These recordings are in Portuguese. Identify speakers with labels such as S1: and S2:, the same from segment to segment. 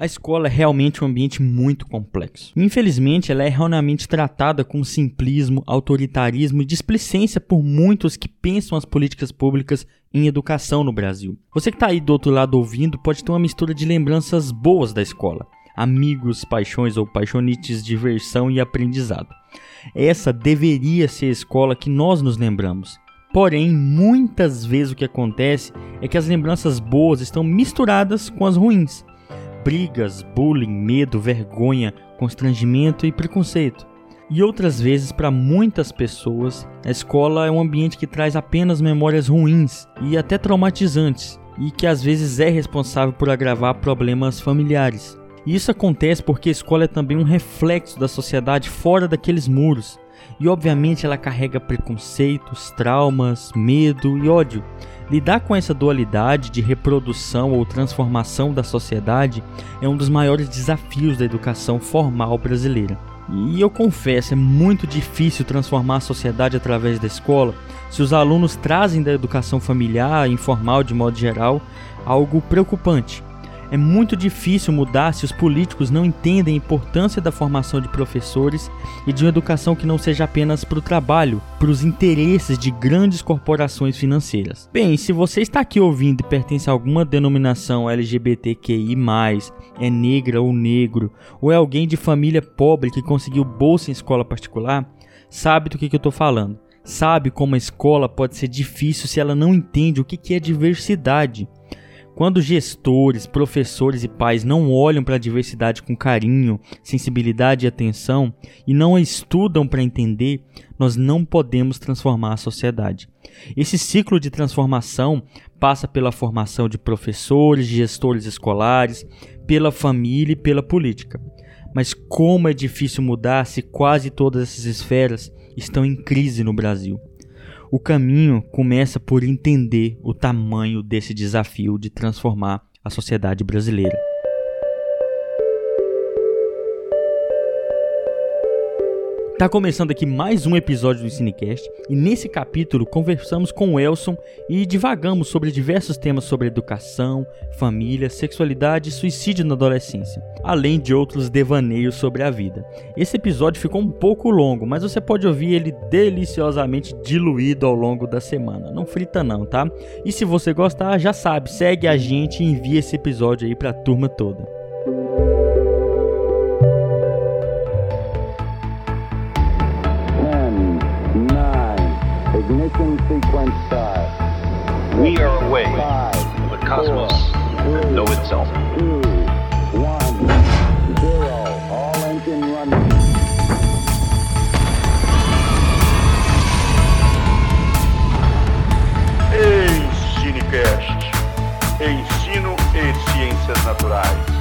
S1: A escola é realmente um ambiente muito complexo. Infelizmente, ela é erroneamente tratada com simplismo, autoritarismo e displicência por muitos que pensam as políticas públicas em educação no Brasil. Você que está aí do outro lado ouvindo pode ter uma mistura de lembranças boas da escola, amigos, paixões ou paixonites, diversão e aprendizado. Essa deveria ser a escola que nós nos lembramos. Porém, muitas vezes o que acontece é que as lembranças boas estão misturadas com as ruins brigas, bullying, medo, vergonha, constrangimento e preconceito. E outras vezes, para muitas pessoas, a escola é um ambiente que traz apenas memórias ruins e até traumatizantes, e que às vezes é responsável por agravar problemas familiares. E isso acontece porque a escola é também um reflexo da sociedade fora daqueles muros, e obviamente ela carrega preconceitos, traumas, medo e ódio. Lidar com essa dualidade de reprodução ou transformação da sociedade é um dos maiores desafios da educação formal brasileira. E eu confesso, é muito difícil transformar a sociedade através da escola se os alunos trazem da educação familiar, informal de modo geral, algo preocupante. É muito difícil mudar se os políticos não entendem a importância da formação de professores e de uma educação que não seja apenas para o trabalho, para os interesses de grandes corporações financeiras. Bem, se você está aqui ouvindo e pertence a alguma denominação LGBTQI, é negra ou negro, ou é alguém de família pobre que conseguiu bolsa em escola particular, sabe do que, que eu estou falando. Sabe como a escola pode ser difícil se ela não entende o que, que é diversidade. Quando gestores, professores e pais não olham para a diversidade com carinho, sensibilidade e atenção e não a estudam para entender, nós não podemos transformar a sociedade. Esse ciclo de transformação passa pela formação de professores, gestores escolares, pela família e pela política. Mas como é difícil mudar se quase todas essas esferas estão em crise no Brasil? O caminho começa por entender o tamanho desse desafio de transformar a sociedade brasileira. Tá começando aqui mais um episódio do Cinecast e nesse capítulo conversamos com o Elson e divagamos sobre diversos temas sobre educação, família, sexualidade e suicídio na adolescência, além de outros devaneios sobre a vida. Esse episódio ficou um pouco longo, mas você pode ouvir ele deliciosamente diluído ao longo da semana. Não frita não, tá? E se você gostar, já sabe, segue a gente e envia esse episódio aí pra turma toda. Ignition sequence start. We are away from the cosmos that know itself. Two, one, zero. All engine running. Ensinecast. Ensino e Ciências Naturais.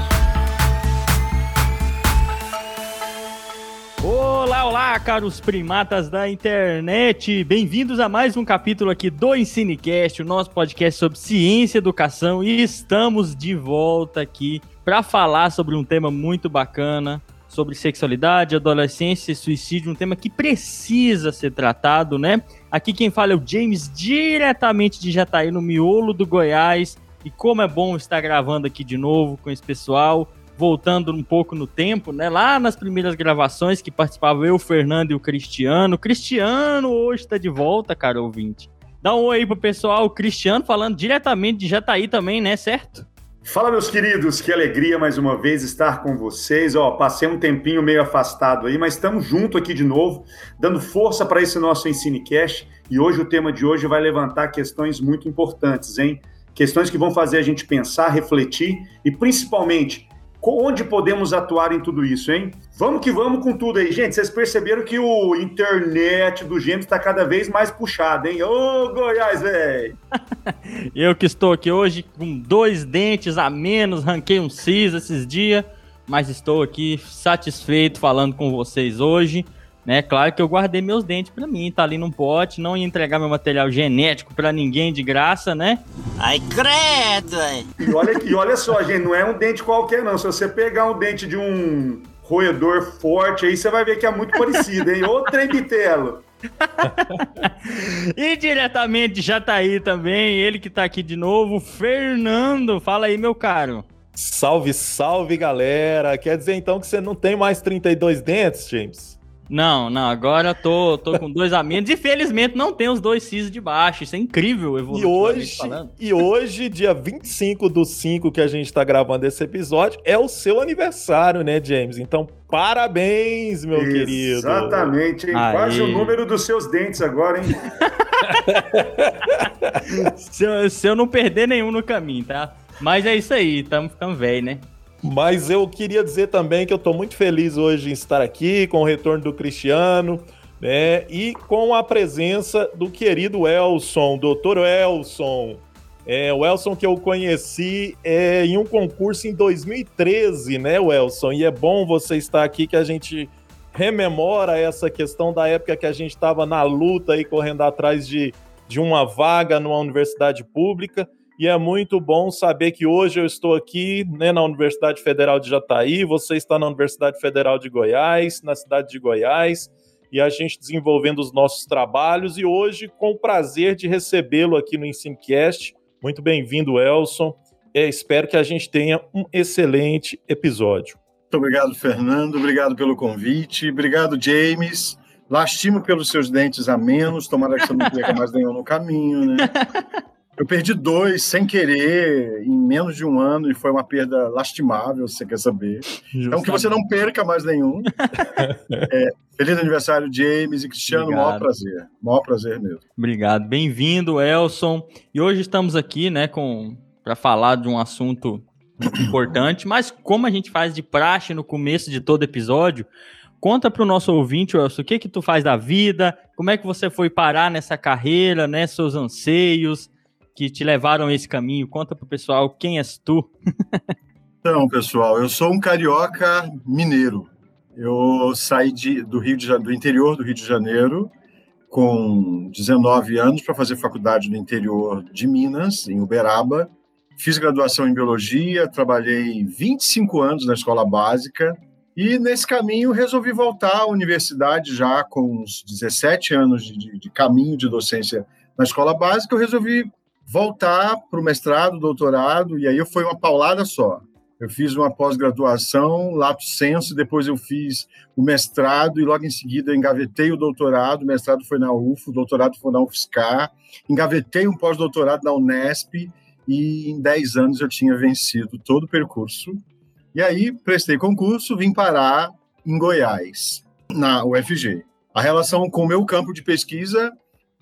S1: Olá, olá, caros primatas da internet! Bem-vindos a mais um capítulo aqui do Ensinecast, o nosso podcast sobre ciência e educação, e estamos de volta aqui para falar sobre um tema muito bacana, sobre sexualidade, adolescência e suicídio, um tema que precisa ser tratado, né? Aqui quem fala é o James, diretamente de Jataí, no miolo do Goiás, e como é bom estar gravando aqui de novo com esse pessoal voltando um pouco no tempo, né? Lá nas primeiras gravações que participavam eu, o Fernando e o Cristiano. O Cristiano hoje está de volta, cara ouvinte. Dá um oi pro pessoal, o Cristiano falando diretamente de Jataí também, né? Certo?
S2: Fala, meus queridos, que alegria mais uma vez estar com vocês. Ó, passei um tempinho meio afastado aí, mas estamos junto aqui de novo, dando força para esse nosso Ensinecast. E hoje o tema de hoje vai levantar questões muito importantes, hein? Questões que vão fazer a gente pensar, refletir e principalmente Onde podemos atuar em tudo isso, hein? Vamos que vamos com tudo aí. Gente, vocês perceberam que o internet do Gêmeos está cada vez mais puxado, hein? Ô, Goiás, velho!
S1: Eu que estou aqui hoje com dois dentes a menos, ranquei um cis esses dias, mas estou aqui satisfeito falando com vocês hoje. Né? Claro que eu guardei meus dentes para mim, tá ali num pote, não ia entregar meu material genético para ninguém de graça, né?
S3: Ai, credo!
S2: E olha, e olha só, gente, não é um dente qualquer não. Se você pegar um dente de um roedor forte aí, você vai ver que é muito parecido, hein? Ô trem bitelo!
S1: e diretamente já tá aí também, ele que tá aqui de novo, Fernando. Fala aí, meu caro.
S4: Salve, salve, galera! Quer dizer então que você não tem mais 32 dentes, James?
S1: Não, não, agora tô, tô com dois a menos e felizmente não tem os dois sisos de baixo. Isso é incrível,
S4: E hoje, e hoje, dia 25 do 5 que a gente tá gravando esse episódio, é o seu aniversário, né, James? Então, parabéns, meu
S2: Exatamente,
S4: querido.
S2: Exatamente, quase o número dos seus dentes agora, hein?
S1: se, eu, se eu não perder nenhum no caminho, tá? Mas é isso aí, estamos ficando velho, né?
S4: Mas eu queria dizer também que eu estou muito feliz hoje em estar aqui com o retorno do Cristiano, né? E com a presença do querido Elson, doutor Elson. É, o Elson que eu conheci é, em um concurso em 2013, né, Elson? E é bom você estar aqui que a gente rememora essa questão da época que a gente estava na luta aí, correndo atrás de, de uma vaga numa universidade pública e é muito bom saber que hoje eu estou aqui né, na Universidade Federal de Jataí, você está na Universidade Federal de Goiás, na cidade de Goiás, e a gente desenvolvendo os nossos trabalhos, e hoje com o prazer de recebê-lo aqui no Ensinecast. Muito bem-vindo, Elson. É, espero que a gente tenha um excelente episódio.
S5: Muito obrigado, Fernando. Obrigado pelo convite. Obrigado, James. Lastimo pelos seus dentes a menos. Tomara que você não perca mais nenhum no caminho, né? Eu perdi dois sem querer em menos de um ano e foi uma perda lastimável, se você quer saber. Justamente. Então, que você não perca mais nenhum. é, feliz aniversário, James e Cristiano. Obrigado. Maior prazer. Maior prazer mesmo.
S1: Obrigado. Bem-vindo, Elson. E hoje estamos aqui, né, com para falar de um assunto importante, mas como a gente faz de praxe no começo de todo episódio, conta para o nosso ouvinte, Elson, o que que tu faz da vida, como é que você foi parar nessa carreira, né, seus anseios, que te levaram a esse caminho? Conta pro pessoal quem és tu.
S5: então, pessoal, eu sou um carioca mineiro. Eu saí de, do Rio de, do interior do Rio de Janeiro com 19 anos para fazer faculdade no interior de Minas, em Uberaba. Fiz graduação em biologia, trabalhei 25 anos na escola básica e nesse caminho resolvi voltar à universidade já com uns 17 anos de, de, caminho de docência na escola básica. Eu resolvi voltar para o mestrado, doutorado, e aí foi uma paulada só. Eu fiz uma pós-graduação, lato senso, depois eu fiz o mestrado e logo em seguida engavetei o doutorado. O mestrado foi na UFO, o doutorado foi na UFSCar. Engavetei um pós-doutorado na Unesp e em 10 anos eu tinha vencido todo o percurso. E aí prestei concurso, vim parar em Goiás, na UFG. A relação com o meu campo de pesquisa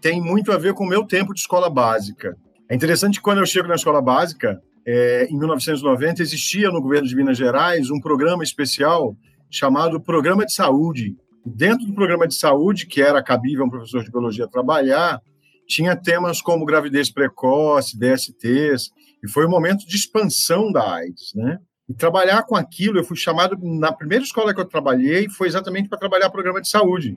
S5: tem muito a ver com o meu tempo de escola básica. É interessante que quando eu chego na escola básica, é, em 1990, existia no governo de Minas Gerais um programa especial chamado Programa de Saúde. Dentro do programa de saúde, que era cabível um professor de biologia trabalhar, tinha temas como gravidez precoce, DSTs, e foi um momento de expansão da AIDS, né? E trabalhar com aquilo, eu fui chamado na primeira escola que eu trabalhei, foi exatamente para trabalhar programa de saúde.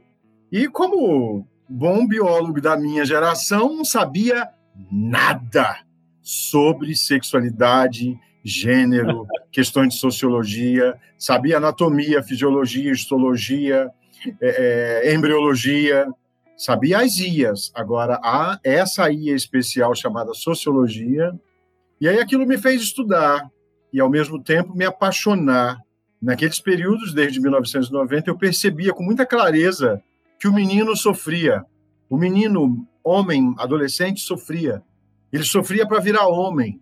S5: E como bom biólogo da minha geração, não sabia nada sobre sexualidade, gênero, questões de sociologia, sabia anatomia, fisiologia, histologia, é, é, embriologia, sabia as IAs. Agora, há essa IA especial chamada sociologia, e aí aquilo me fez estudar e, ao mesmo tempo, me apaixonar. Naqueles períodos, desde 1990, eu percebia com muita clareza que o menino sofria. O menino homem, adolescente, sofria. Ele sofria para virar homem.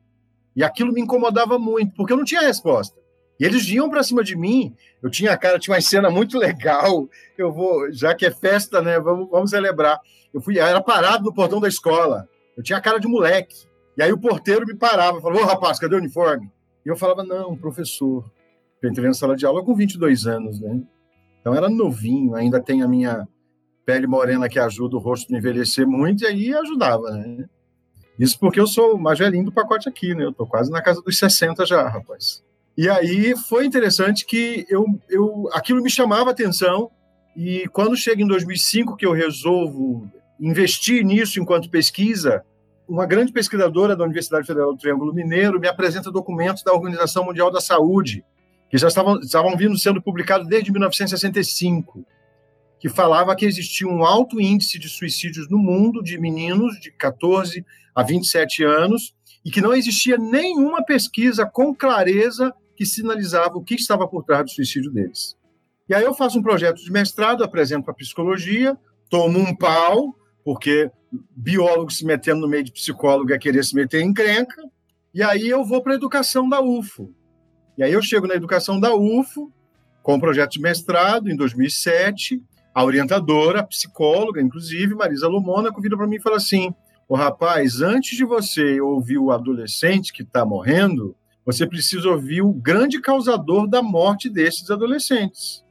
S5: E aquilo me incomodava muito, porque eu não tinha resposta. E eles iam para cima de mim. Eu tinha, cara, tinha uma cena muito legal. Eu vou, já que é festa, né? Vamos, vamos celebrar. Eu fui, eu era parado no portão da escola. Eu tinha a cara de moleque. E aí o porteiro me parava, falou: Ô rapaz, cadê o uniforme? E eu falava: Não, professor. Eu entrei na sala de aula com 22 anos, né? Então era novinho, ainda tem a minha pele morena que ajuda o rosto a envelhecer muito, e aí ajudava, né? Isso porque eu sou o mais velhinho do pacote aqui, né? Eu tô quase na casa dos 60 já, rapaz. E aí foi interessante que eu, eu aquilo me chamava atenção, e quando chega em 2005 que eu resolvo investir nisso enquanto pesquisa, uma grande pesquisadora da Universidade Federal do Triângulo Mineiro me apresenta documentos da Organização Mundial da Saúde, que já estavam, estavam vindo sendo publicados desde 1965 que falava que existia um alto índice de suicídios no mundo de meninos de 14 a 27 anos e que não existia nenhuma pesquisa com clareza que sinalizava o que estava por trás do suicídio deles. E aí eu faço um projeto de mestrado, apresento para psicologia, tomo um pau, porque biólogo se metendo no meio de psicólogo é querer se meter em crenca, e aí eu vou para a educação da UFO. E aí eu chego na educação da UFO, com o um projeto de mestrado, em 2007, a orientadora, a psicóloga, inclusive, Marisa Lumona, vira para mim e fala assim, o rapaz, antes de você ouvir o adolescente que está morrendo, você precisa ouvir o grande causador da morte desses adolescentes.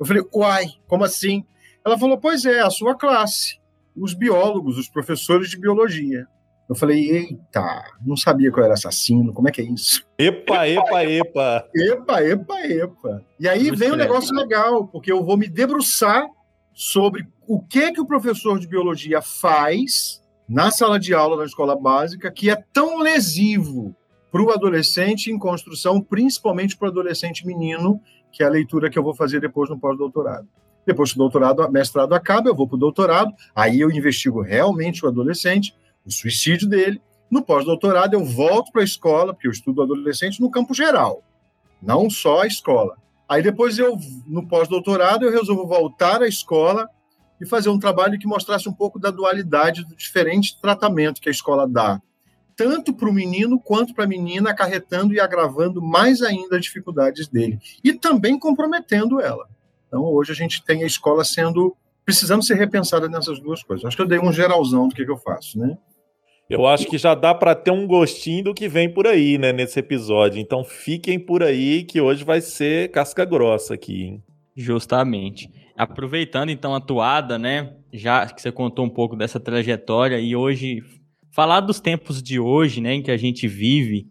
S5: Eu falei, uai, como assim? Ela falou, pois é, a sua classe, os biólogos, os professores de biologia. Eu falei, eita, não sabia que eu era assassino, como é que é isso?
S4: Epa, epa, epa.
S5: Epa, epa, epa. E aí vem um negócio legal, porque eu vou me debruçar sobre o que que o professor de biologia faz na sala de aula da escola básica que é tão lesivo para o adolescente em construção, principalmente para o adolescente menino, que é a leitura que eu vou fazer depois no pós-doutorado. Depois que o doutorado, mestrado acaba, eu vou para o doutorado, aí eu investigo realmente o adolescente, o suicídio dele. No pós-doutorado, eu volto para a escola, porque eu estudo adolescente no campo geral, não só a escola. Aí depois eu, no pós-doutorado, eu resolvo voltar à escola e fazer um trabalho que mostrasse um pouco da dualidade do diferente tratamento que a escola dá tanto para o menino quanto para a menina, acarretando e agravando mais ainda as dificuldades dele e também comprometendo ela. Então, hoje a gente tem a escola sendo precisando ser repensada nessas duas coisas. Acho que eu dei um geralzão do que, que eu faço, né?
S4: Eu acho que já dá para ter um gostinho do que vem por aí, né, nesse episódio. Então fiquem por aí que hoje vai ser casca grossa aqui, hein?
S1: Justamente. Aproveitando então a toada, né, já que você contou um pouco dessa trajetória e hoje falar dos tempos de hoje, né, em que a gente vive,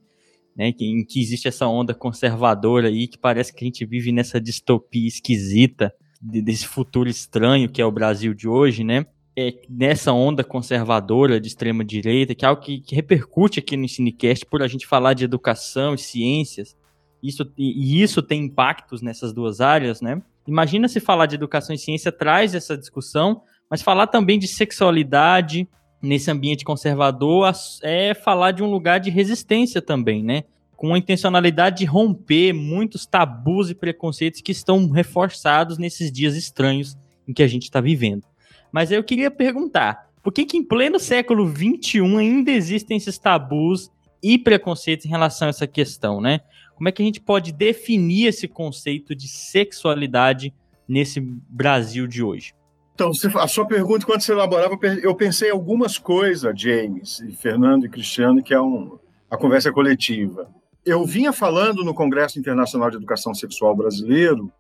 S1: né, em que existe essa onda conservadora aí, que parece que a gente vive nessa distopia esquisita desse futuro estranho que é o Brasil de hoje, né? É, nessa onda conservadora de extrema direita, que é algo que, que repercute aqui no Cinecast por a gente falar de educação e ciências. Isso, e, e isso tem impactos nessas duas áreas, né? Imagina se falar de educação e ciência traz essa discussão, mas falar também de sexualidade, nesse ambiente conservador é falar de um lugar de resistência também, né? Com a intencionalidade de romper muitos tabus e preconceitos que estão reforçados nesses dias estranhos em que a gente está vivendo. Mas eu queria perguntar, por que, que em pleno século XXI ainda existem esses tabus e preconceitos em relação a essa questão, né? Como é que a gente pode definir esse conceito de sexualidade nesse Brasil de hoje?
S5: Então, a sua pergunta, quando você elaborava, eu pensei em algumas coisas, James, e Fernando e Cristiano, que é um, a conversa coletiva. Eu vinha falando no Congresso Internacional de Educação Sexual Brasileiro,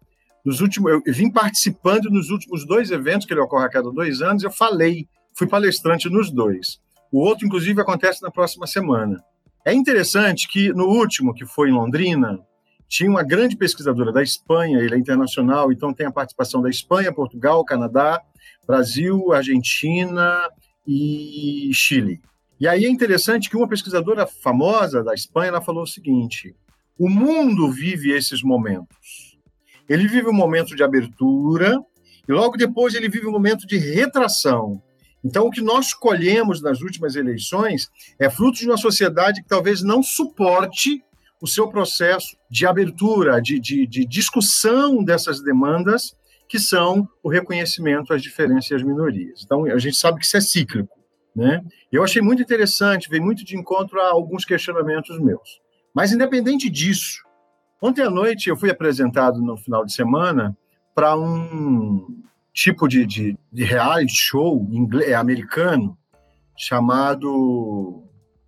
S5: nos últimos, eu vim participando nos últimos dois eventos, que ele ocorre a cada dois anos, eu falei, fui palestrante nos dois. O outro, inclusive, acontece na próxima semana. É interessante que no último, que foi em Londrina, tinha uma grande pesquisadora da Espanha, ele é internacional, então tem a participação da Espanha, Portugal, Canadá, Brasil, Argentina e Chile. E aí é interessante que uma pesquisadora famosa da Espanha ela falou o seguinte: o mundo vive esses momentos. Ele vive um momento de abertura e logo depois ele vive um momento de retração. Então, o que nós colhemos nas últimas eleições é fruto de uma sociedade que talvez não suporte o seu processo de abertura, de, de, de discussão dessas demandas que são o reconhecimento às diferenças e às minorias. Então, a gente sabe que isso é cíclico. Né? Eu achei muito interessante, veio muito de encontro a alguns questionamentos meus. Mas, independente disso, ontem à noite eu fui apresentado no final de semana para um tipo de, de, de, reality show inglês, americano chamado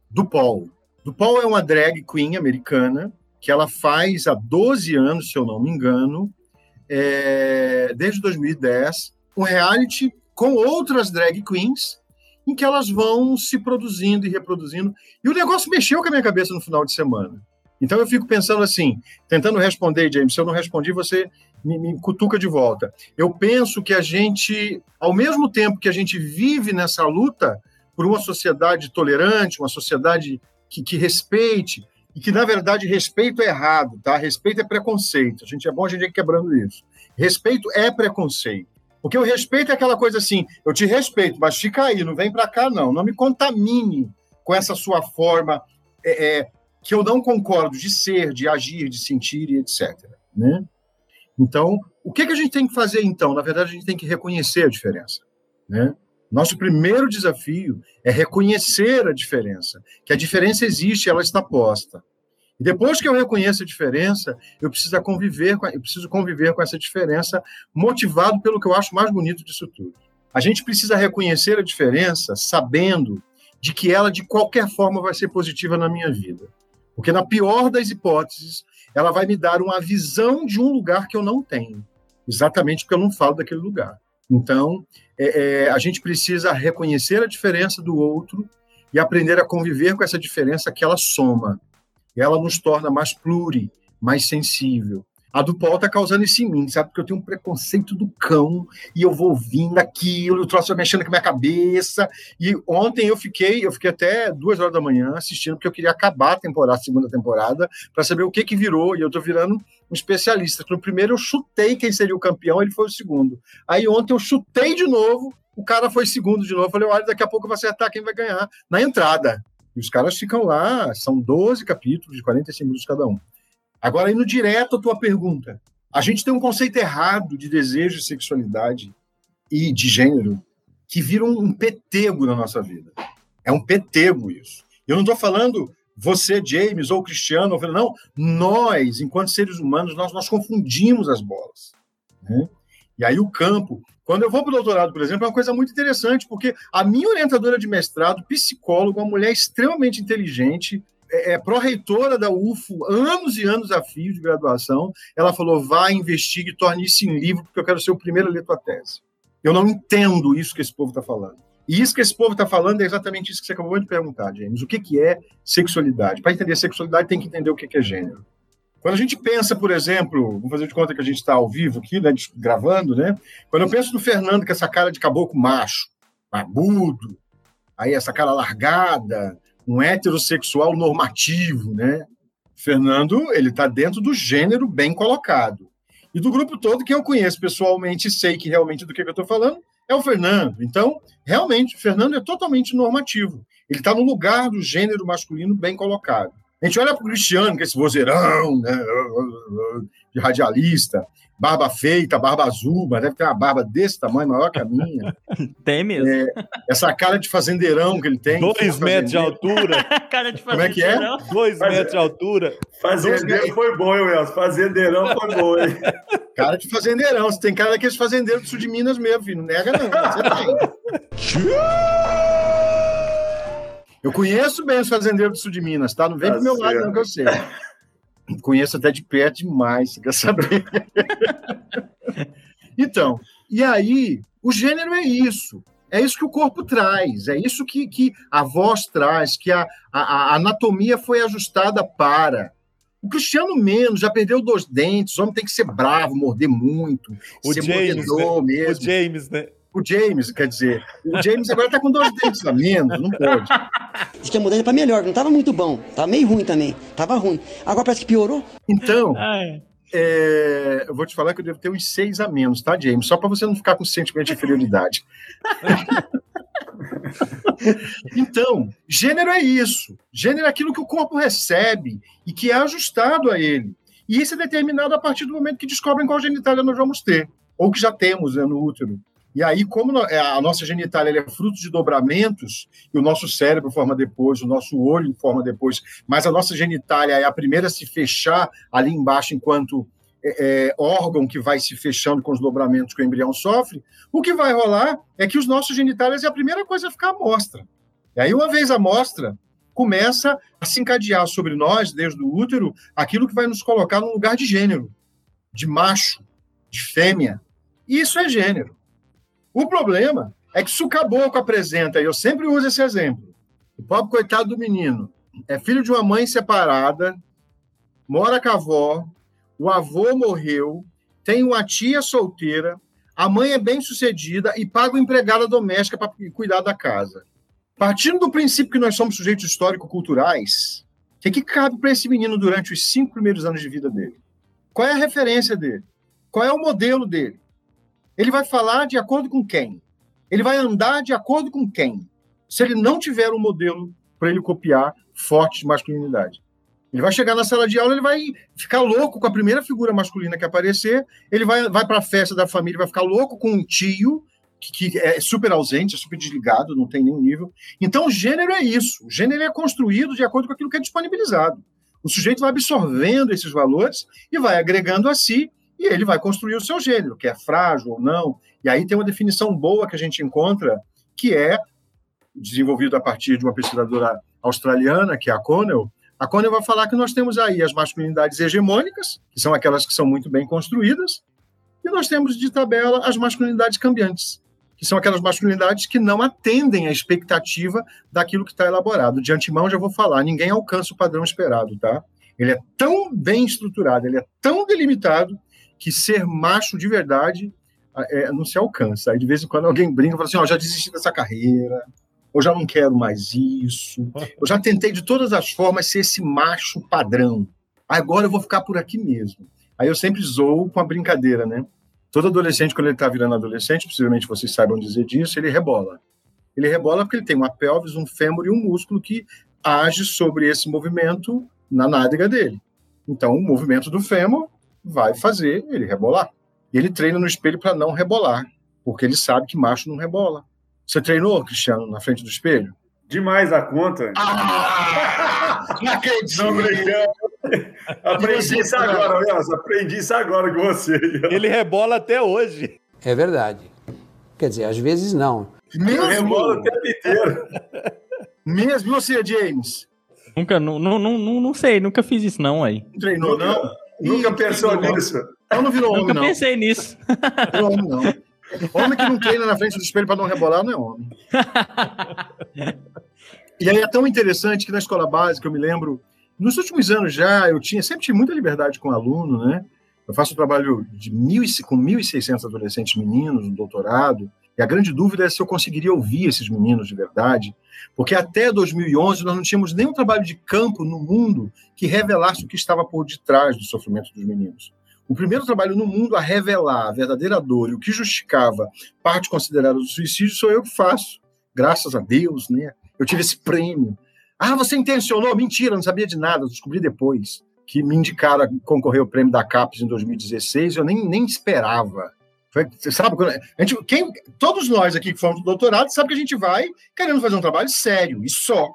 S5: DuPaul. DuPaul é uma drag queen americana que ela faz há 12 anos, se eu não me engano, é, desde 2010, um reality com outras drag queens, em que elas vão se produzindo e reproduzindo. E o negócio mexeu com a minha cabeça no final de semana. Então eu fico pensando assim, tentando responder, James, se eu não respondi, você me, me, cutuca de volta. Eu penso que a gente, ao mesmo tempo que a gente vive nessa luta por uma sociedade tolerante, uma sociedade que, que respeite, e que, na verdade, respeito é errado, tá? Respeito é preconceito. A gente é bom a gente ir quebrando isso. Respeito é preconceito. Porque o respeito é aquela coisa assim, eu te respeito, mas fica aí, não vem para cá não, não me contamine com essa sua forma é, é, que eu não concordo de ser, de agir, de sentir e etc. Né? Então, o que, que a gente tem que fazer então? Na verdade, a gente tem que reconhecer a diferença. Né? Nosso primeiro desafio é reconhecer a diferença, que a diferença existe, ela está posta. E depois que eu reconheço a diferença, eu preciso conviver com, eu preciso conviver com essa diferença, motivado pelo que eu acho mais bonito disso tudo. A gente precisa reconhecer a diferença, sabendo de que ela de qualquer forma vai ser positiva na minha vida. Porque na pior das hipóteses, ela vai me dar uma visão de um lugar que eu não tenho, exatamente porque eu não falo daquele lugar. Então, é, é, a gente precisa reconhecer a diferença do outro e aprender a conviver com essa diferença que ela soma ela nos torna mais pluri, mais sensível. A do Paul tá causando isso em mim, sabe? Porque eu tenho um preconceito do cão e eu vou ouvindo aquilo, o troço mexendo com a minha cabeça. E ontem eu fiquei, eu fiquei até duas horas da manhã assistindo, porque eu queria acabar a temporada, a segunda temporada, para saber o que que virou. E eu tô virando um especialista. No primeiro eu chutei quem seria o campeão, ele foi o segundo. Aí ontem eu chutei de novo, o cara foi segundo de novo. Eu falei, olha, daqui a pouco eu vou acertar quem vai ganhar na entrada. E os caras ficam lá, são 12 capítulos de 45 minutos cada um. Agora, indo direto à tua pergunta. A gente tem um conceito errado de desejo sexualidade e de gênero que vira um petego na nossa vida. É um petego isso. Eu não estou falando você, James, ou Cristiano, ou não. Nós, enquanto seres humanos, nós, nós confundimos as bolas. Né? E aí o campo quando eu vou para o doutorado, por exemplo, é uma coisa muito interessante, porque a minha orientadora de mestrado, psicóloga, uma mulher extremamente inteligente, é, é pró-reitora da UFO, anos e anos a fio de graduação, ela falou: vá, investigue, torne isso em livro, porque eu quero ser o primeiro a ler tua tese. Eu não entendo isso que esse povo está falando. E isso que esse povo está falando é exatamente isso que você acabou de perguntar, James. O que, que é sexualidade? Para entender sexualidade, tem que entender o que, que é gênero. Quando a gente pensa, por exemplo, vamos fazer de conta que a gente está ao vivo aqui, né, gravando, né? Quando eu penso no Fernando com essa cara de caboclo macho, barbudo, aí essa cara largada, um heterossexual normativo, né? Fernando, ele está dentro do gênero bem colocado. E do grupo todo que eu conheço pessoalmente e sei que realmente do que eu estou falando é o Fernando. Então, realmente, o Fernando é totalmente normativo. Ele está no lugar do gênero masculino bem colocado. A gente olha para o Cristiano, que é esse vozeirão né, de radialista, barba feita, barba azul, mas deve ter uma barba desse tamanho, maior que a minha.
S1: Tem mesmo.
S5: É, essa cara de fazendeirão que ele tem.
S4: Dois metros de altura.
S1: cara de
S5: Como é que é?
S4: Dois metros de altura.
S2: Fazendeiro foi bom, hein, Welson? Fazendeirão foi bom, hein?
S5: Cara de fazendeirão. Você tem cara daqueles fazendeiros do sul de Minas mesmo, filho. Não nega, não. Você tem. Eu conheço bem os fazendeiros do sul de Minas, tá? Não vem tá pro meu certo. lado, não, que eu sei. Conheço até de perto demais, quer saber? então, e aí, o gênero é isso. É isso que o corpo traz, é isso que, que a voz traz, que a, a, a anatomia foi ajustada para. O Cristiano menos, já perdeu dois dentes, o homem tem que ser bravo, morder muito,
S4: o
S5: ser
S4: James,
S5: mordedor
S4: né?
S5: mesmo.
S4: O James, né?
S5: O James, quer dizer, o James agora tá com dois dentes a menos, não pode.
S6: Diz que a mudança para melhor, não tava muito bom, tava meio ruim também, tava ruim. Agora parece que piorou.
S5: Então, é, eu vou te falar que eu devo ter uns seis a menos, tá, James? Só para você não ficar com sentimento de inferioridade. então, gênero é isso. Gênero é aquilo que o corpo recebe e que é ajustado a ele. E isso é determinado a partir do momento que descobrem qual genitália nós vamos ter, ou que já temos né, no útero. E aí, como é, a nossa genitália é fruto de dobramentos, e o nosso cérebro forma depois, o nosso olho forma depois, mas a nossa genitália é a primeira a se fechar ali embaixo, enquanto é, é, órgão que vai se fechando com os dobramentos que o embrião sofre, o que vai rolar é que os nossos genitálias é a primeira coisa a ficar à mostra. E aí, uma vez a mostra, começa a se encadear sobre nós, desde o útero, aquilo que vai nos colocar num lugar de gênero, de macho, de fêmea. Isso é gênero. O problema é que se o caboclo apresenta, e eu sempre uso esse exemplo, o pobre coitado do menino é filho de uma mãe separada, mora com a avó, o avô morreu, tem uma tia solteira, a mãe é bem sucedida e paga uma empregada doméstica para cuidar da casa. Partindo do princípio que nós somos sujeitos histórico-culturais, o que, que cabe para esse menino durante os cinco primeiros anos de vida dele? Qual é a referência dele? Qual é o modelo dele? Ele vai falar de acordo com quem? Ele vai andar de acordo com quem? Se ele não tiver um modelo para ele copiar fortes de masculinidade. Ele vai chegar na sala de aula, ele vai ficar louco com a primeira figura masculina que aparecer, ele vai, vai para a festa da família, vai ficar louco com um tio, que, que, é super ausente, é super desligado, não tem nenhum nível. Então, o gênero é isso. O gênero é construído de acordo com aquilo que é disponibilizado. O sujeito vai absorvendo esses valores e vai agregando a si, e ele vai construir o seu gênero, que é frágil ou não. E aí tem uma definição boa que a gente encontra, que é desenvolvido a partir de uma pesquisadora australiana, que é a Connell, a Connell vai falar que nós temos aí as masculinidades hegemônicas, que são aquelas que são muito bem construídas, e nós temos de tabela as masculinidades cambiantes, que são aquelas masculinidades que não atendem à expectativa daquilo que está elaborado. De antemão, já vou falar, ninguém alcança o padrão esperado, tá? Ele é tão bem estruturado, ele é tão delimitado, que ser macho de verdade é, não se alcança. Aí, de vez em quando, alguém brinca e fala assim: Ó, oh, já desisti dessa carreira, eu já não quero mais isso, eu já tentei de todas as formas ser esse macho padrão, agora eu vou ficar por aqui mesmo. Aí eu sempre zoo com a brincadeira, né? Todo adolescente, quando ele está virando adolescente, possivelmente vocês saibam dizer disso, ele rebola. Ele rebola porque ele tem uma pelvis, um fêmur e um músculo que age sobre esse movimento na nádega dele. Então, o movimento do fêmur vai fazer ele rebolar. E ele treina no espelho para não rebolar, porque ele sabe que macho não rebola. Você treinou, Cristiano, na frente do espelho?
S2: Demais a conta.
S5: Ah, não acredito. Não
S2: brincando. Aprendi isso agora, Nelson. Aprendi isso agora com você.
S4: Ele rebola até hoje.
S7: É verdade. Quer dizer, às vezes não.
S2: Mesmo? Rebola o tempo inteiro.
S5: Mesmo você, James?
S1: Nunca, não, não, não, não sei, nunca fiz isso não aí.
S5: Não treinou, não?
S2: Nunca pensou nisso?
S5: Então não virou homem,
S1: nunca
S5: não.
S1: Nunca pensei nisso.
S5: Virou homem, não. Homem que não treina na frente do espelho para não rebolar não é homem. E aí é tão interessante que na escola básica, eu me lembro, nos últimos anos já, eu tinha sempre tive muita liberdade com aluno, né? Eu faço um trabalho de mil, com 1.600 adolescentes meninos no doutorado, e a grande dúvida é se eu conseguiria ouvir esses meninos de verdade, porque até 2011 nós não tínhamos nenhum trabalho de campo no mundo que revelasse o que estava por detrás do sofrimento dos meninos. O primeiro trabalho no mundo a revelar a verdadeira dor e o que justificava parte considerada do suicídio sou eu que faço. Graças a Deus, né? Eu tive esse prêmio. Ah, você intencionou? Mentira, não sabia de nada, descobri depois que me indicaram a concorrer ao prêmio da CAPES em 2016, eu nem, nem esperava. Foi, sabe, a gente, quem, todos nós aqui que fomos do doutorado sabe que a gente vai querendo fazer um trabalho sério e só.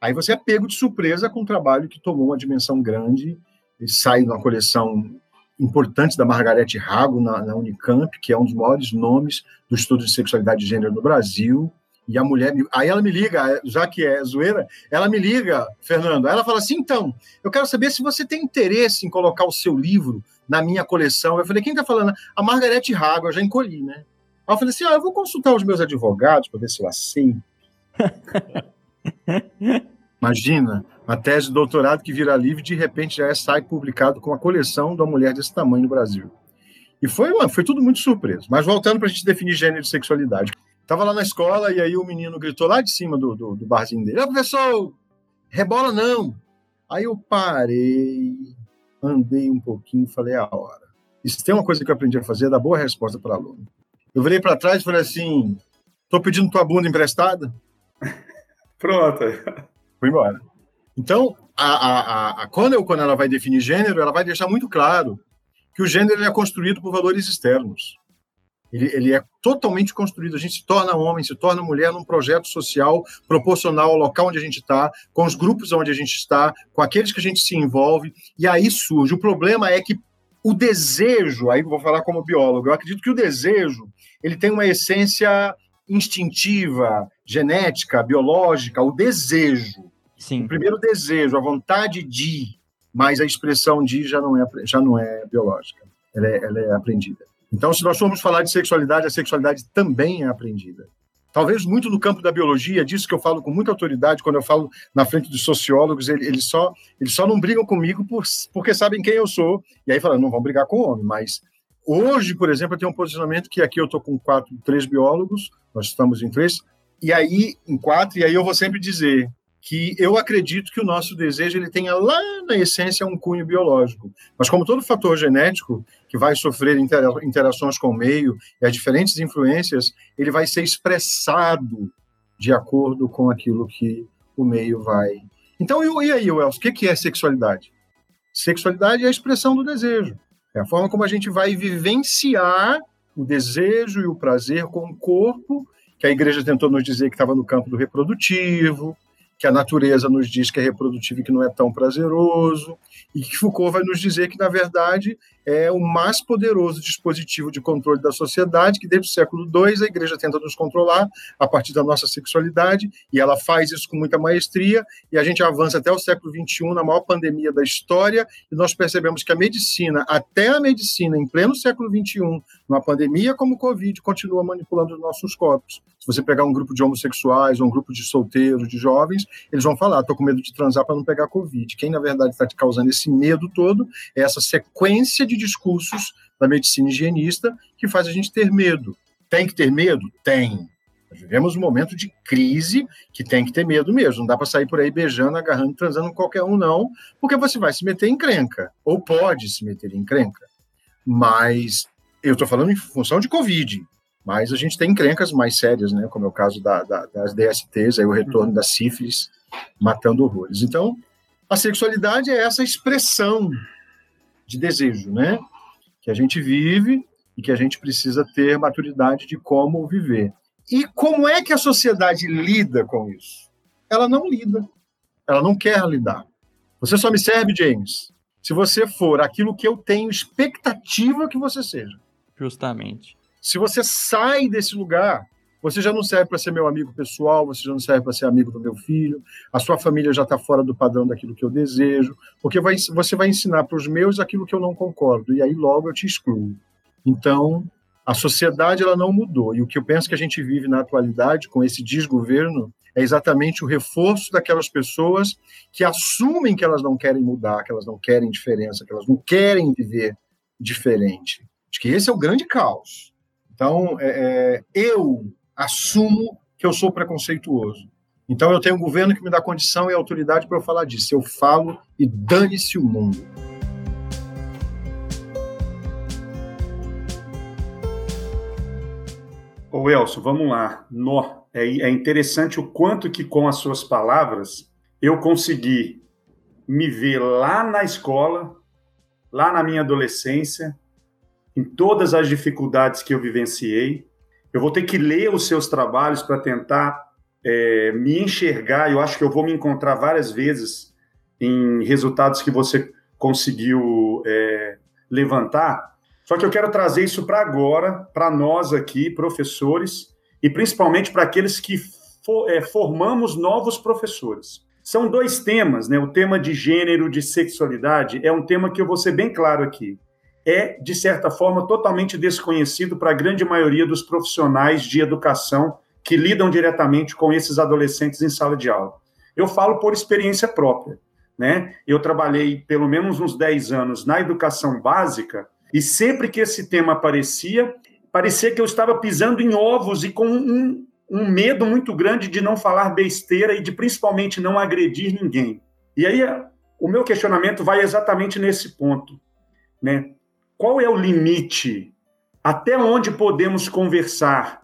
S5: Aí você é pego de surpresa com um trabalho que tomou uma dimensão grande e sai numa coleção importante da Margarete Rago na, na, Unicamp, que é um dos maiores nomes do estudo de sexualidade de gênero no Brasil. E a mulher, aí ela me liga, já que é zoeira, ela me liga, Fernando, ela fala assim: então, eu quero saber se você tem interesse em colocar o seu livro na minha coleção. Eu falei: quem está falando? A Margarete Rago, eu já encolhi, né? Aí eu falei assim: ah, eu vou consultar os meus advogados para ver se eu aceito. Imagina, uma tese de doutorado que vira livre de repente já é, sai publicado com uma coleção de uma mulher desse tamanho no Brasil. E foi, foi tudo muito surpreso. Mas voltando para a gente definir gênero e sexualidade. Estava lá na escola e aí o menino gritou lá de cima do, do, do barzinho dele: professor, rebola não. Aí eu parei, andei um pouquinho e falei: é a hora. Se tem uma coisa que eu aprendi a fazer, é dar boa resposta para aluno. Eu virei para trás e falei assim: estou pedindo tua bunda emprestada?
S2: Pronto.
S5: Fui embora. Então, a, a, a, quando, quando ela vai definir gênero, ela vai deixar muito claro que o gênero é construído por valores externos. Ele, ele, é totalmente construído. A gente se torna homem, se torna mulher num projeto social proporcional ao local onde a gente está, com os grupos onde a gente está, com aqueles que a gente se envolve. E aí surge. O problema é que o desejo, aí vou falar como biólogo, eu acredito que o desejo ele tem uma essência instintiva, genética, biológica, o desejo.
S1: Sim.
S5: O primeiro desejo, a vontade de, mas a expressão de já não é, já não é biológica, ela é, ela é aprendida. Então, se nós formos falar de sexualidade, a sexualidade também é aprendida. Talvez muito no campo da biologia, disso que eu falo com muita autoridade, quando eu falo na frente dos sociólogos, eles, só, eles só não brigam comigo por, porque sabem quem eu sou, e aí falam, não vão brigar com o homem, mas hoje, por exemplo, eu tenho um posicionamento que aqui eu estou com quatro, três biólogos, nós estamos em três, e aí, em quatro, e aí eu vou sempre dizer, que eu acredito que o nosso desejo ele tenha lá na essência um cunho biológico. Mas como todo fator genético que vai sofrer interações com o meio e as diferentes influências, ele vai ser expressado de acordo com aquilo que o meio vai. Então, e aí, Wells, o que é sexualidade? Sexualidade é a expressão do desejo. É a forma como a gente vai vivenciar o desejo e o prazer com o corpo, que a igreja tentou nos dizer que estava no campo do reprodutivo, que a natureza nos diz que é reprodutivo e que não é tão prazeroso, e que Foucault vai nos dizer que, na verdade, é o mais poderoso dispositivo de controle da sociedade, que desde o século II a igreja tenta nos controlar a partir da nossa sexualidade, e ela faz isso com muita maestria, e a gente avança até o século XXI, na maior pandemia da história, e nós percebemos que a medicina, até a medicina, em pleno século XXI, numa pandemia como o Covid, continua manipulando os nossos corpos. Se você pegar um grupo de homossexuais, ou um grupo de solteiros, de jovens, eles vão falar, estou com medo de transar para não pegar Covid. Quem, na verdade, está te causando esse medo todo é essa sequência de discursos da medicina higienista que faz a gente ter medo. Tem que ter medo? Tem. Nós vivemos um momento de crise que tem que ter medo mesmo. Não dá para sair por aí beijando, agarrando, transando qualquer um, não, porque você vai se meter em crenca, ou pode se meter em crenca. Mas eu estou falando em função de Covid. Mas a gente tem encrencas mais sérias, né? Como é o caso da, da, das DSTs, aí o retorno da sífilis, matando horrores. Então, a sexualidade é essa expressão de desejo, né? Que a gente vive e que a gente precisa ter maturidade de como viver. E como é que a sociedade lida com isso? Ela não lida. Ela não quer lidar. Você só me serve, James, se você for aquilo que eu tenho expectativa que você seja.
S1: Justamente.
S5: Se você sai desse lugar, você já não serve para ser meu amigo pessoal, você já não serve para ser amigo do meu filho, a sua família já está fora do padrão daquilo que eu desejo, porque vai, você vai ensinar para os meus aquilo que eu não concordo, e aí logo eu te excluo. Então, a sociedade ela não mudou, e o que eu penso que a gente vive na atualidade com esse desgoverno é exatamente o reforço daquelas pessoas que assumem que elas não querem mudar, que elas não querem diferença, que elas não querem viver diferente. Acho que esse é o grande caos. Então, é, é eu assumo que eu sou preconceituoso. Então eu tenho um governo que me dá condição e autoridade para eu falar disso. Eu falo e dane-se o mundo.
S2: Ô Elcio, vamos lá. No, é, é interessante o quanto que com as suas palavras eu consegui me ver lá na escola, lá na minha adolescência, em todas as dificuldades que eu vivenciei, eu vou ter que ler os seus trabalhos para tentar é, me enxergar. Eu acho que eu vou me encontrar várias vezes em resultados que você conseguiu é, levantar. Só que eu quero trazer isso para agora, para nós aqui, professores, e principalmente para aqueles que for, é, formamos novos professores. São dois temas, né? O tema de gênero, de sexualidade, é um tema que eu vou ser bem claro aqui é, de certa forma, totalmente desconhecido para a grande maioria dos profissionais de educação que lidam diretamente com esses adolescentes em sala de aula. Eu falo por experiência própria. Né? Eu trabalhei pelo menos uns 10 anos na educação básica e sempre que esse tema aparecia, parecia que eu estava pisando em ovos e com um, um medo muito grande de não falar besteira e de principalmente não agredir ninguém. E aí o meu questionamento vai exatamente nesse ponto. Né? Qual é o limite? Até onde podemos conversar?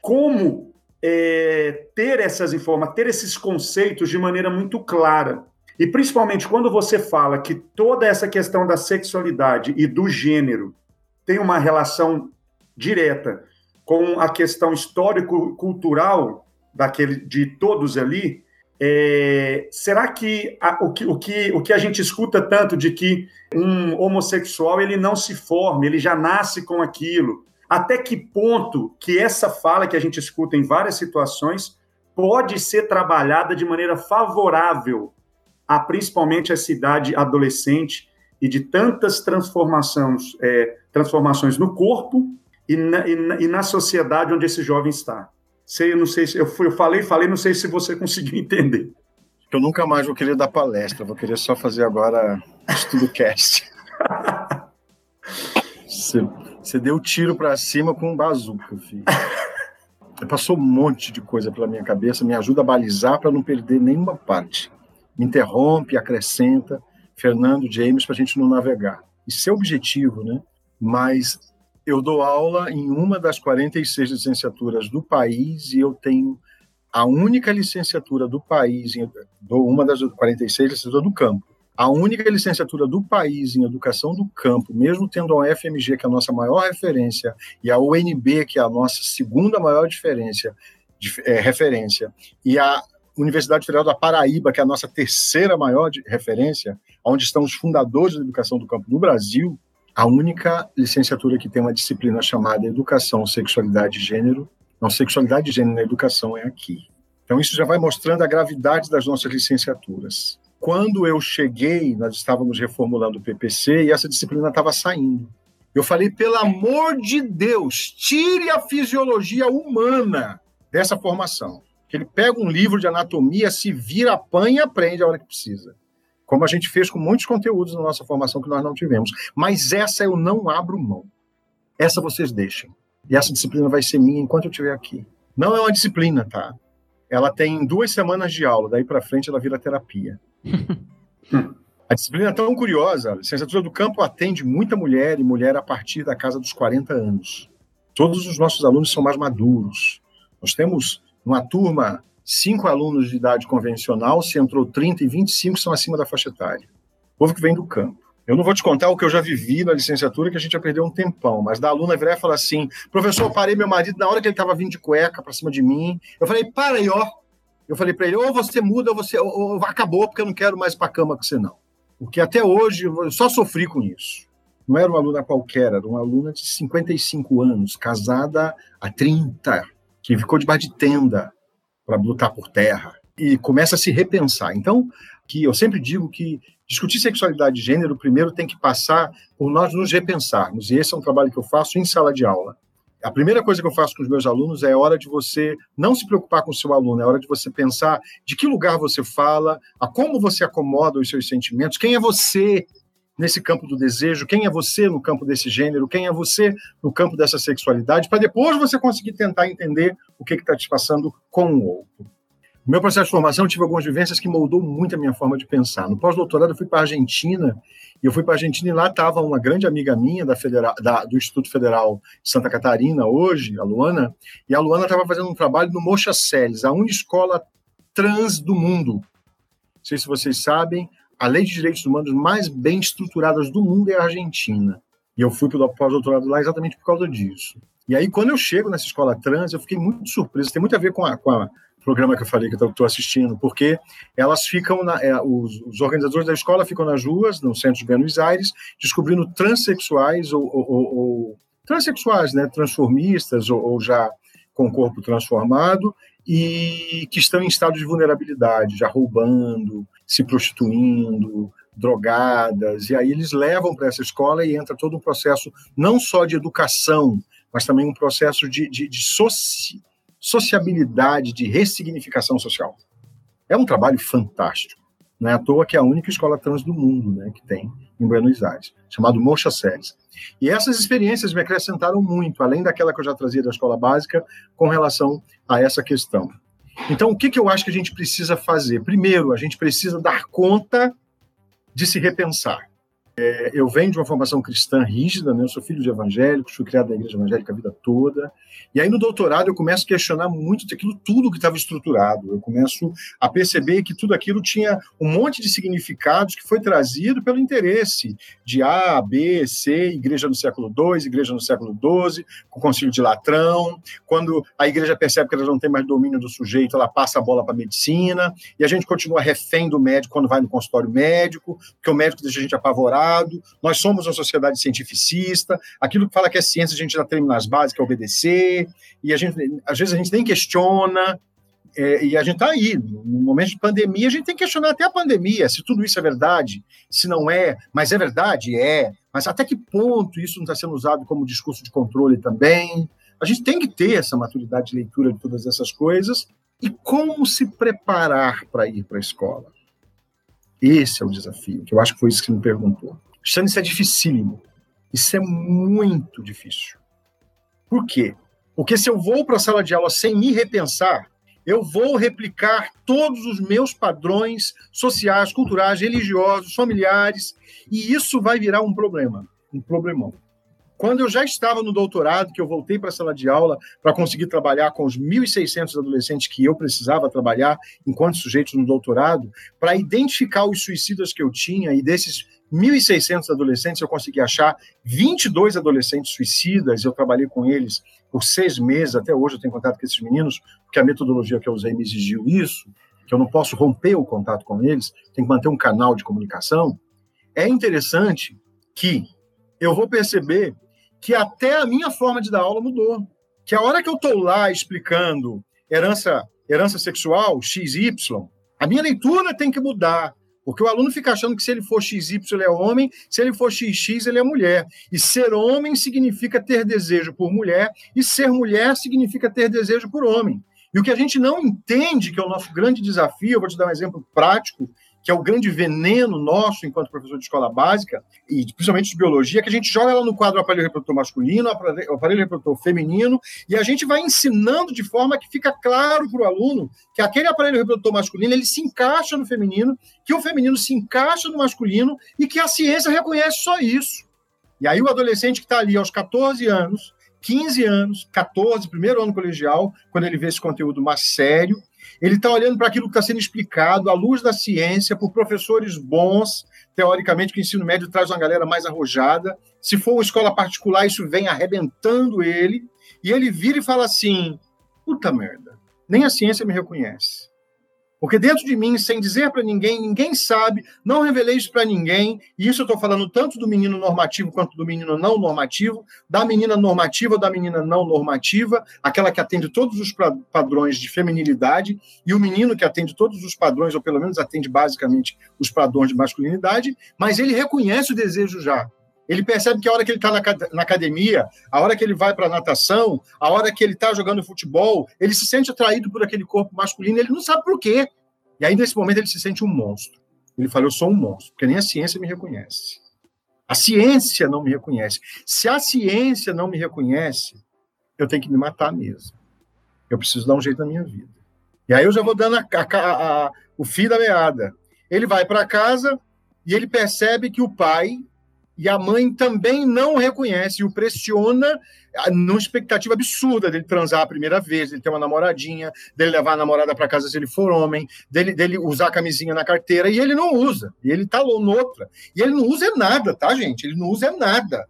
S2: Como é, ter essas informações, ter esses conceitos de maneira muito clara? E principalmente quando você fala que toda essa questão da sexualidade e do gênero tem uma relação direta com a questão histórico-cultural daquele de todos ali, é, será que a, o que, o, que, o que a gente escuta tanto de que um homossexual ele não se forma, ele já nasce com aquilo? Até que ponto que essa fala que a gente escuta em várias situações pode ser trabalhada de maneira favorável a principalmente essa idade adolescente e de tantas transformações, é, transformações no corpo e na, e, na, e na sociedade onde esse jovem está? Sei, não sei se eu, eu falei, falei, não sei se você conseguiu entender.
S5: Eu nunca mais vou querer dar palestra, vou querer só fazer agora estudo cast. você, você deu tiro para cima com um bazuca, filho. Passou um monte de coisa pela minha cabeça, me ajuda a balizar para não perder nenhuma parte. Me interrompe, acrescenta, Fernando, James, para a gente não navegar. Isso é objetivo, né? Mas eu dou aula em uma das 46 licenciaturas do país e eu tenho a única licenciatura do país, em, uma das 46 licenciaturas do campo, a única licenciatura do país em educação do campo, mesmo tendo a UFMG, que é a nossa maior referência, e a UNB, que é a nossa segunda maior diferença, é, referência, e a Universidade Federal da Paraíba, que é a nossa terceira maior referência, onde estão os fundadores da educação do campo no Brasil, a única licenciatura que tem uma disciplina chamada Educação, Sexualidade e Gênero, não, Sexualidade e Gênero na Educação é aqui. Então, isso já vai mostrando a gravidade das nossas licenciaturas. Quando eu cheguei, nós estávamos reformulando o PPC e essa disciplina estava saindo. Eu falei, pelo amor de Deus, tire a fisiologia humana dessa formação. Ele pega um livro de anatomia, se vira, apanha e aprende a hora que precisa. Como a gente fez com muitos conteúdos na nossa formação que nós não tivemos. Mas essa eu não abro mão. Essa vocês deixem. E essa disciplina vai ser minha enquanto eu estiver aqui. Não é uma disciplina, tá? ela tem duas semanas de aula, daí para frente ela vira terapia. a disciplina é tão curiosa, a licenciatura do campo atende muita mulher e mulher a partir da casa dos 40 anos. Todos os nossos alunos são mais maduros. Nós temos uma turma, cinco alunos de idade convencional, se entrou 30 e 25 são acima da faixa etária. O povo que vem do campo. Eu não vou te contar o que eu já vivi na licenciatura, que a gente já perdeu um tempão, mas da aluna virar e falar assim: professor, eu parei meu marido na hora que ele estava vindo de cueca para cima de mim. Eu falei: para aí, ó. Eu falei para ele: ou você muda, ou você. Ou, ou, acabou, porque eu não quero mais para cama com você, não. Porque até hoje eu só sofri com isso. Não era uma aluna qualquer, era uma aluna de 55 anos, casada há 30, que ficou debaixo de tenda para lutar por terra. E começa a se repensar. Então, que eu sempre digo que discutir sexualidade e gênero, primeiro tem que passar por nós nos repensarmos, e esse é um trabalho que eu faço em sala de aula. A primeira coisa que eu faço com os meus alunos é a hora de você não se preocupar com o seu aluno, é hora de você pensar de que lugar você fala, a como você acomoda os seus sentimentos, quem é você nesse campo do desejo, quem é você no campo desse gênero, quem é você no campo dessa sexualidade, para depois você conseguir tentar entender o que está te passando com o outro. No meu processo de formação, tive algumas vivências que moldou muito a minha forma de pensar. No pós-doutorado, eu fui para a Argentina, e eu fui para a Argentina e lá estava uma grande amiga minha da Federal, da, do Instituto Federal de Santa Catarina, hoje, a Luana, e a Luana estava fazendo um trabalho no Mocha Celes, a única escola trans do mundo. Não sei se vocês sabem, a lei de direitos humanos mais bem estruturadas do mundo é a Argentina. E eu fui para o pós-doutorado lá exatamente por causa disso. E aí, quando eu chego nessa escola trans, eu fiquei muito surpreso. Tem muito a ver com a, com a programa que eu falei que eu estou assistindo, porque elas ficam, na, é, os, os, organizadores da escola ficam nas ruas, no centro de Buenos Aires, descobrindo transexuais ou, ou, ou, ou transexuais, né, transformistas ou, já com corpo transformado e que estão em estado de vulnerabilidade, já roubando, se prostituindo, drogadas, e aí eles levam para essa escola e entra todo um processo não só de educação, mas também um processo de, de, de soci sociabilidade, de ressignificação social. É um trabalho fantástico. Não é à toa que é a única escola trans do mundo né, que tem em Buenos Aires, chamado Mocha Séries. E essas experiências me acrescentaram muito, além daquela que eu já trazia da escola básica, com relação a essa questão. Então, o que, que eu acho que a gente precisa fazer? Primeiro, a gente precisa dar conta de se repensar. É, eu venho de uma formação cristã rígida, né? eu sou filho de evangélicos, fui criado na igreja evangélica a vida toda. E aí no doutorado eu começo a questionar muito daquilo tudo que estava estruturado. Eu começo a perceber que tudo aquilo tinha um monte de significados que foi trazido pelo interesse de A, B, C, igreja no século II, igreja no século XII, com o concílio de Latrão. Quando a igreja percebe que ela não tem mais domínio do sujeito, ela passa a bola para a medicina. E a gente continua refém do médico quando vai no consultório médico, porque o médico deixa a gente apavorado nós somos uma sociedade cientificista, aquilo que fala que é ciência a gente já tem nas bases, que é obedecer, e a gente, às vezes a gente nem questiona, é, e a gente está aí, no momento de pandemia, a gente tem que questionar até a pandemia, se tudo isso é verdade, se não é, mas é verdade, é, mas até que ponto isso não está sendo usado como discurso de controle também? A gente tem que ter essa maturidade de leitura de todas essas coisas e como se preparar para ir para a escola. Esse é o desafio, que eu acho que foi isso que me perguntou. Xane, isso é dificílimo. Isso é muito difícil. Por quê? Porque se eu vou para a sala de aula sem me repensar, eu vou replicar todos os meus padrões sociais, culturais, religiosos, familiares, e isso vai virar um problema, um problemão. Quando eu já estava no doutorado, que eu voltei para a sala de aula para conseguir trabalhar com os 1.600 adolescentes que eu precisava trabalhar enquanto sujeito no doutorado, para identificar os suicidas que eu tinha, e desses 1.600 adolescentes eu consegui achar 22 adolescentes suicidas, eu trabalhei com eles por seis meses, até hoje eu tenho contato com esses meninos, porque a metodologia que eu usei me exigiu isso, que eu não posso romper o contato com eles, tem que manter um canal de comunicação. É interessante que eu vou perceber que até a minha forma de dar aula mudou. Que a hora que eu estou lá explicando herança, herança sexual, XY, a minha leitura tem que mudar. Porque o aluno fica achando que se ele for XY ele é homem, se ele for XX ele é mulher. E ser homem significa ter desejo por mulher, e ser mulher significa ter desejo por homem. E o que a gente não entende, que é o nosso grande desafio, eu vou te dar um exemplo prático, que é o grande veneno nosso enquanto professor de escola básica, e principalmente de biologia, que a gente joga lá no quadro aparelho reprodutor masculino, aparelho reprodutor feminino, e a gente vai ensinando de forma que fica claro para o aluno que aquele aparelho reprodutor masculino ele se encaixa no feminino, que o feminino se encaixa no masculino e que a ciência reconhece só isso. E aí o adolescente que está ali aos 14 anos, 15 anos, 14, primeiro ano colegial, quando ele vê esse conteúdo mais sério, ele está olhando para aquilo que está sendo explicado à luz da ciência, por professores bons, teoricamente, que o ensino médio traz uma galera mais arrojada. Se for uma escola particular, isso vem arrebentando ele, e ele vira e fala assim: puta merda, nem a ciência me reconhece. Porque dentro de mim, sem dizer para ninguém, ninguém sabe, não revelei isso para ninguém, e isso eu estou falando tanto do menino normativo quanto do menino não normativo, da menina normativa ou da menina não normativa, aquela que atende todos os padrões de feminilidade, e o menino que atende todos os padrões, ou pelo menos atende basicamente os padrões de masculinidade, mas ele reconhece o desejo já. Ele percebe que a hora que ele está na, na, academia, a hora que ele vai para a natação, a hora que ele está jogando futebol, ele se sente atraído por aquele corpo masculino, ele não sabe por quê. E aí, nesse momento, ele se sente um monstro. Ele fala: Eu sou um monstro, porque nem a ciência me reconhece. A ciência não me reconhece. Se a ciência não me reconhece, eu tenho que me matar mesmo. Eu preciso dar um jeito na minha vida. E aí eu já vou dando a, a, a, o fim da meada. Ele vai para casa e ele percebe que o pai e a mãe também não reconhece e o pressiona numa expectativa absurda dele transar a primeira vez, dele ter uma namoradinha, dele levar a namorada para casa se ele for homem, dele, dele usar a camisinha na carteira, e ele não usa, e ele tá noutra. E ele não usa nada, tá, gente? Ele não usa nada.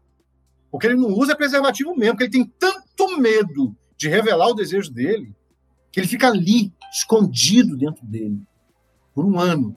S5: O que ele não usa é preservativo mesmo, porque ele tem tanto medo de revelar o desejo dele, que ele fica ali, escondido dentro dele, por um ano.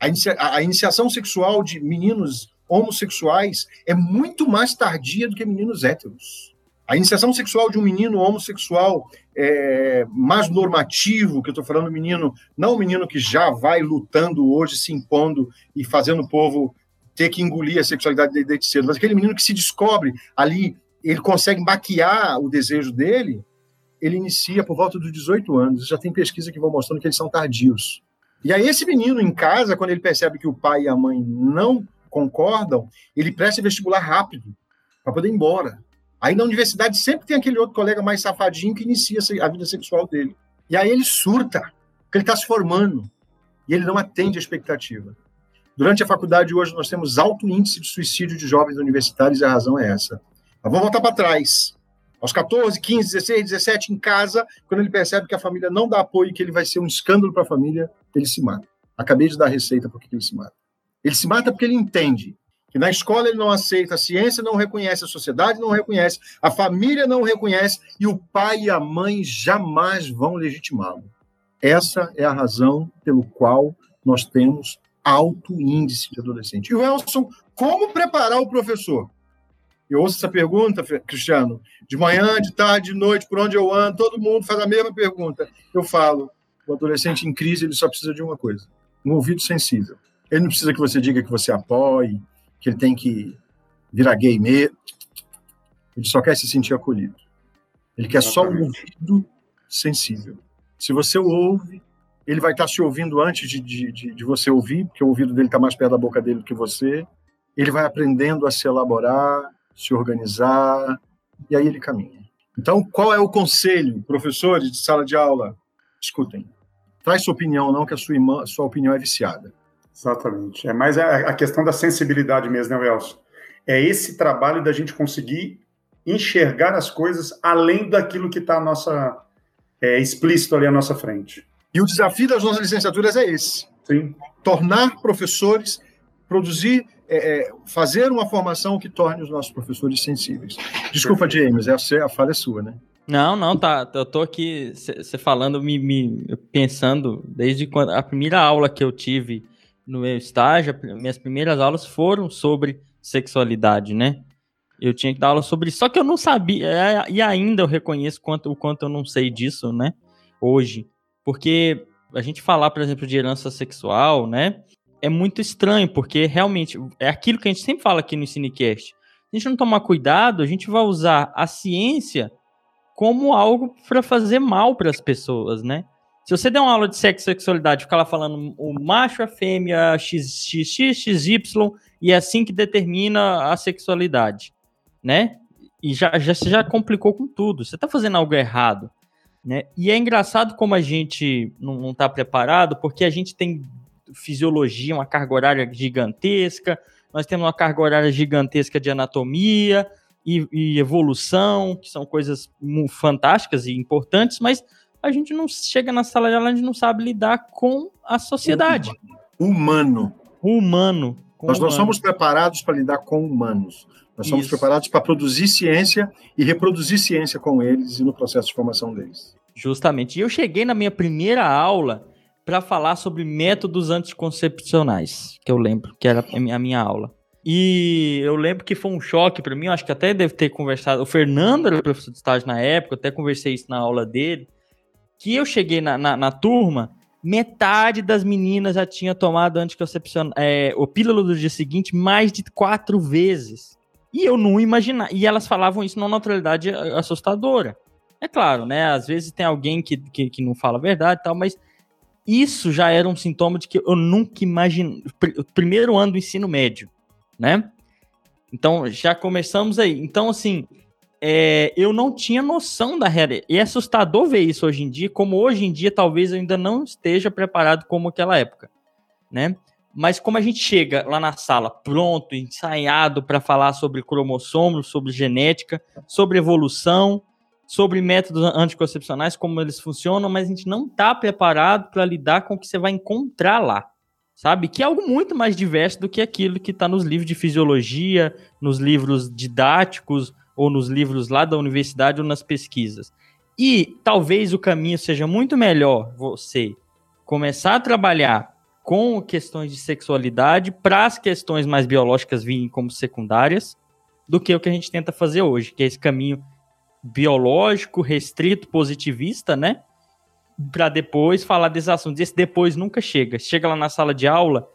S5: A, inicia a iniciação sexual de meninos homossexuais é muito mais tardia do que meninos héteros. A iniciação sexual de um menino homossexual é, mais normativo, que eu estou falando menino, não o menino que já vai lutando hoje, se impondo e fazendo o povo ter que engolir a sexualidade desde cedo, mas aquele menino que se descobre ali, ele consegue maquiar o desejo dele, ele inicia por volta dos 18 anos. Já tem pesquisa que vão mostrando que eles são tardios. E aí esse menino em casa, quando ele percebe que o pai e a mãe não concordam, ele presta vestibular rápido para poder ir embora. Aí na universidade sempre tem aquele outro colega mais safadinho que inicia a vida sexual dele. E aí ele surta, porque ele está se formando e ele não atende a expectativa. Durante a faculdade hoje nós temos alto índice de suicídio de jovens universitários e a razão é essa. Mas vamos voltar para trás. Aos 14, 15, 16, 17, em casa, quando ele percebe que a família não dá apoio e que ele vai ser um escândalo para a família, ele se mata. Acabei de dar a receita porque ele se mata. Ele se mata porque ele entende que na escola ele não aceita, a ciência não reconhece, a sociedade não reconhece, a família não reconhece e o pai e a mãe jamais vão legitimá-lo. Essa é a razão pelo qual nós temos alto índice de adolescente. E o Elson, como preparar o professor? Eu ouço essa pergunta, Cristiano, de manhã, de tarde, de noite, por onde eu ando, todo mundo faz a mesma pergunta. Eu falo, o adolescente em crise, ele só precisa de uma coisa, um ouvido sensível. Ele não precisa que você diga que você apoie, que ele tem que virar gay mesmo. Ele só quer se sentir acolhido. Ele quer só um ouvido sensível. Se você o ouve, ele vai estar se ouvindo antes de, de, de, de você ouvir, porque o ouvido dele está mais perto da boca dele do que você. Ele vai aprendendo a se elaborar, se organizar, e aí ele caminha. Então, qual é o conselho, professores de sala de aula? Escutem. Traz sua opinião, não, que a sua, irmã, sua opinião é viciada.
S2: Exatamente. É mais a, a questão da sensibilidade mesmo, né, Elson? é esse trabalho da gente conseguir enxergar as coisas além daquilo que está nossa é, explícito ali à nossa frente.
S5: E o desafio das nossas licenciaturas é esse:
S2: Sim.
S5: tornar professores, produzir, é, é, fazer uma formação que torne os nossos professores sensíveis. Desculpa, James, essa a falha é sua, né?
S1: Não, não, tá. Eu tô aqui, você falando, me, me, pensando, desde quando a primeira aula que eu tive no meu estágio, minhas primeiras aulas foram sobre sexualidade, né? Eu tinha que dar aula sobre isso. Só que eu não sabia, é, e ainda eu reconheço quanto, o quanto eu não sei disso, né? Hoje. Porque a gente falar, por exemplo, de herança sexual, né? É muito estranho, porque realmente é aquilo que a gente sempre fala aqui no Cinecast. Se a gente não tomar cuidado, a gente vai usar a ciência como algo para fazer mal para as pessoas, né? Se você der uma aula de sexo e sexualidade, ficar lá falando o macho, a fêmea, XXX, XY, e é assim que determina a sexualidade né? E já, já, já complicou com tudo. Você está fazendo algo errado. Né? E é engraçado como a gente não está preparado, porque a gente tem fisiologia, uma carga horária gigantesca, nós temos uma carga horária gigantesca de anatomia e, e evolução, que são coisas fantásticas e importantes, mas a gente não chega na sala de aula, a gente não sabe lidar com a sociedade.
S5: Humano.
S1: Humano.
S5: Nós não somos preparados para lidar com humanos. Nós somos Isso. preparados para produzir ciência e reproduzir ciência com eles e no processo de formação deles.
S1: Justamente. E eu cheguei na minha primeira aula para falar sobre métodos anticoncepcionais, que eu lembro, que era a minha aula. E eu lembro que foi um choque para mim, eu acho que até deve ter conversado. O Fernando era professor de estágio na época, eu até conversei isso na aula dele. Que eu cheguei na, na, na turma, metade das meninas já tinha tomado anticoncepcional, é, o pílula do dia seguinte mais de quatro vezes. E eu não imaginava. E elas falavam isso numa naturalidade assustadora. É claro, né? Às vezes tem alguém que, que, que não fala a verdade e tal, mas isso já era um sintoma de que eu nunca imaginei. Primeiro ano do ensino médio, né? Então já começamos aí. Então, assim, é, eu não tinha noção da realidade. E é assustador ver isso hoje em dia, como hoje em dia talvez eu ainda não esteja preparado como aquela época, né? Mas como a gente chega lá na sala pronto, ensaiado para falar sobre cromossomos, sobre genética, sobre evolução, sobre métodos anticoncepcionais, como eles funcionam, mas a gente não está preparado para lidar com o que você vai encontrar lá, sabe? Que é algo muito mais diverso do que aquilo que está nos livros de fisiologia, nos livros didáticos, ou nos livros lá da universidade ou nas pesquisas. E talvez o caminho seja muito melhor você começar a trabalhar com questões de sexualidade para as questões mais biológicas virem como secundárias do que o que a gente tenta fazer hoje, que é esse caminho biológico, restrito, positivista, né? Para depois falar desses assuntos. Esse depois nunca chega. Chega lá na sala de aula,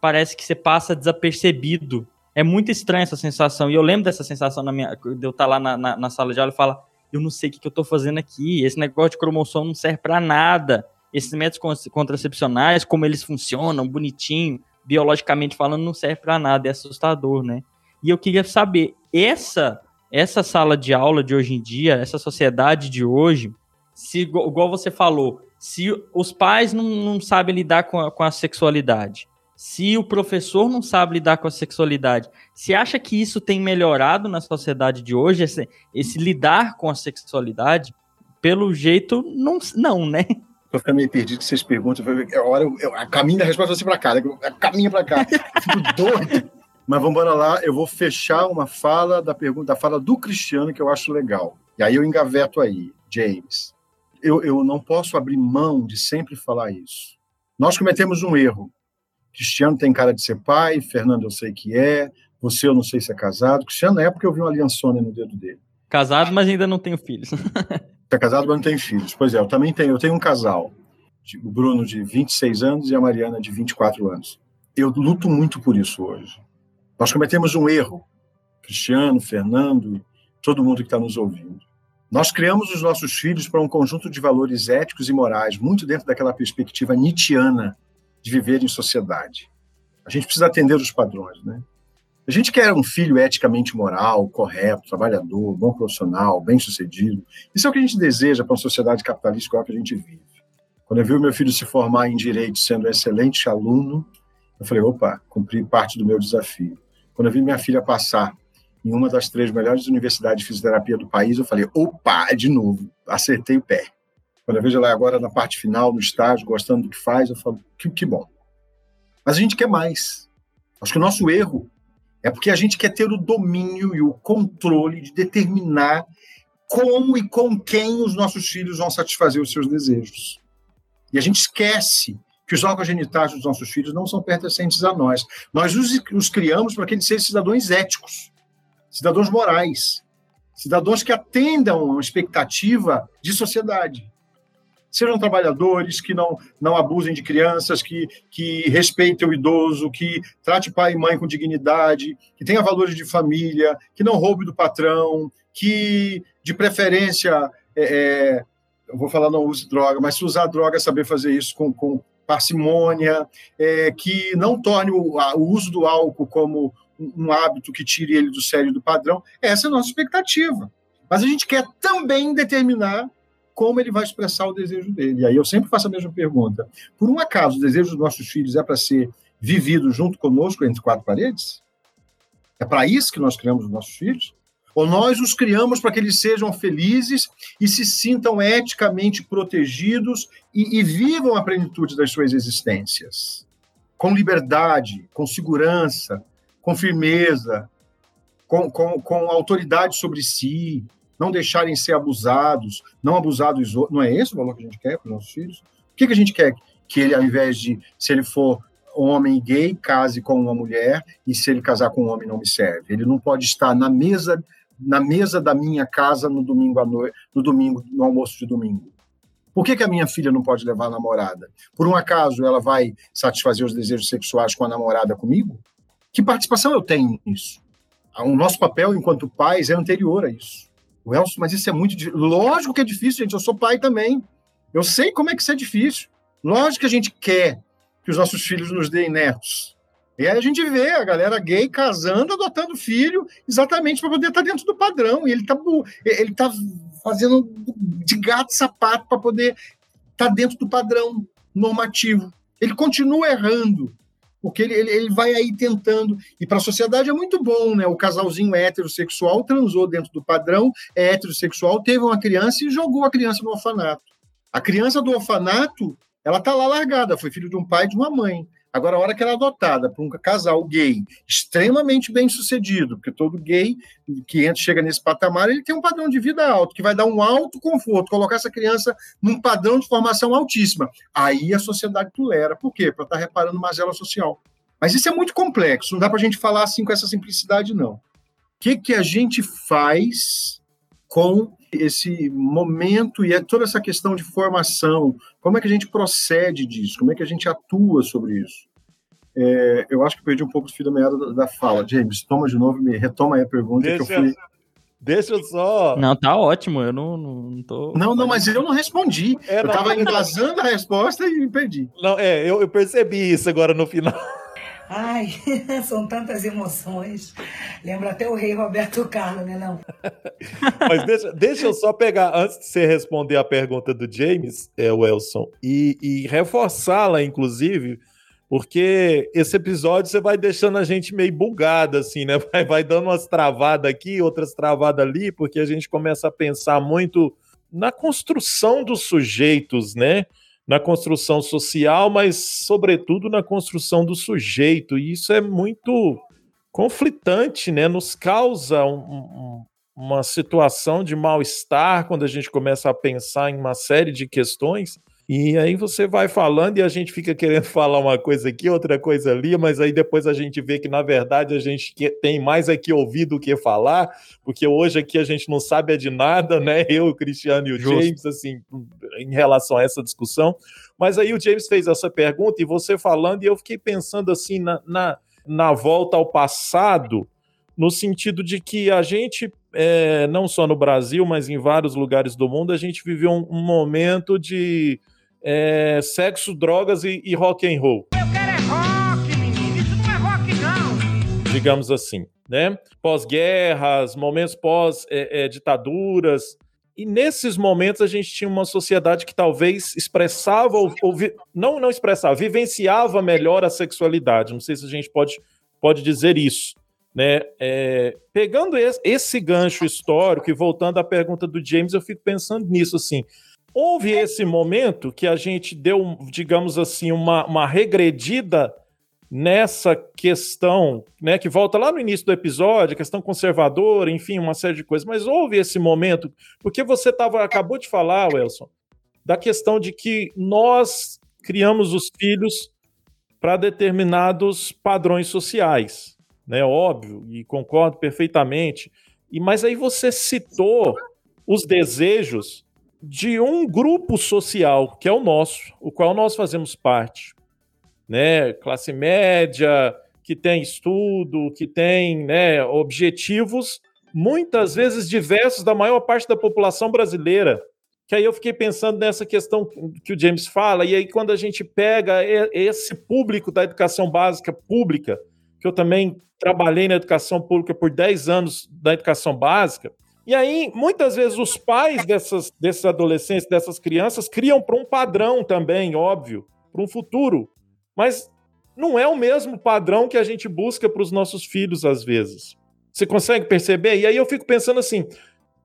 S1: parece que você passa desapercebido. É muito estranha essa sensação. E eu lembro dessa sensação na minha, de eu estar lá na, na, na sala de aula e falar: eu não sei o que, que eu estou fazendo aqui. Esse negócio de cromossomo não serve para nada esses métodos contracepcionais, como eles funcionam, bonitinho, biologicamente falando, não serve para nada, é assustador, né? E eu queria saber, essa essa sala de aula de hoje em dia, essa sociedade de hoje, se igual você falou, se os pais não, não sabem lidar com a, com a sexualidade, se o professor não sabe lidar com a sexualidade, você acha que isso tem melhorado na sociedade de hoje, esse, esse lidar com a sexualidade? Pelo jeito, não, não né?
S5: Tô ficando meio perdido que vocês perguntam. É eu, eu, a caminho da resposta assim para cá, né? caminho para cá. fico doido. Mas vamos lá, eu vou fechar uma fala da pergunta, da fala do Cristiano, que eu acho legal. E aí eu engaveto aí, James. Eu, eu não posso abrir mão de sempre falar isso. Nós cometemos um erro. Cristiano tem cara de ser pai, Fernando eu sei que é, você eu não sei se é casado. Cristiano, na época eu vi uma aliançona no dedo dele.
S1: Casado, mas ainda não tenho filhos.
S5: é casado, mas não tem filhos. Pois é, eu também tenho. Eu tenho um casal, o Bruno de 26 anos e a Mariana de 24 anos. Eu luto muito por isso hoje. Nós cometemos um erro. Cristiano, Fernando, todo mundo que está nos ouvindo. Nós criamos os nossos filhos para um conjunto de valores éticos e morais, muito dentro daquela perspectiva nietzschiana de viver em sociedade. A gente precisa atender os padrões, né? A gente quer um filho eticamente moral, correto, trabalhador, bom profissional, bem-sucedido. Isso é o que a gente deseja para uma sociedade capitalista igual a que a gente vive. Quando eu vi o meu filho se formar em direito sendo um excelente aluno, eu falei, opa, cumpri parte do meu desafio. Quando eu vi minha filha passar em uma das três melhores universidades de fisioterapia do país, eu falei, opa, é de novo, acertei o pé. Quando eu vejo ela agora na parte final, no estágio, gostando do que faz, eu falo, que, que bom. Mas a gente quer mais. Acho que o nosso erro é porque a gente quer ter o domínio e o controle de determinar como e com quem os nossos filhos vão satisfazer os seus desejos. E a gente esquece que os órgãos genitais dos nossos filhos não são pertencentes a nós. Nós os, os criamos para que eles sejam cidadãos éticos, cidadãos morais, cidadãos que atendam a uma expectativa de sociedade. Sejam trabalhadores que não, não abusem de crianças, que, que respeitem o idoso, que trate pai e mãe com dignidade, que tenha valores de família, que não roube do patrão, que, de preferência, é, é, eu vou falar não use droga, mas se usar droga, saber fazer isso com, com parcimônia, é, que não torne o, a, o uso do álcool como um hábito que tire ele do sério do padrão. Essa é a nossa expectativa. Mas a gente quer também determinar como ele vai expressar o desejo dele. E aí eu sempre faço a mesma pergunta. Por um acaso, o desejo dos nossos filhos é para ser vivido junto conosco entre quatro paredes? É para isso que nós criamos os nossos filhos? Ou nós os criamos para que eles sejam felizes e se sintam eticamente protegidos e, e vivam a plenitude das suas existências? Com liberdade, com segurança, com firmeza, com, com, com autoridade sobre si, não deixarem ser abusados, não abusar dos outros. Não é esse o valor que a gente quer para os nossos filhos? O que, que a gente quer? Que ele, ao invés de, se ele for homem gay, case com uma mulher, e se ele casar com um homem, não me serve. Ele não pode estar na mesa na mesa da minha casa no domingo à noite, no domingo, no almoço de domingo. Por que, que a minha filha não pode levar a namorada? Por um acaso ela vai satisfazer os desejos sexuais com a namorada comigo? Que participação eu tenho nisso? O nosso papel enquanto pais é anterior a isso. Elcio, mas isso é muito difícil. Lógico que é difícil, gente. Eu sou pai também. Eu sei como é que isso é difícil. Lógico que a gente quer que os nossos filhos nos deem netos. E aí a gente vê a galera gay casando, adotando filho, exatamente para poder estar tá dentro do padrão. E ele está ele tá fazendo de gato sapato para poder estar tá dentro do padrão normativo. Ele continua errando, porque ele, ele, ele vai aí tentando. E para a sociedade é muito bom, né? O casalzinho heterossexual transou dentro do padrão, é heterossexual, teve uma criança e jogou a criança no orfanato. A criança do orfanato, ela está lá largada, foi filho de um pai e de uma mãe. Agora, a hora que ela é adotada por um casal gay extremamente bem sucedido, porque todo gay que entra, chega nesse patamar, ele tem um padrão de vida alto, que vai dar um alto conforto, colocar essa criança num padrão de formação altíssima. Aí a sociedade tolera. Por quê? Para estar tá reparando mazela social. Mas isso é muito complexo, não dá para a gente falar assim com essa simplicidade, não. O que, que a gente faz com esse momento e é toda essa questão de formação, como é que a gente procede disso, como é que a gente atua sobre isso. É, eu acho que perdi um pouco do fio da meada da, da, fala. James, toma de novo, me retoma aí a pergunta deixa, que eu fui.
S4: Deixa eu só.
S1: Não, tá ótimo, eu não, não, não tô.
S5: Não, não, mas eu não respondi. É, eu não, tava embasando a resposta e me perdi.
S4: Não, é, eu, eu percebi isso agora no final.
S8: Ai, são tantas emoções. Lembra até o rei Roberto Carlos, né, não?
S4: Mas deixa, deixa eu só pegar, antes de você responder a pergunta do James, é, Wilson, e, e reforçá-la, inclusive, porque esse episódio você vai deixando a gente meio bugado, assim, né? Vai, vai dando umas travadas aqui, outras travadas ali, porque a gente começa a pensar muito na construção dos sujeitos, né? Na construção social, mas, sobretudo, na construção do sujeito. E isso é muito conflitante, né? Nos causa um, um, uma situação de mal-estar quando a gente começa a pensar em uma série de questões e aí você vai falando e a gente fica querendo falar uma coisa aqui, outra coisa ali, mas aí depois a gente vê que na verdade a gente tem mais aqui ouvir do que falar, porque hoje aqui a gente não sabe é de nada, né? Eu, o Cristiano e o Justo. James, assim, em relação a essa discussão. Mas aí o James fez essa pergunta e você falando, e eu fiquei pensando assim na, na, na volta ao passado, no sentido de que a gente, é, não só no Brasil, mas em vários lugares do mundo, a gente viveu um, um momento de é, sexo, drogas e, e rock and roll.
S9: Eu quero é rock, menino. Isso não é rock, não.
S4: Digamos assim, né? Pós-guerras, momentos pós-ditaduras. É, é, e nesses momentos a gente tinha uma sociedade que talvez expressava, ou, ou não, não expressava, vivenciava melhor a sexualidade. Não sei se a gente pode, pode dizer isso. Né? É, pegando esse, esse gancho histórico e voltando à pergunta do James, eu fico pensando nisso assim. Houve esse momento que a gente deu, digamos assim, uma, uma regredida nessa questão, né, que volta lá no início do episódio, questão conservadora, enfim, uma série de coisas, mas houve esse momento, porque você tava, acabou de falar, Wilson, da questão de que nós criamos os filhos para determinados padrões sociais, né, óbvio, e concordo perfeitamente, e mas aí você citou os desejos de um grupo social, que é o nosso, o qual nós fazemos parte né, classe média, que tem estudo, que tem né, objetivos, muitas vezes diversos da maior parte da população brasileira. Que aí eu fiquei pensando nessa questão que o James fala, e aí quando a gente pega esse público da educação básica pública, que eu também trabalhei na educação pública por 10 anos da educação básica, e aí, muitas vezes, os pais dessas, desses adolescentes, dessas crianças, criam para um padrão também, óbvio, para um futuro mas não é o mesmo padrão que a gente busca para os nossos filhos às vezes. Você consegue perceber? E aí eu fico pensando assim: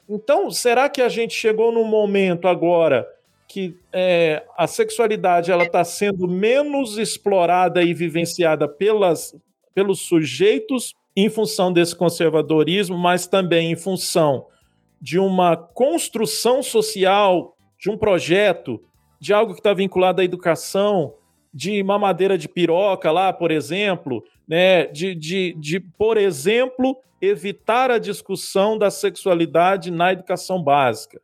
S4: então, será que a gente chegou num momento agora que é, a sexualidade ela está sendo menos explorada e vivenciada pelas, pelos sujeitos em função desse conservadorismo, mas também em função de uma construção social, de um projeto, de algo que está vinculado à educação, de mamadeira de piroca lá, por exemplo, né? De, de, de, por exemplo, evitar a discussão da sexualidade na educação básica.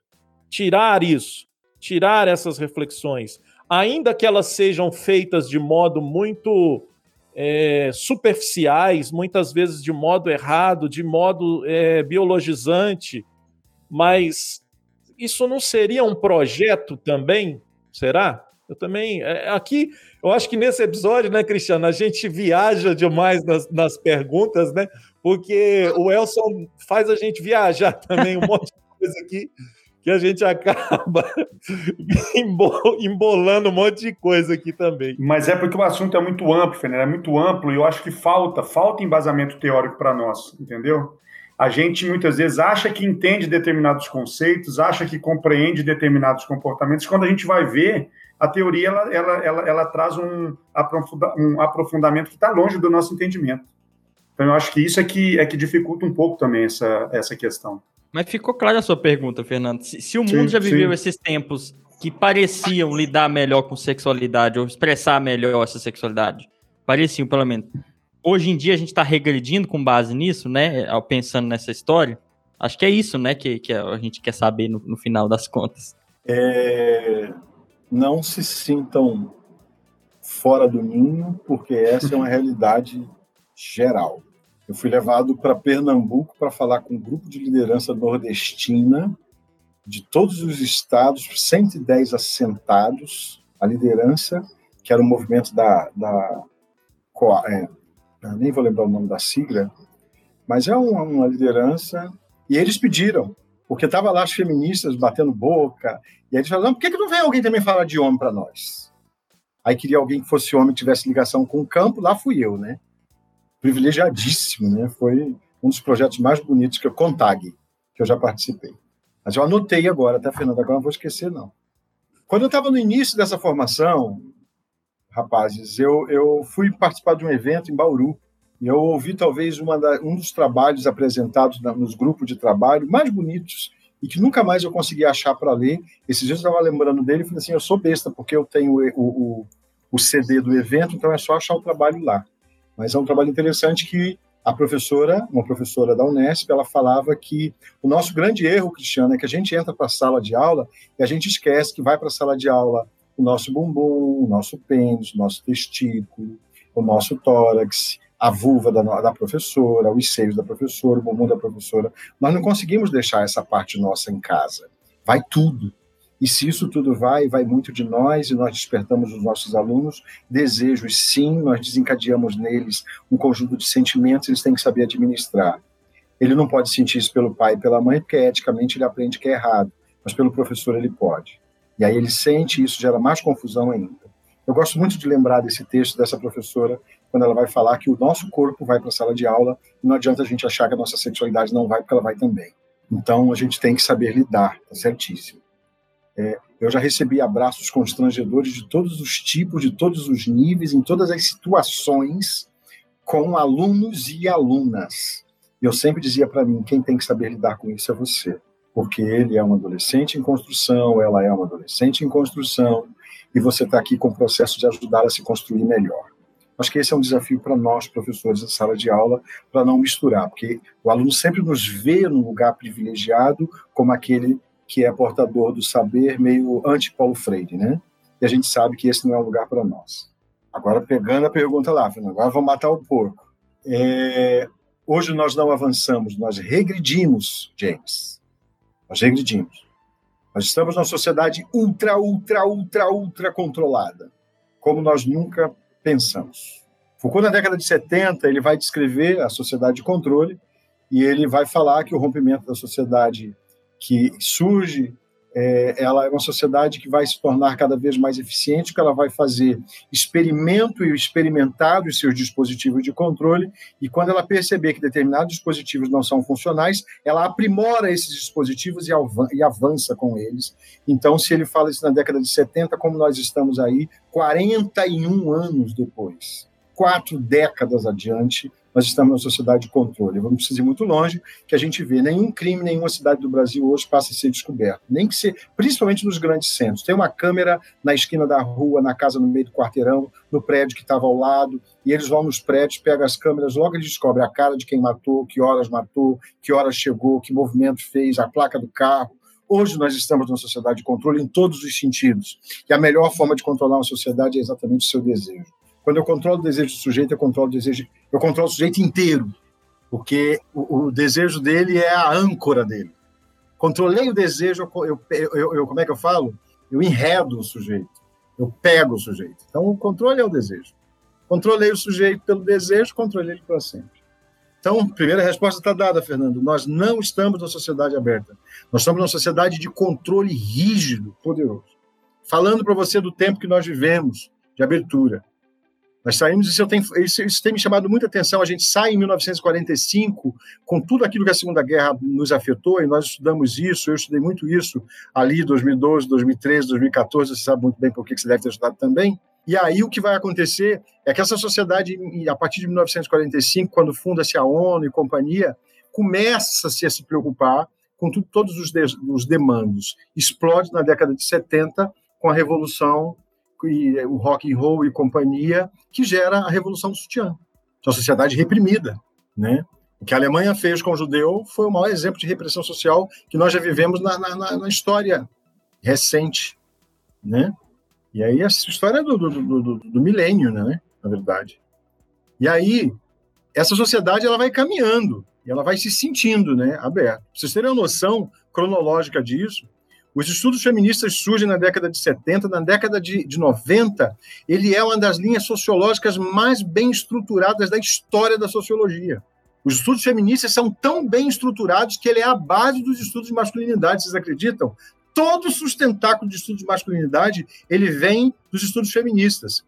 S4: Tirar isso, tirar essas reflexões, ainda que elas sejam feitas de modo muito é, superficiais, muitas vezes de modo errado, de modo é, biologizante, mas isso não seria um projeto também? Será? Eu também. É, aqui, eu acho que nesse episódio, né, Cristiano, a gente viaja demais nas, nas perguntas, né? Porque o Elson faz a gente viajar também um monte de coisa aqui que a gente acaba embolando um monte de coisa aqui também.
S2: Mas é porque o assunto é muito amplo, Fernando, é muito amplo e eu acho que falta, falta embasamento teórico para nós, entendeu? A gente muitas vezes acha que entende determinados conceitos, acha que compreende determinados comportamentos, quando a gente vai ver, a teoria ela, ela, ela, ela traz um, aprofunda, um aprofundamento que está longe do nosso entendimento. Então, eu acho que isso é que, é que dificulta um pouco também essa, essa questão.
S1: Mas ficou clara a sua pergunta, Fernando. Se, se o mundo sim, já viveu sim. esses tempos que pareciam lidar melhor com sexualidade ou expressar melhor essa sexualidade, pareciam pelo menos. Hoje em dia a gente está regredindo com base nisso, né? Pensando nessa história. Acho que é isso, né? Que, que a gente quer saber no, no final das contas.
S5: É, não se sintam fora do ninho, porque essa é uma realidade geral. Eu fui levado para Pernambuco para falar com um grupo de liderança nordestina de todos os estados, 110 assentados, a liderança, que era o movimento da. da é, nem vou lembrar o nome da sigla, mas é uma, uma liderança, e eles pediram porque tava lá as feministas batendo boca, e eles falaram, por que, que não vem alguém também falar de homem para nós? Aí queria alguém que fosse homem, tivesse ligação com o campo, lá fui eu, né? Privilegiadíssimo, né? Foi um dos projetos mais bonitos que eu, Contag, que eu já participei. Mas eu anotei agora, tá, Fernanda? Agora não vou esquecer, não. Quando eu estava no início dessa formação, rapazes, eu, eu fui participar de um evento em Bauru, e eu ouvi talvez da, um dos trabalhos apresentados na, nos grupos de trabalho mais bonitos e que nunca mais eu consegui achar para ler. Esses dias eu estava lembrando dele e falei assim: eu sou besta, porque eu tenho o, o, o CD do evento, então é só achar o trabalho lá. Mas é um trabalho interessante que a professora, uma professora da Unesp, ela falava que o nosso grande erro, Cristiano, é que a gente entra para a sala de aula e a gente esquece que vai para a sala de aula o nosso bumbum, o nosso pênis, o nosso testículo, o nosso tórax, a vulva da, da professora, os seios da professora, o bumbum da professora. Nós não conseguimos deixar essa parte nossa em casa. Vai tudo. E se isso tudo vai, vai muito de nós, e nós despertamos os nossos alunos desejos, sim, nós desencadeamos neles um conjunto de sentimentos, eles têm que saber administrar. Ele não pode sentir isso pelo pai e pela mãe, porque eticamente ele aprende que é errado, mas pelo professor ele pode. E aí ele sente, isso gera mais confusão ainda. Eu gosto muito de lembrar desse texto dessa professora quando ela vai falar que o nosso corpo vai para a sala de aula e não adianta a gente achar que a nossa sexualidade não vai, porque ela vai também. Então a gente tem que saber lidar, tá certíssimo. É, eu já recebi abraços constrangedores de todos os tipos, de todos os níveis, em todas as situações, com alunos e alunas. Eu sempre dizia para mim: quem tem que saber lidar com isso é você, porque ele é um adolescente em construção, ela é uma adolescente em construção, e você está aqui com o processo de ajudar a se construir melhor. Acho que esse é um desafio para nós, professores da sala de aula, para não misturar, porque o aluno sempre nos vê num lugar privilegiado como aquele que é portador do saber meio anti-Paulo Freire, né? E a gente sabe que esse não é um lugar para nós. Agora, pegando a pergunta lá, agora vamos matar o porco. É, hoje nós não avançamos, nós regredimos, James. Nós regredimos. Nós estamos numa sociedade ultra, ultra, ultra, ultra controlada, como nós nunca pensamos. Foucault, na década de 70, ele vai descrever a sociedade de controle e ele vai falar que o rompimento da sociedade que surge, é, ela é uma sociedade que vai se tornar cada vez mais eficiente, que ela vai fazer experimento e experimentar os seus dispositivos de controle, e quando ela perceber que determinados dispositivos não são funcionais, ela aprimora esses dispositivos e, e avança com eles. Então, se ele fala isso na década de 70, como nós estamos aí, 41 anos depois, quatro décadas adiante, nós estamos numa sociedade de controle. Vamos precisar ir muito longe, que a gente vê nenhum crime, nenhuma cidade do Brasil hoje passa a ser descoberto. Nem que ser, principalmente nos grandes centros. Tem uma câmera na esquina da rua, na casa no meio do quarteirão, no prédio que estava ao lado, e eles vão nos prédios, pegam as câmeras, logo eles descobrem a cara de quem matou, que horas matou, que horas chegou, que movimento fez, a placa do carro. Hoje nós estamos numa sociedade de controle em todos os sentidos. E a melhor forma de controlar uma sociedade é exatamente o seu desejo. Quando eu controlo o desejo do sujeito, eu controlo o desejo, eu controlo o sujeito inteiro, porque o, o desejo dele é a âncora dele. Controlei o desejo, eu, eu, eu, como é que eu falo? Eu enredo o sujeito, eu pego o sujeito. Então, o controle é o desejo. Controlei o sujeito pelo desejo, controlei ele para sempre. Então, primeira resposta está dada, Fernando. Nós não estamos numa sociedade aberta. Nós estamos numa sociedade de controle rígido, poderoso. Falando para você do tempo que nós vivemos, de abertura. Nós saímos, isso, tem, isso, isso, tem me chamado muita atenção. A gente sai em 1945 com tudo aquilo que a Segunda Guerra nos afetou, e nós estudamos isso. Eu estudei muito isso ali, 2012, 2013, 2014. Você sabe muito bem por que você deve ter estudado também. E aí o que vai acontecer é que essa sociedade, a partir de 1945, quando funda-se a ONU e companhia, começa-se a se preocupar com tudo, todos os, de, os demandos. Explode na década de 70 com a Revolução e o rock and roll e companhia, que gera a revolução sutiã. É uma sociedade reprimida, né? O que a Alemanha fez com o judeu foi o maior exemplo de repressão social que nós já vivemos na, na, na história recente, né? E aí essa história é do, do, do, do, milênio, né? Na verdade. E aí essa sociedade ela vai caminhando e ela vai se sentindo, né? Aberta. Pra vocês terem uma noção cronológica disso, os estudos feministas surgem na década de 70, na década de, de 90, ele é uma das linhas sociológicas mais bem estruturadas da história da sociologia. Os estudos feministas são tão bem estruturados que ele é a base dos estudos de masculinidade, vocês acreditam? Todo o sustentáculo de estudos de masculinidade, ele vem dos estudos feministas.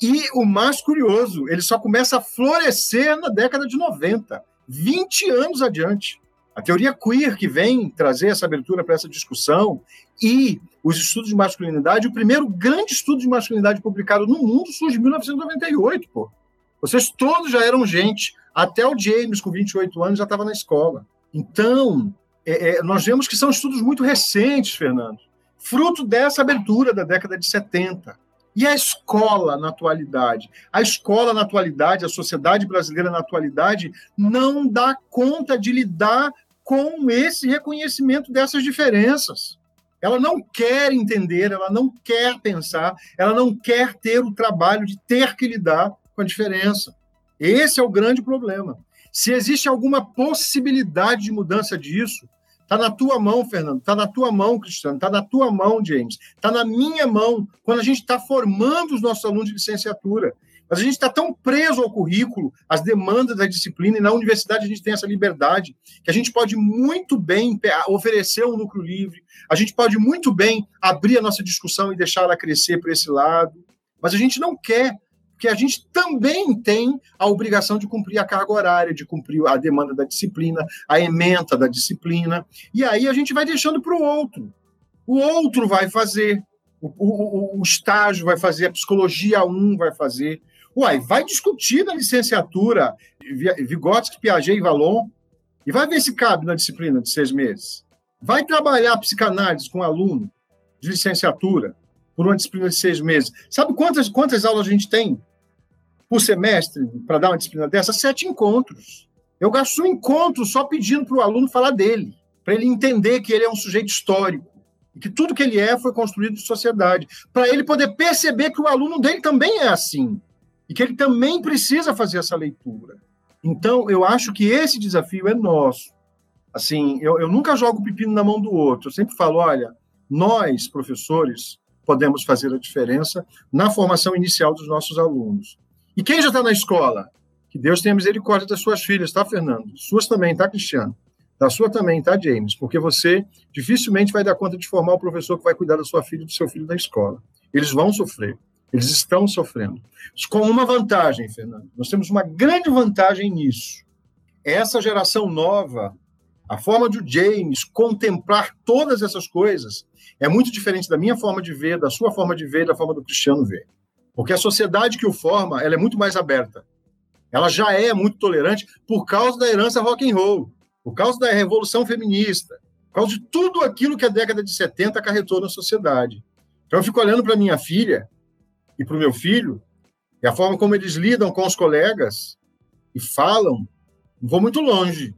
S5: E o mais curioso, ele só começa a florescer na década de 90, 20 anos adiante. A teoria queer que vem trazer essa abertura para essa discussão e os estudos de masculinidade, o primeiro grande estudo de masculinidade publicado no mundo surge em 1998, pô. Vocês todos já eram gente, até o James, com 28 anos, já estava na escola. Então, é, é, nós vemos que são estudos muito recentes, Fernando, fruto dessa abertura da década de 70. E a escola na atualidade? A escola na atualidade, a sociedade brasileira na atualidade, não dá conta de lidar com esse reconhecimento dessas diferenças. Ela não quer entender, ela não quer pensar, ela não quer ter o trabalho de ter que lidar com a diferença. Esse é o grande problema. Se existe alguma possibilidade de mudança disso, está na tua mão, Fernando, está na tua mão, Cristiano, está na tua mão, James, está na minha mão, quando a gente está formando os nossos alunos de licenciatura. Mas a gente está tão preso ao currículo, às demandas da disciplina, e na universidade a gente tem essa liberdade, que a gente pode muito bem oferecer um lucro livre, a gente pode muito bem abrir a nossa discussão e deixar ela crescer para esse lado, mas a gente não quer, Porque a gente também tem a obrigação de cumprir a carga horária, de cumprir a demanda da disciplina, a ementa da disciplina. E aí a gente vai deixando para o outro. O outro vai fazer, o, o, o, estágio vai fazer, a psicologia 1 vai fazer. Uai, vai discutir na licenciatura Vygotsky, Piaget e Vallon e vai ver se cabe na disciplina de seis meses. Vai trabalhar psicanálise com aluno de licenciatura por uma disciplina de seis meses. Sabe quantas, quantas aulas a gente tem por semestre para dar uma disciplina dessa? Sete encontros. Eu gasto um encontro só pedindo para o aluno falar dele, para ele entender que ele é um sujeito histórico, e que tudo que ele é foi construído de sociedade, para ele poder perceber que o aluno dele também é assim, e que ele também precisa fazer essa leitura. Então, eu acho que esse desafio é nosso. Assim, eu, eu nunca jogo o pepino na mão do outro, eu sempre falo, olha, nós, professores, podemos fazer a diferença na formação inicial dos nossos alunos. E quem já está na escola? Que Deus tenha misericórdia das suas filhas, tá, Fernando? Suas também, tá, Cristiano? Da sua também, tá, James? Porque você dificilmente vai dar conta de formar o professor que vai cuidar da sua filha e do seu filho na escola. Eles vão sofrer. Eles estão sofrendo. Com uma vantagem, Fernando. Nós temos uma grande vantagem nisso. Essa geração nova, a forma de James contemplar todas essas coisas, é muito diferente da minha forma de ver, da sua forma de ver, da forma do Cristiano ver. Porque a sociedade que o forma, ela é muito mais aberta. Ela já é muito tolerante por causa da herança rock and roll, por causa da revolução feminista, por causa de tudo aquilo que a década de 70 acarretou na sociedade. Então eu fico olhando para minha filha e para o meu filho, e a forma como eles lidam com os colegas e falam, não vou muito longe.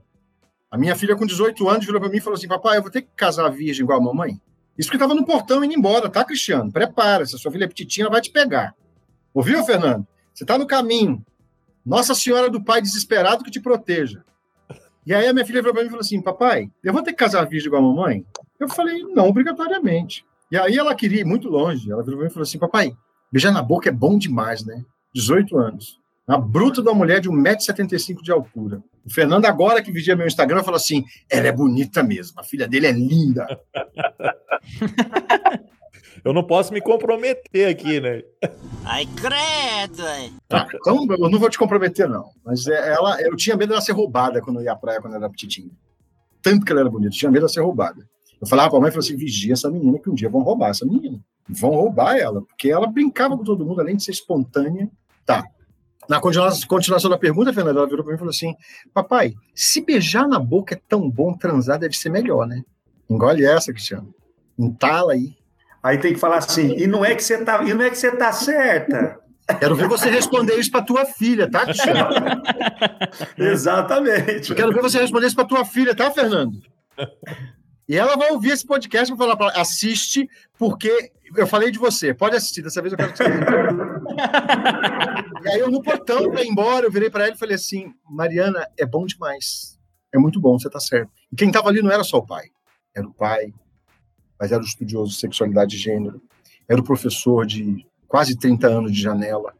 S5: A minha filha, com 18 anos, virou para mim e falou assim: Papai, eu vou ter que casar virgem igual a mamãe? Isso que estava no portão indo embora, tá, Cristiano? Prepara, se a sua filha é petitinha, ela vai te pegar. Ouviu, Fernando? Você está no caminho. Nossa Senhora do Pai desesperado que te proteja. E aí a minha filha virou para mim e falou assim: Papai, eu vou ter que casar virgem igual a mamãe? Eu falei: Não, obrigatoriamente. E aí ela queria ir muito longe. Ela virou para mim e falou assim: Papai, beijar na boca é bom demais, né? 18 anos. Uma bruta da mulher de 1,75m de altura. O Fernando, agora que vigia meu Instagram, falou assim: ela é bonita mesmo, a filha dele é linda.
S4: Eu não posso me comprometer aqui, né?
S3: Ai, credo!
S5: Tá, então eu não vou te comprometer, não. Mas é, ela, eu tinha medo dela ser roubada quando eu ia à praia, quando ela era petitinha. Tanto que ela era bonita, eu tinha medo dela ser roubada. Eu falava para a mãe, falou assim, vigia essa menina, que um dia vão roubar essa menina. Vão roubar ela, porque ela brincava com todo mundo, além de ser espontânea. Tá, na continuação da pergunta, Fernanda, ela virou para mim e falou assim: Papai, se beijar na boca é tão bom, transar deve ser melhor, né? Engole essa, Cristiano. Entala aí.
S2: Aí tem que falar assim, e não é que você tá, e não é que você tá certa.
S5: Quero ver você responder isso para tua filha, tá, Cristiano?
S2: Exatamente.
S5: Eu quero ver você responder isso para tua filha, tá, Fernando? E ela vai ouvir esse podcast e falar para assiste, porque eu falei de você, pode assistir, dessa vez eu quero que você E aí eu no portão para ir embora, eu virei para ela e falei assim, Mariana, é bom demais. É muito bom, você tá certo. E quem tava ali não era só o pai, era o pai, mas era o estudioso de sexualidade e gênero, era o professor de quase 30 anos de janela.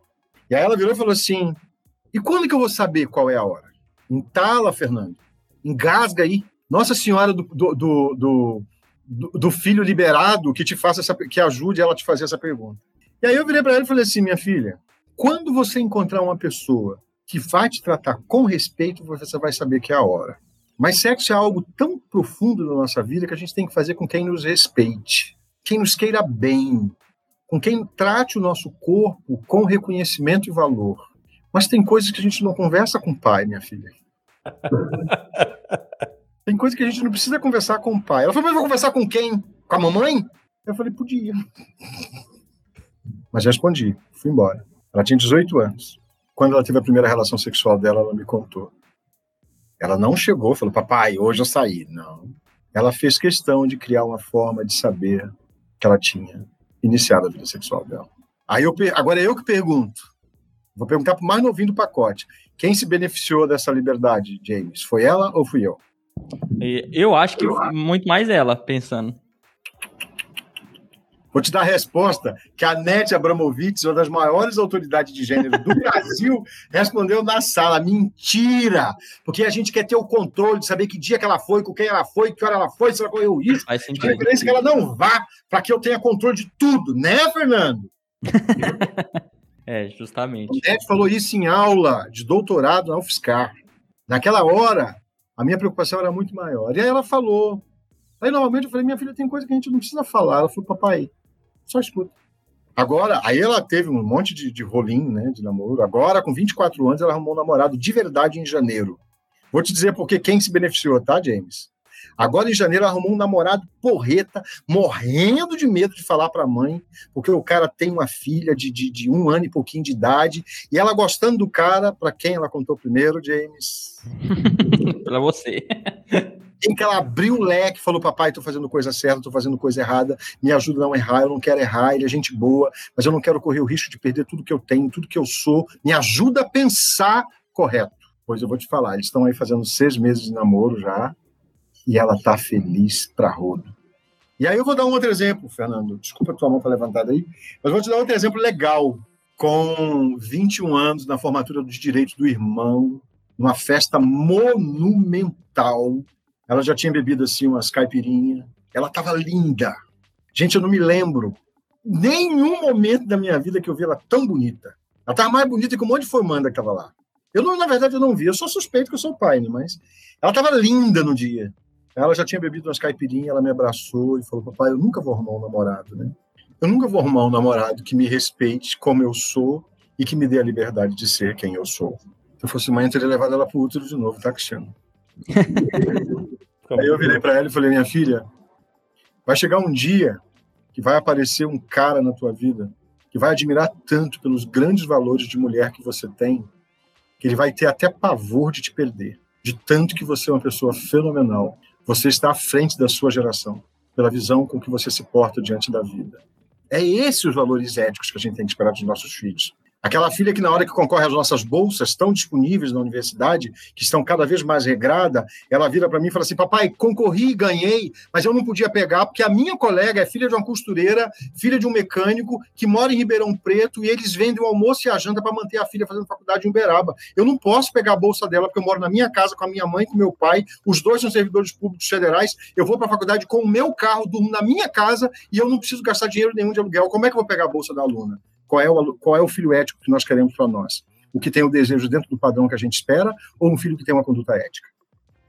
S5: E aí ela virou e falou assim, e quando que eu vou saber qual é a hora? Entala, Fernando. Engasga aí. Nossa Senhora do, do, do, do do, filho liberado que te faça essa, que ajude ela a te fazer essa pergunta. E aí eu virei para ela e falei assim, minha filha, quando você encontrar uma pessoa que vai te tratar com respeito, você vai saber que é a hora. Mas sexo é algo tão profundo na nossa vida que a gente tem que fazer com quem nos respeite, quem nos queira bem, com quem trate o nosso corpo com reconhecimento e valor. Mas tem coisas que a gente não conversa com o pai, minha filha. Tem coisa que a gente não precisa conversar com o pai. Ela falou, mas vou conversar com quem? Com a mamãe? Eu falei, podia. Mas respondi, fui embora. Ela tinha 18 anos. Quando ela teve a primeira relação sexual dela, ela me contou. Ela não chegou, falou, papai, hoje eu saí. Não. Ela fez questão de criar uma forma de saber que ela tinha iniciado a vida sexual dela. Aí eu, agora é eu que pergunto. Vou perguntar para o mais novinho do pacote. Quem se beneficiou dessa liberdade, James? Foi ela ou fui eu?
S1: Eu acho que muito mais ela, pensando.
S5: Vou te dar a resposta que a Nete Abramovic, uma das maiores autoridades de gênero do Brasil, respondeu na sala. Mentira! Porque a gente quer ter o controle de saber que dia que ela foi, com quem ela foi, que hora ela foi, se ela correu isso. Faz sentido. De preferência que ela não vá, para que eu tenha controle de tudo, né, Fernando?
S1: É, justamente.
S5: O Neto falou isso em aula de doutorado na UFSCar. Naquela hora, a minha preocupação era muito maior. E aí ela falou. Aí, normalmente, eu falei: minha filha, tem coisa que a gente não precisa falar. Ela falou: papai, só escuta. Agora, aí ela teve um monte de, de rolinho, né, de namoro. Agora, com 24 anos, ela arrumou um namorado de verdade em janeiro. Vou te dizer porque quem se beneficiou, tá, James? Agora, em janeiro, arrumou um namorado porreta, morrendo de medo de falar para a mãe, porque o cara tem uma filha de, de, de, um ano e pouquinho de idade, e ela gostando do cara, para quem ela contou primeiro, James?
S1: para você.
S5: Em que ela abriu o leque, falou: Papai, tô fazendo coisa certa, tô fazendo coisa errada, me ajuda a não errar, eu não quero errar, ele é gente boa, mas eu não quero correr o risco de perder tudo que eu tenho, tudo que eu sou, me ajuda a pensar correto. Pois eu vou te falar, eles estão aí fazendo seis meses de namoro já, e ela tá feliz pra rodo. E aí eu vou dar um outro exemplo, Fernando. Desculpa a tua mão tá levantada aí, mas vou te dar outro exemplo legal. Com 21 anos, na formatura dos direitos do irmão, numa festa monumental, ela já tinha bebido assim umas caipirinhas. Ela estava linda. Gente, eu não me lembro nenhum momento da minha vida que eu vi ela tão bonita. Ela estava mais bonita que um monte de formanda que estava lá. Eu, não, na verdade, eu não vi. Eu sou suspeito que eu sou pai, né? mas ela estava linda no dia. Ela já tinha bebido umas caipirinhas, ela me abraçou e falou: Papai, eu nunca vou arrumar um namorado, né? Eu nunca vou arrumar um namorado que me respeite como eu sou e que me dê a liberdade de ser quem eu sou. Se eu fosse mãe, eu teria levado ela para o útero de novo, tá, Cristiano? Aí eu virei para ela e falei: Minha filha, vai chegar um dia que vai aparecer um cara na tua vida que vai admirar tanto pelos grandes valores de mulher que você tem, que ele vai ter até pavor de te perder, de tanto que você é uma pessoa fenomenal. Você está à frente da sua geração, pela visão com que você se porta diante da vida. É esses os valores éticos que a gente tem que esperar dos nossos filhos. Aquela filha que, na hora que concorre às nossas bolsas tão disponíveis na universidade, que estão cada vez mais regrada, ela vira para mim e fala assim: Papai, concorri ganhei, mas eu não podia pegar, porque a minha colega é filha de uma costureira, filha de um mecânico, que mora em Ribeirão Preto, e eles vendem o almoço e a janta para manter a filha fazendo faculdade em Uberaba. Eu não posso pegar a bolsa dela, porque eu moro na minha casa com a minha mãe, com meu pai, os dois são servidores públicos federais. Eu vou para a faculdade com o meu carro, durmo na minha casa e eu não preciso gastar dinheiro nenhum de aluguel. Como é que eu vou pegar a bolsa da aluna? Qual é o, qual é o filho ético que nós queremos para nós? O que tem o desejo dentro do padrão que a gente espera ou um filho que tem uma conduta ética?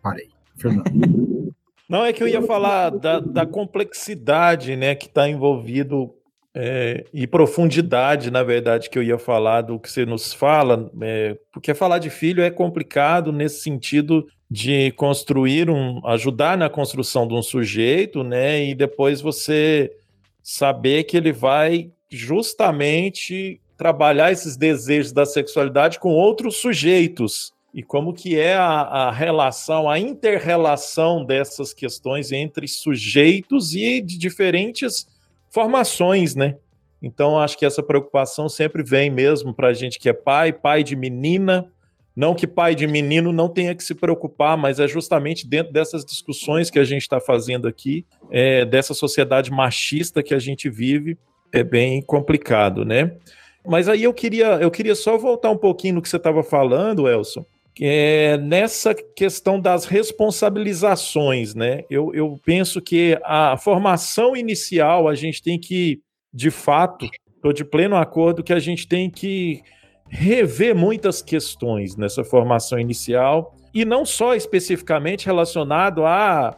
S5: Parei. Fernando.
S4: Não, é que eu ia falar da, da complexidade né, que está envolvido é, e profundidade, na verdade, que eu ia falar do que você nos fala, é, porque falar de filho é complicado nesse sentido de construir um, ajudar na construção de um sujeito, né, e depois você saber que ele vai justamente trabalhar esses desejos da sexualidade com outros sujeitos e como que é a, a relação, a interrelação dessas questões entre sujeitos e de diferentes formações, né? Então, acho que essa preocupação sempre vem mesmo para a gente que é pai, pai de menina. Não que pai de menino não tenha que se preocupar, mas é justamente dentro dessas discussões que a gente está fazendo aqui, é, dessa sociedade machista que a gente vive, é bem complicado, né? Mas aí eu queria, eu queria só voltar um pouquinho no que você estava falando, Elson, é nessa questão das responsabilizações, né? Eu, eu penso que a formação inicial a gente tem que, de fato, estou de pleno acordo que a gente tem que rever muitas questões nessa formação inicial e não só especificamente relacionado a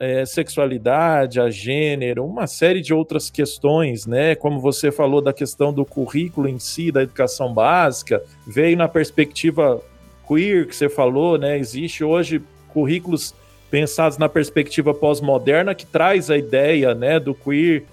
S4: é, sexualidade, a gênero, uma série de outras questões, né? Como você falou da questão do currículo em si, da educação básica, veio na perspectiva queer que você falou, né? Existe hoje currículos pensados na perspectiva pós-moderna que traz a ideia, né, do queer.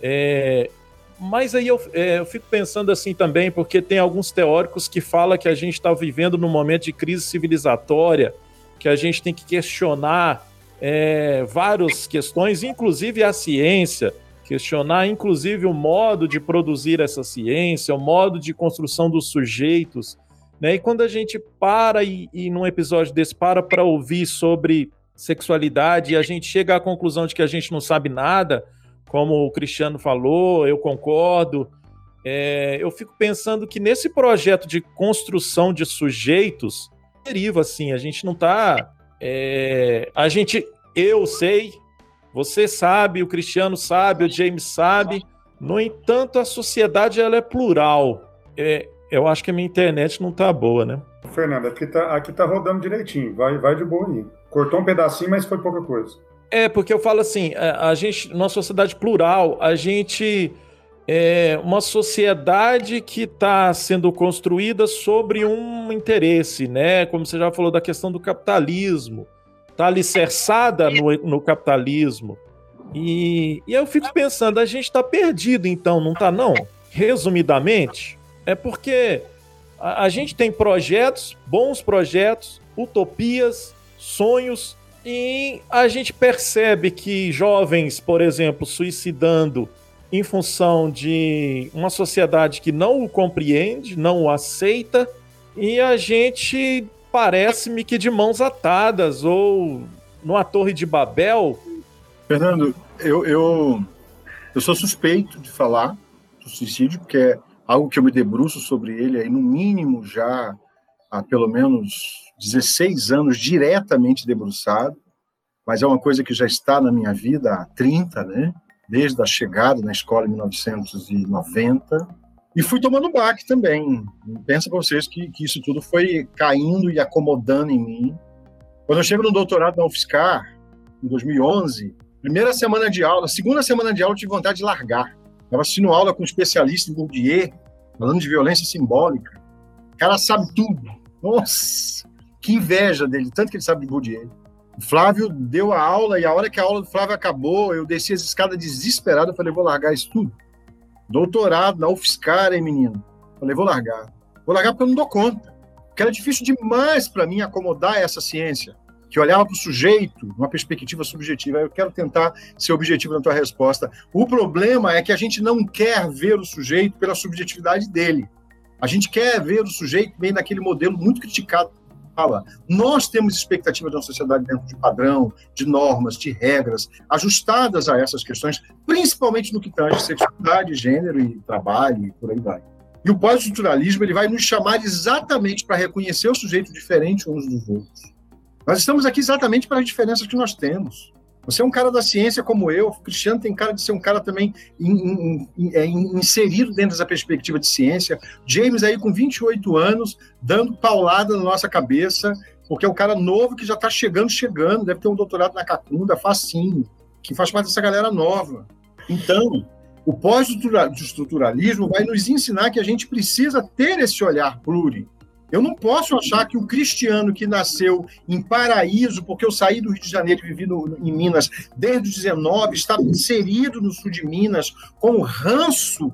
S4: É, mas aí eu, é, eu, fico pensando assim também, porque tem alguns teóricos que falam que a gente está vivendo num momento de crise civilizatória, que a gente tem que questionar é, várias questões, inclusive a ciência, questionar inclusive o modo de produzir essa ciência, o modo de construção dos sujeitos. Né? E quando a gente para e, e num episódio desse para para ouvir sobre sexualidade e a gente chega à conclusão de que a gente não sabe nada, como o Cristiano falou, eu concordo. É, eu fico pensando que nesse projeto de construção de sujeitos, deriva assim, a gente não está é, a gente, eu sei, você sabe, o Cristiano sabe, o James sabe. No entanto, a sociedade ela é plural. é, eu acho que a minha internet não tá boa, né?
S2: Fernando, aqui tá, aqui tá rodando direitinho. Vai, vai de boa aí. Cortou um pedacinho, mas foi pouca coisa.
S4: É, porque eu falo assim, a, a gente, numa sociedade plural, a gente é uma sociedade que está sendo construída sobre um interesse, né? Como você já falou da questão do capitalismo, está alicerçada no, no capitalismo. E, e eu fico pensando, a gente está perdido então, não está não? Resumidamente, é porque a, a gente tem projetos, bons projetos, utopias, sonhos, e a gente percebe que jovens, por exemplo, suicidando em função de uma sociedade que não o compreende, não o aceita, e a gente parece-me que de mãos atadas, ou numa torre de Babel.
S5: Fernando, eu, eu, eu sou suspeito de falar do suicídio, porque é algo que eu me debruço sobre ele aí, no mínimo, já há pelo menos 16 anos diretamente debruçado, mas é uma coisa que já está na minha vida há 30, né? Desde a chegada na escola em 1990. E fui tomando baque também. Pensa para vocês que, que isso tudo foi caindo e acomodando em mim. Quando eu chego no doutorado na UFSCar, em 2011, primeira semana de aula, segunda semana de aula, eu tive vontade de largar. Estava assistindo aula com um especialista em Bourdieu, falando de violência simbólica. O cara sabe tudo. Nossa, que inveja dele, tanto que ele sabe de Bourdieu. O Flávio deu a aula e a hora que a aula do Flávio acabou, eu desci as escadas desesperado, eu falei, vou largar isso tudo. Doutorado na UFSCar, hein, menino? Falei, vou largar. Vou largar porque eu não dou conta. Porque era difícil demais para mim acomodar essa ciência, que olhava para o sujeito numa perspectiva subjetiva. Eu quero tentar ser objetivo na tua resposta. O problema é que a gente não quer ver o sujeito pela subjetividade dele. A gente quer ver o sujeito bem naquele modelo muito criticado fala, nós temos expectativa de uma sociedade dentro de padrão, de normas, de regras, ajustadas a essas questões, principalmente no que tange sexualidade, gênero e trabalho e por aí vai. E o pós-estruturalismo ele vai nos chamar exatamente para reconhecer o sujeito diferente uns dos outros. Nós estamos aqui exatamente para as diferenças que nós temos. Você é um cara da ciência como eu, o Cristiano tem cara de ser um cara também in, in, é, in, inserido dentro dessa perspectiva de ciência. James aí com 28 anos, dando paulada na nossa cabeça, porque é um cara novo que já está chegando, chegando, deve ter um doutorado na Cacunda, facinho, que faz parte dessa galera nova. Então, o pós-estruturalismo vai nos ensinar que a gente precisa ter esse olhar pluri, eu não posso achar que o cristiano que nasceu em Paraíso, porque eu saí do Rio de Janeiro e vivi no, em Minas desde os 19, estava inserido no sul de Minas com o ranço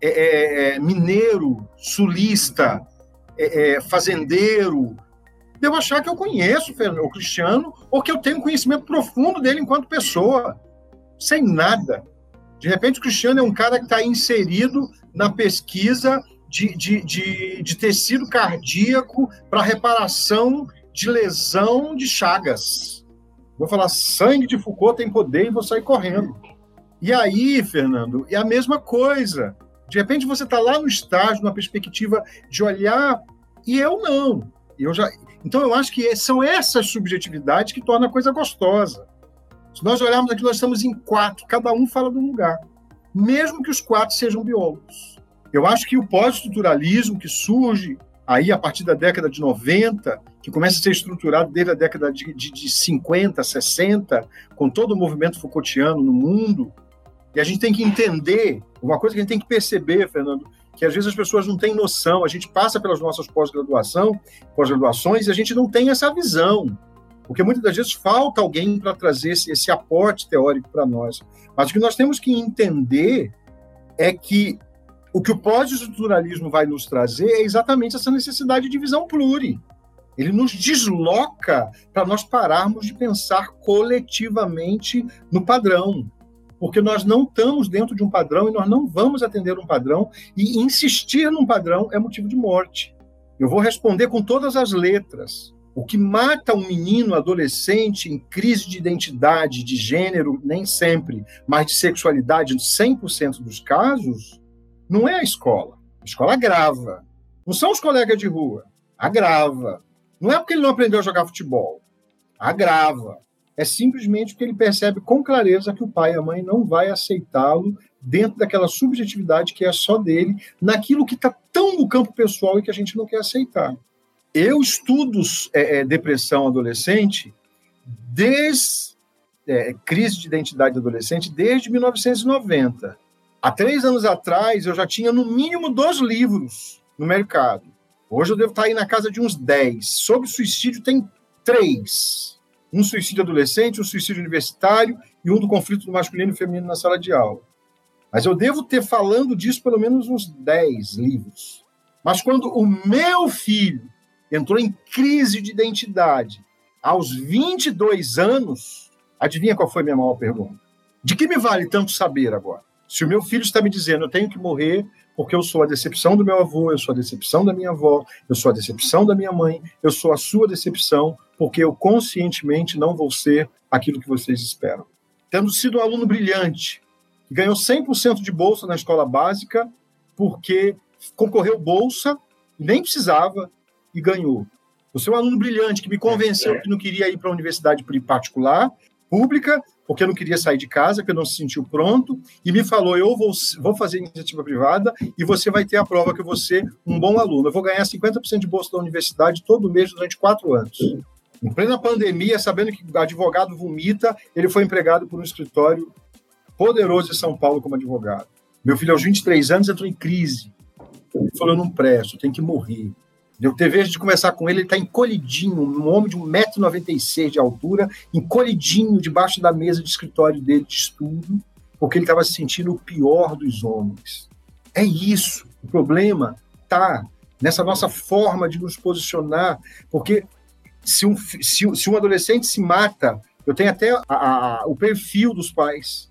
S5: é, é, é mineiro, sulista, é, é, fazendeiro. Devo achar que eu conheço o cristiano ou que eu tenho conhecimento profundo dele enquanto pessoa, sem nada. De repente, o cristiano é um cara que está inserido na pesquisa de, de, de, de tecido cardíaco para reparação de lesão de chagas. Vou falar, sangue de Foucault tem poder e vou sair correndo. E aí, Fernando, é a mesma coisa. De repente você está lá no estágio, na perspectiva de olhar, e eu não. Eu já, então eu acho que são essas subjetividades que tornam a coisa gostosa. Se nós olharmos aqui, nós estamos em quatro, cada um fala de um lugar, mesmo que os quatro sejam biólogos. Eu acho que o pós-estruturalismo que surge aí a partir da década de 90, que começa a ser estruturado desde a década de, de, de 50, 60, com todo o movimento Foucaultiano no mundo, e a gente tem que entender, uma coisa que a gente tem que perceber, Fernando, que às vezes as pessoas não têm noção, a gente passa pelas nossas pós-graduação, pós-graduações, e a gente não tem essa visão, porque muitas das vezes falta alguém para trazer esse, esse aporte teórico para nós. Mas o que nós temos que entender é que o que o pós-estruturalismo vai nos trazer é exatamente essa necessidade de visão pluri. Ele nos desloca para nós pararmos de pensar coletivamente no padrão. Porque nós não estamos dentro de um padrão e nós não vamos atender um padrão, e insistir num padrão é motivo de morte. Eu vou responder com todas as letras. O que mata um menino adolescente em crise de identidade, de gênero, nem sempre, mas de sexualidade, 100% dos casos, não é a escola. A escola agrava. Não são os colegas de rua. Agrava. Não é porque ele não aprendeu a jogar futebol. Agrava. é simplesmente porque ele percebe com clareza que o pai e a mãe não vai aceitá-lo dentro daquela subjetividade que é só dele, naquilo que está tão no campo pessoal e que a gente não quer aceitar. Eu estudo é, é, depressão adolescente desde é, crise de identidade adolescente desde 1990. Há três anos atrás eu já tinha no mínimo dois livros no mercado. Hoje eu devo estar aí na casa de uns 10. Sobre suicídio tem três. Um suicídio adolescente, um suicídio universitário e um do conflito do masculino e feminino na sala de aula. Mas eu devo ter falando disso pelo menos uns 10 livros. Mas quando o meu filho entrou em crise de identidade aos 22 anos, adivinha qual foi a minha maior pergunta? De que me vale tanto saber agora? Se o meu filho está me dizendo eu tenho que morrer porque eu sou a decepção do meu avô, eu sou a decepção da minha avó, eu sou a decepção da minha mãe, eu sou a sua decepção, porque eu conscientemente não vou ser aquilo que vocês esperam. Tendo sido um aluno brilhante, ganhou 100% de bolsa na escola básica, porque concorreu bolsa, nem precisava, e ganhou. Você é um aluno brilhante que me convenceu que não queria ir para a universidade particular, pública, porque eu não queria sair de casa, porque eu não se sentiu pronto, e me falou: eu vou, vou fazer iniciativa privada e você vai ter a prova que ser um bom aluno. Eu vou ganhar 50% de bolsa da universidade todo mês durante quatro anos. Em plena pandemia, sabendo que advogado vomita, ele foi empregado por um escritório poderoso em São Paulo como advogado. Meu filho, aos 23 anos, entrou em crise. Ele falou: eu não presto, tenho que morrer. Eu teve vez de conversar com ele, ele está encolhidinho, um homem de 1,96m de altura, encolhidinho debaixo da mesa de escritório dele de estudo, porque ele estava se sentindo o pior dos homens. É isso. O problema está nessa nossa forma de nos posicionar, porque se um, se, se um adolescente se mata, eu tenho até a, a, o perfil dos pais.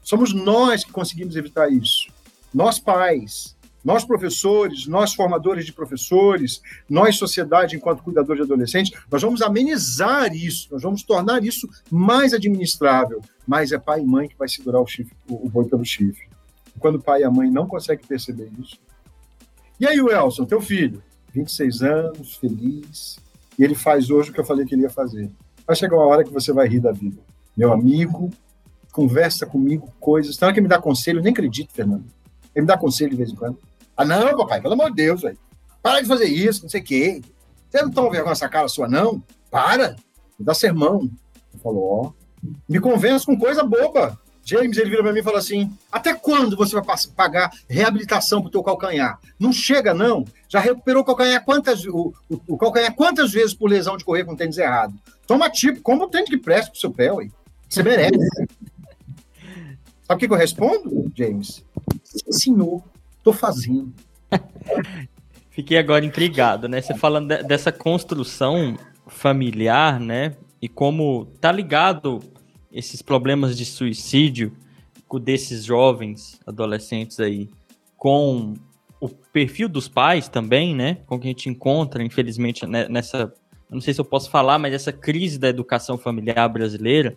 S5: Somos nós que conseguimos evitar isso. Nós pais, nós professores, nós formadores de professores, nós sociedade enquanto cuidador de adolescentes, nós vamos amenizar isso, nós vamos tornar isso mais administrável. Mas é pai e mãe que vai segurar o, chifre, o boi pelo chifre. Quando o pai e a mãe não conseguem perceber isso. E aí o Elson, teu filho, 26 anos, feliz, e ele faz hoje o que eu falei que ele ia fazer. Vai chegar uma hora que você vai rir da vida. Meu amigo, conversa comigo coisas. Tem hora que me dá conselho, eu nem acredito, Fernando. Ele me dá conselho de vez em quando. Ah, não, papai, pelo amor de Deus, velho. Para de fazer isso, não sei o quê. Você não toma vergonha essa cara sua, não? Para. Me dá sermão. Ele falou, ó. Me convence com coisa boba. James, ele vira para mim e fala assim: até quando você vai pagar reabilitação pro teu calcanhar? Não chega, não. Já recuperou o calcanhar quantas, o, o, o calcanhar quantas vezes por lesão de correr com tênis errado? Toma tipo, como o tênis que presta pro seu pé, ué. Você merece. Sabe o que, que eu respondo, James? Senhor, tô fazendo.
S1: Fiquei agora intrigado, né? Você falando de, dessa construção familiar, né? E como tá ligado esses problemas de suicídio desses jovens adolescentes aí com o perfil dos pais também, né? Com que a gente encontra, infelizmente, né, nessa. Não sei se eu posso falar, mas essa crise da educação familiar brasileira,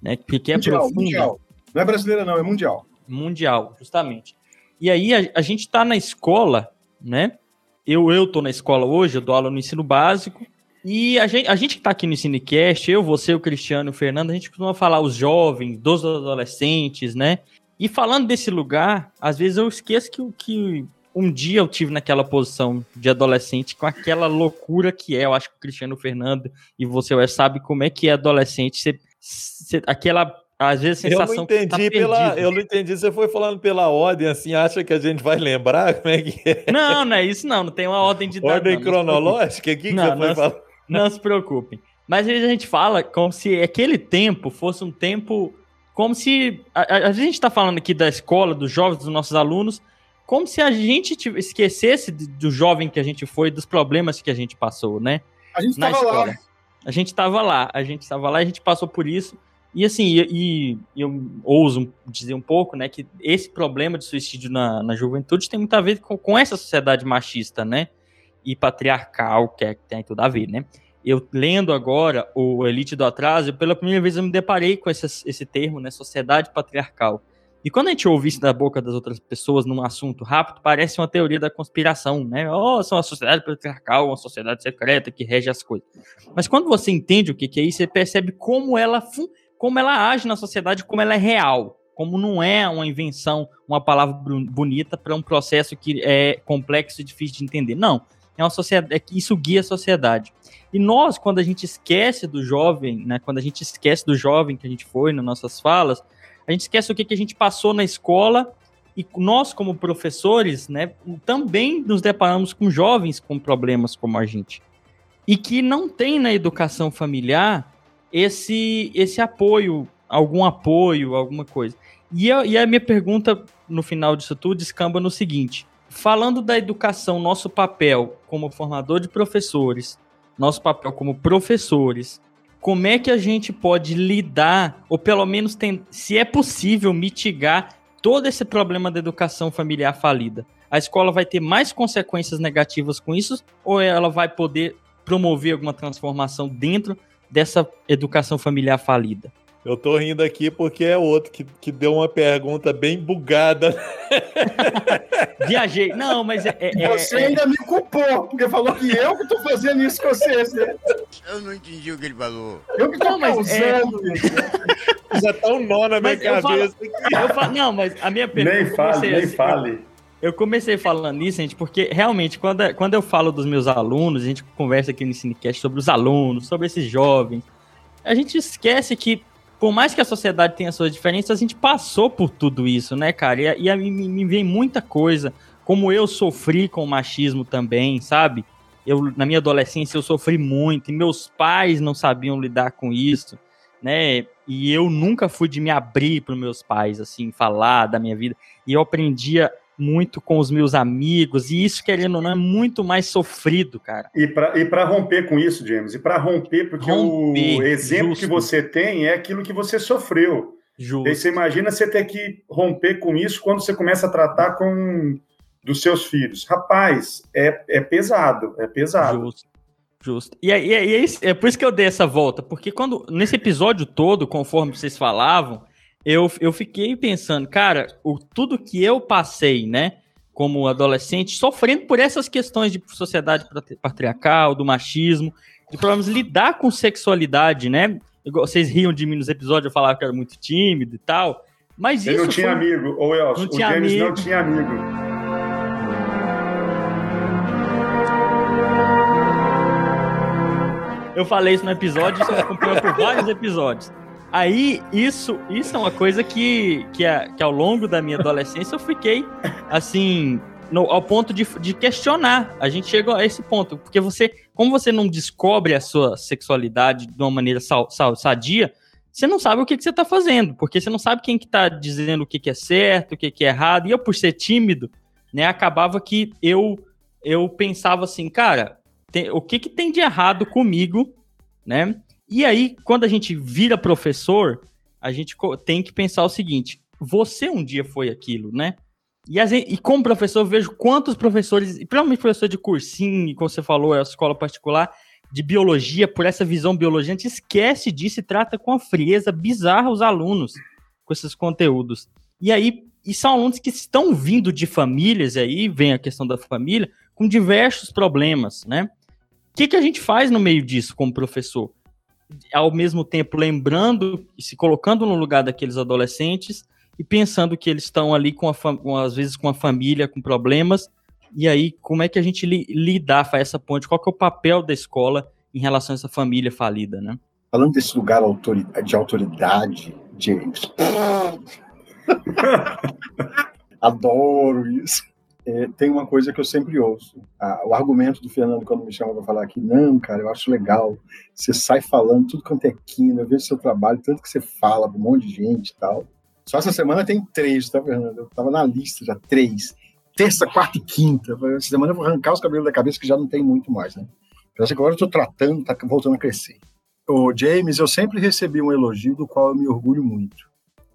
S1: né? Que é
S5: mundial, profunda. Mundial. Não é brasileira, não, é mundial.
S1: Mundial, justamente. E aí a, a gente está na escola, né? Eu, eu tô na escola hoje, eu dou aula no ensino básico, e a gente, a gente que está aqui no Cinecast, eu, você, o Cristiano, o Fernando, a gente costuma falar os jovens, dos adolescentes, né? E falando desse lugar, às vezes eu esqueço que, que um dia eu tive naquela posição de adolescente com aquela loucura que é. Eu acho que o Cristiano, o Fernando e você ué, sabe como é que é adolescente. Você, você, aquela às vezes a sensação
S4: eu não entendi
S1: tá
S4: pela, eu não entendi. Você foi falando pela ordem, assim, acha que a gente vai lembrar como é que é?
S1: Não, não é isso não. Não tem uma ordem de
S4: ordem cronológica aqui que
S1: não,
S4: você foi falar.
S1: Não se preocupem. Mas às vezes a gente fala como se aquele tempo fosse um tempo. Como se. A, a, a gente está falando aqui da escola, dos jovens, dos nossos alunos, como se a gente esquecesse do jovem que a gente foi, dos problemas que a gente passou, né?
S5: A gente estava lá.
S1: A gente estava lá, a gente estava lá, a gente passou por isso. E assim, e, e, eu ouso dizer um pouco, né, que esse problema de suicídio na, na juventude tem muito a ver com, com essa sociedade machista, né? e patriarcal, que, é, que tem tudo a ver, né? Eu lendo agora o Elite do Atraso, pela primeira vez eu me deparei com esse, esse termo, né? Sociedade patriarcal. E quando a gente ouve isso da boca das outras pessoas num assunto rápido, parece uma teoria da conspiração, né? Oh, são uma sociedade patriarcal, uma sociedade secreta que rege as coisas. Mas quando você entende o que, que é isso, você percebe como ela, como ela age na sociedade, como ela é real. Como não é uma invenção, uma palavra bonita para um processo que é complexo e difícil de entender. Não. É uma sociedade, é que isso guia a sociedade. E nós, quando a gente esquece do jovem, né, quando a gente esquece do jovem que a gente foi nas nossas falas, a gente esquece o que, que a gente passou na escola e nós, como professores, né, também nos deparamos com jovens com problemas como a gente. E que não tem na educação familiar esse, esse apoio, algum apoio, alguma coisa. E, e a minha pergunta no final disso tudo descamba no seguinte: falando da educação, nosso papel como formador de professores, nosso papel como professores, como é que a gente pode lidar, ou pelo menos tem, se é possível mitigar todo esse problema da educação familiar falida? A escola vai ter mais consequências negativas com isso, ou ela vai poder promover alguma transformação dentro dessa educação familiar falida?
S4: Eu tô rindo aqui porque é outro que, que deu uma pergunta bem bugada.
S1: Viajei. Não, mas é, é,
S5: Você é, ainda me culpou, porque falou que eu que tô fazendo isso com vocês, né?
S3: Eu não entendi o que ele falou.
S5: Eu que tô não, mas causando
S4: é... isso. Já tá um nó na minha cabeça.
S1: Falo, eu falo, não, mas a minha pergunta...
S2: Nem fale, nem assim, fale.
S1: Eu comecei falando nisso, gente, porque realmente, quando, quando eu falo dos meus alunos, a gente conversa aqui no Cinecast sobre os alunos, sobre esses jovens, a gente esquece que por mais que a sociedade tenha suas diferenças, a gente passou por tudo isso, né, cara? E, e me, me vem muita coisa, como eu sofri com o machismo também, sabe? Eu, na minha adolescência, eu sofri muito, e meus pais não sabiam lidar com isso, né? E eu nunca fui de me abrir para meus pais, assim, falar da minha vida. E eu aprendia muito com os meus amigos, e isso, querendo ou não, é muito mais sofrido, cara.
S2: E para romper com isso, James, e para romper, porque romper, o exemplo justo. que você tem é aquilo que você sofreu. Justo. E você imagina você ter que romper com isso quando você começa a tratar com dos seus filhos. Rapaz, é, é pesado, é pesado.
S1: Justo. Justo. E, e, é, e é, é por isso que eu dei essa volta, porque quando nesse episódio todo, conforme vocês falavam, eu, eu fiquei pensando, cara, o, tudo que eu passei, né, como adolescente, sofrendo por essas questões de sociedade patriarcal, do machismo, de problemas lidar com sexualidade, né? Vocês riam de mim nos episódios, eu falava que era muito tímido e tal. Mas
S2: Ele
S1: isso.
S2: não tinha foi... amigo, ou Elcio, não o tinha James amigo. não tinha amigo.
S1: Eu falei isso no episódio, você acompanhou por vários episódios. Aí, isso, isso é uma coisa que, que, que ao longo da minha adolescência eu fiquei, assim, no, ao ponto de, de questionar. A gente chegou a esse ponto, porque você, como você não descobre a sua sexualidade de uma maneira sal, sal, sadia, você não sabe o que, que você está fazendo, porque você não sabe quem que tá dizendo o que, que é certo, o que, que é errado. E eu, por ser tímido, né, acabava que eu, eu pensava assim, cara, tem, o que, que tem de errado comigo, né? E aí, quando a gente vira professor, a gente tem que pensar o seguinte: você um dia foi aquilo, né? E, e como professor, eu vejo quantos professores, e principalmente professor de cursinho, como você falou, é a escola particular, de biologia, por essa visão biologia, a gente esquece disso e trata com a frieza bizarra os alunos com esses conteúdos. E aí, e são alunos que estão vindo de famílias, e aí vem a questão da família, com diversos problemas, né? O que, que a gente faz no meio disso como professor? Ao mesmo tempo lembrando e se colocando no lugar daqueles adolescentes e pensando que eles estão ali com, a com às vezes com a família com problemas. E aí como é que a gente li lidar faz essa ponte? Qual que é o papel da escola em relação a essa família falida né?
S5: Falando desse lugar de autoridade James. Adoro isso é, tem uma coisa que eu sempre ouço. Ah, o argumento do Fernando, quando me chama para falar aqui, não, cara, eu acho legal. Você sai falando tudo quanto é quino, eu vejo seu trabalho, tanto que você fala para um monte de gente e tal. Só essa semana tem três, tá, Fernando? Eu tava na lista já, três. Terça, quarta e quinta. Essa semana eu vou arrancar os cabelos da cabeça, que já não tem muito mais, né? Parece que agora eu tô tratando, tá voltando a crescer. O James, eu sempre recebi um elogio do qual eu me orgulho muito.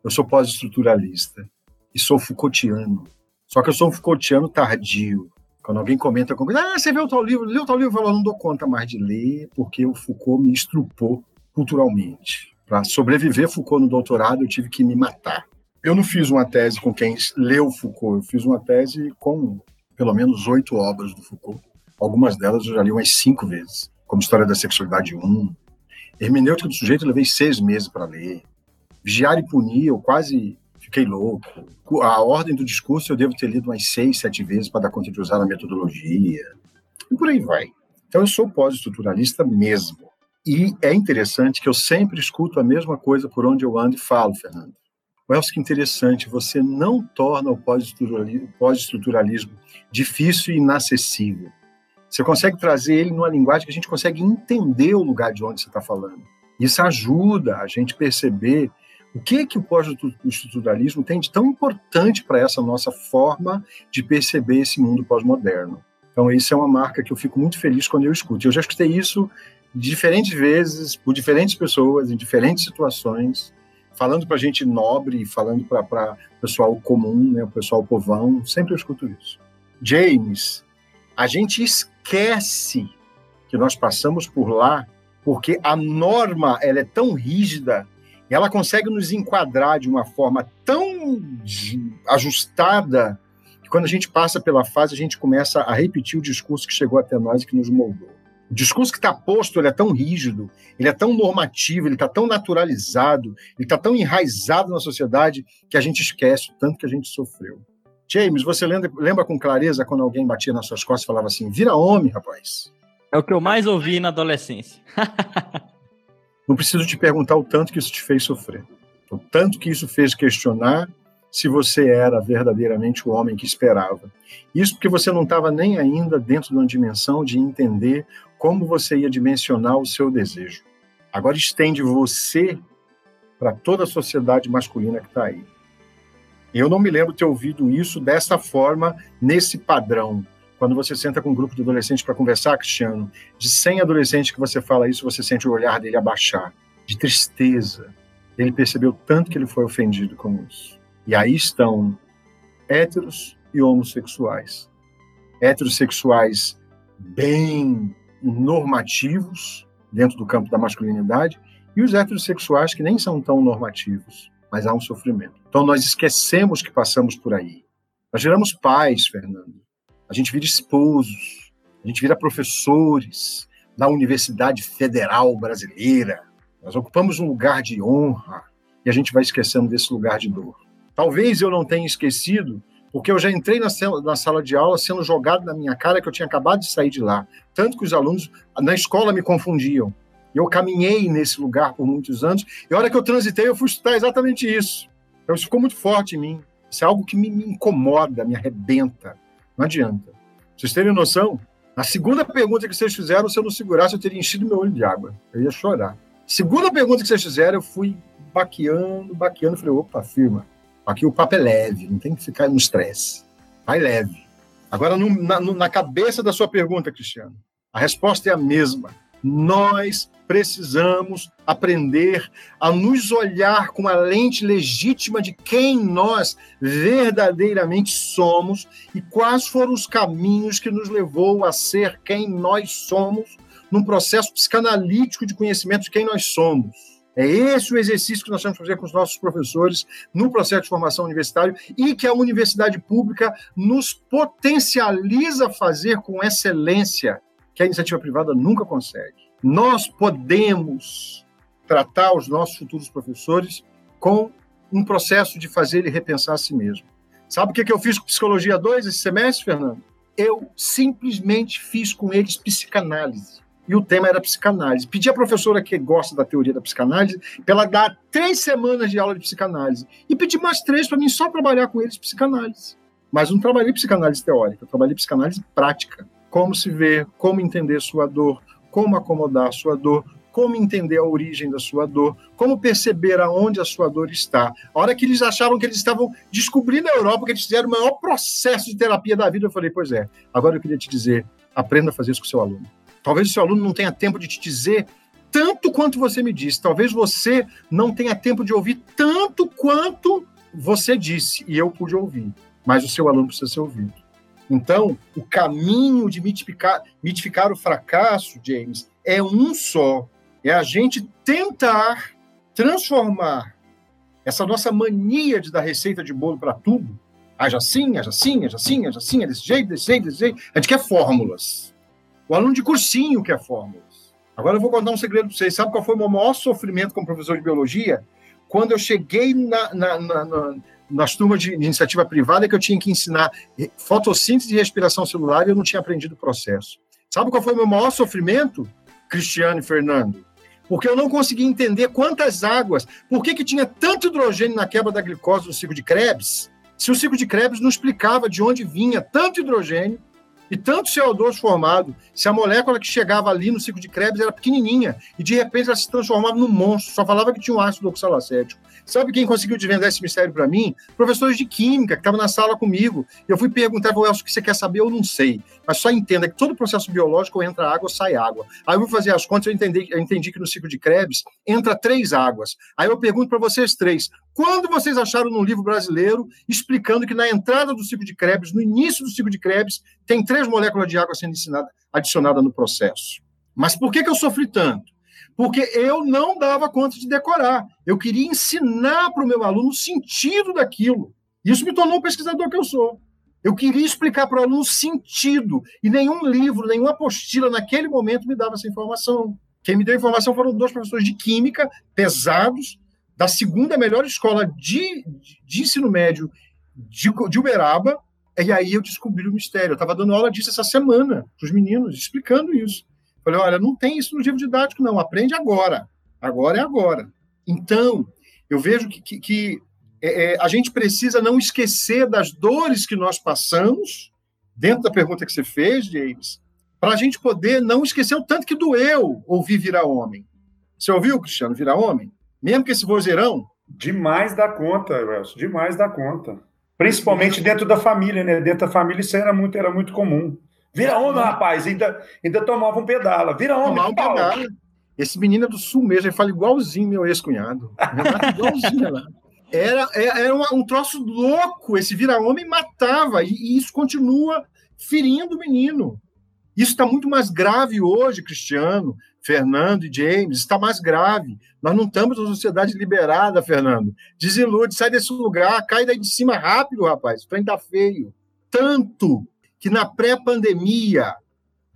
S5: Eu sou pós-estruturalista e sou Foucaultiano só que eu sou um Foucaultiano tardio. Quando alguém comenta comigo, ah, você viu o tal livro? Leu o tal livro? Eu falo, não dou conta mais de ler, porque o Foucault me estrupou culturalmente. Para sobreviver Foucault no doutorado, eu tive que me matar. Eu não fiz uma tese com quem leu Foucault, eu fiz uma tese com pelo menos oito obras do Foucault. Algumas delas eu já li umas cinco vezes, como História da Sexualidade 1. Hermenêutica do Sujeito eu levei seis meses para ler. Vigiar e Punir eu quase fiquei louco. A Ordem do Discurso eu devo ter lido umas seis, sete vezes para dar conta de usar na metodologia. E por aí vai. Então eu sou pós-estruturalista mesmo. E é interessante que eu sempre escuto a mesma coisa por onde eu ando e falo, Fernando. Wells, que interessante, você não torna o pós-estruturalismo difícil e inacessível. Você consegue trazer ele numa linguagem que a gente consegue entender o lugar de onde você está falando. Isso ajuda a gente perceber o que que o pós-estruturalismo tem de tão importante para essa nossa forma de perceber esse mundo pós-moderno. Então, isso é uma marca que eu fico muito feliz quando eu escuto. Eu já escutei isso diferentes vezes, por diferentes pessoas, em diferentes situações, falando para gente nobre, falando para pessoal comum, né, o pessoal povão, sempre eu escuto isso. James, a gente esquece que nós passamos por lá porque a norma ela é tão rígida, ela consegue nos enquadrar de uma forma tão ajustada que quando a gente passa pela fase a gente começa a repetir o discurso que chegou até nós e que nos moldou. O discurso que está posto ele é tão rígido, ele é tão normativo, ele está tão naturalizado, ele está tão enraizado na sociedade que a gente esquece o tanto que a gente sofreu. James, você lembra, lembra com clareza quando alguém batia nas suas costas e falava assim: vira homem, rapaz?
S1: É o que eu mais ouvi na adolescência.
S5: Não preciso te perguntar o tanto que isso te fez sofrer, o tanto que isso fez questionar se você era verdadeiramente o homem que esperava. Isso porque você não estava nem ainda dentro de uma dimensão de entender como você ia dimensionar o seu desejo. Agora estende você para toda a sociedade masculina que está aí. Eu não me lembro ter ouvido isso dessa forma, nesse padrão. Quando você senta com um grupo de adolescentes para conversar, Cristiano, de 100 adolescentes que você fala isso, você sente o olhar dele abaixar, de tristeza. Ele percebeu tanto que ele foi ofendido com isso. E aí estão héteros e homossexuais. Heterossexuais bem normativos dentro do campo da masculinidade e os heterossexuais que nem são tão normativos, mas há um sofrimento. Então nós esquecemos que passamos por aí. Nós viramos pais, Fernando. A gente vira esposos, a gente vira professores na Universidade Federal Brasileira. Nós ocupamos um lugar de honra e a gente vai esquecendo desse lugar de dor. Talvez eu não tenha esquecido, porque eu já entrei na, sala de aula sendo jogado na minha cara que eu tinha acabado de sair de lá. Tanto que os alunos na escola me confundiam. Eu caminhei nesse lugar por muitos anos, e a hora que eu transitei, eu fui estudar exatamente isso. Então, isso ficou muito forte em mim. Isso é algo que me, me incomoda, me arrebenta. Não adianta. Vocês terem noção, a segunda pergunta que vocês fizeram, se eu não segurasse, eu teria enchido meu olho de água. Eu ia chorar. Segunda pergunta que vocês fizeram, eu fui baqueando, baqueando. Falei, opa, firma. Aqui o papo é leve, não tem que ficar no estresse. Vai leve. Agora, no, na, no, na cabeça da sua pergunta, Cristiano, a resposta é a mesma. Nós precisamos aprender a nos olhar com a lente legítima de quem nós verdadeiramente somos e quais foram os caminhos que nos levou a ser quem nós somos num processo psicanalítico de conhecimento de quem nós somos. É esse o exercício que nós temos que fazer com os nossos professores no processo de formação universitário e que a universidade pública nos potencializa fazer com excelência, que a iniciativa privada nunca consegue. Nós podemos tratar os nossos futuros professores com um processo de fazer ele repensar a si mesmo. Sabe o que eu fiz com Psicologia 2 esse semestre, Fernando? Eu simplesmente fiz com eles psicanálise e o tema era psicanálise. Pedi à professora que gosta da teoria da psicanálise para ela dar três semanas de aula de psicanálise. E pedi mais três para mim só trabalhar com eles psicanálise. Mas não trabalhei psicanálise teórica, trabalhei psicanálise prática. Como se ver, como entender sua dor, como acomodar sua dor, como entender a origem da sua dor, como perceber aonde a sua dor está. A hora que eles acharam que eles estavam descobrindo a Europa, que eles fizeram o maior processo de terapia da vida, eu falei, pois é, agora eu queria te dizer, aprenda a fazer isso com o seu aluno. Talvez o seu aluno não tenha tempo de te dizer tanto quanto você me disse. Talvez você não tenha tempo de ouvir tanto quanto você disse e eu pude ouvir. Mas o seu aluno precisa ser ouvido. Então, o caminho de mitificar, mitificar o fracasso, James, é um só. É a gente tentar transformar essa nossa mania de dar receita de bolo para tudo, haja assim, haja assim, haja assim, haja assim, é desse jeito, desse jeito, desse jeito, a gente quer fórmulas. O aluno de cursinho quer fórmulas. Agora eu vou contar um segredo para vocês. Sabe qual foi o meu maior sofrimento como professor de biologia? Quando eu cheguei na, na, na, na nas turmas de, iniciativa privada que eu tinha que ensinar fotossíntese e respiração celular e eu não tinha aprendido o processo. Sabe qual foi o meu maior sofrimento, Cristiano e Fernando? Porque eu não conseguia entender quantas águas, por que, que tinha tanto hidrogênio na quebra da glicose no ciclo de Krebs, se o ciclo de Krebs não explicava de onde vinha tanto hidrogênio e tanto CO2 formado, se a molécula que chegava ali no ciclo de Krebs era pequenininha e de repente ela se transformava num monstro, só falava que tinha um ácido oxalacético. Sabe quem conseguiu desvendar esse mistério para mim? Professores de química que estavam na sala comigo. Eu fui perguntar, Elcio, o que você quer saber? Eu não sei. Mas só entenda que todo processo biológico entra água, sai água. Aí eu vou fazer as contas, eu entendi, eu entendi que no ciclo de Krebs entra três águas. Aí eu pergunto para vocês três, quando vocês acharam num livro brasileiro explicando que na entrada do ciclo de Krebs, no início do ciclo de Krebs, tem três moléculas de água sendo adicionadas no processo? Mas por que, que eu sofri tanto? Porque eu não dava conta de decorar. Eu queria ensinar para o meu aluno o sentido daquilo. Isso me tornou o pesquisador que eu sou. Eu queria explicar para o aluno o sentido, e nenhum livro, nenhuma apostila naquele momento me dava essa informação. Quem me deu a informação foram dois professores de química, pesados, da segunda melhor escola de, de ensino médio de, de Uberaba, e aí eu descobri o mistério. Eu estava dando aula disso essa semana para os meninos, explicando isso. Falei, olha, não tem isso no livro didático, não. Aprende agora. Agora é agora. Então, eu vejo que, que, que é, é, a gente precisa não esquecer das dores que nós passamos, dentro da pergunta que você fez, James, para a gente poder não esquecer o tanto que doeu ouvir virar homem. Você ouviu, Cristiano, virar homem? Mesmo que esse vozeirão?
S2: Demais da conta, Elcio, demais da conta. Principalmente dentro da família, né? Dentro da família isso era muito, era muito comum. Vira homem, rapaz. Ainda, ainda tomava um pedala. Vira homem. Tomava um pedala.
S5: Esse menino é do sul mesmo, ele fala igualzinho meu ex-cunhado. igualzinho lá. Era, era um troço louco. Esse vira-homem matava. E, e isso continua ferindo o menino. Isso está muito mais grave hoje, Cristiano, Fernando e James. Está mais grave. Nós não estamos numa sociedade liberada, Fernando. Desilude, sai desse lugar, cai daí de cima rápido, rapaz. Trem tá feio. Tanto que na pré-pandemia,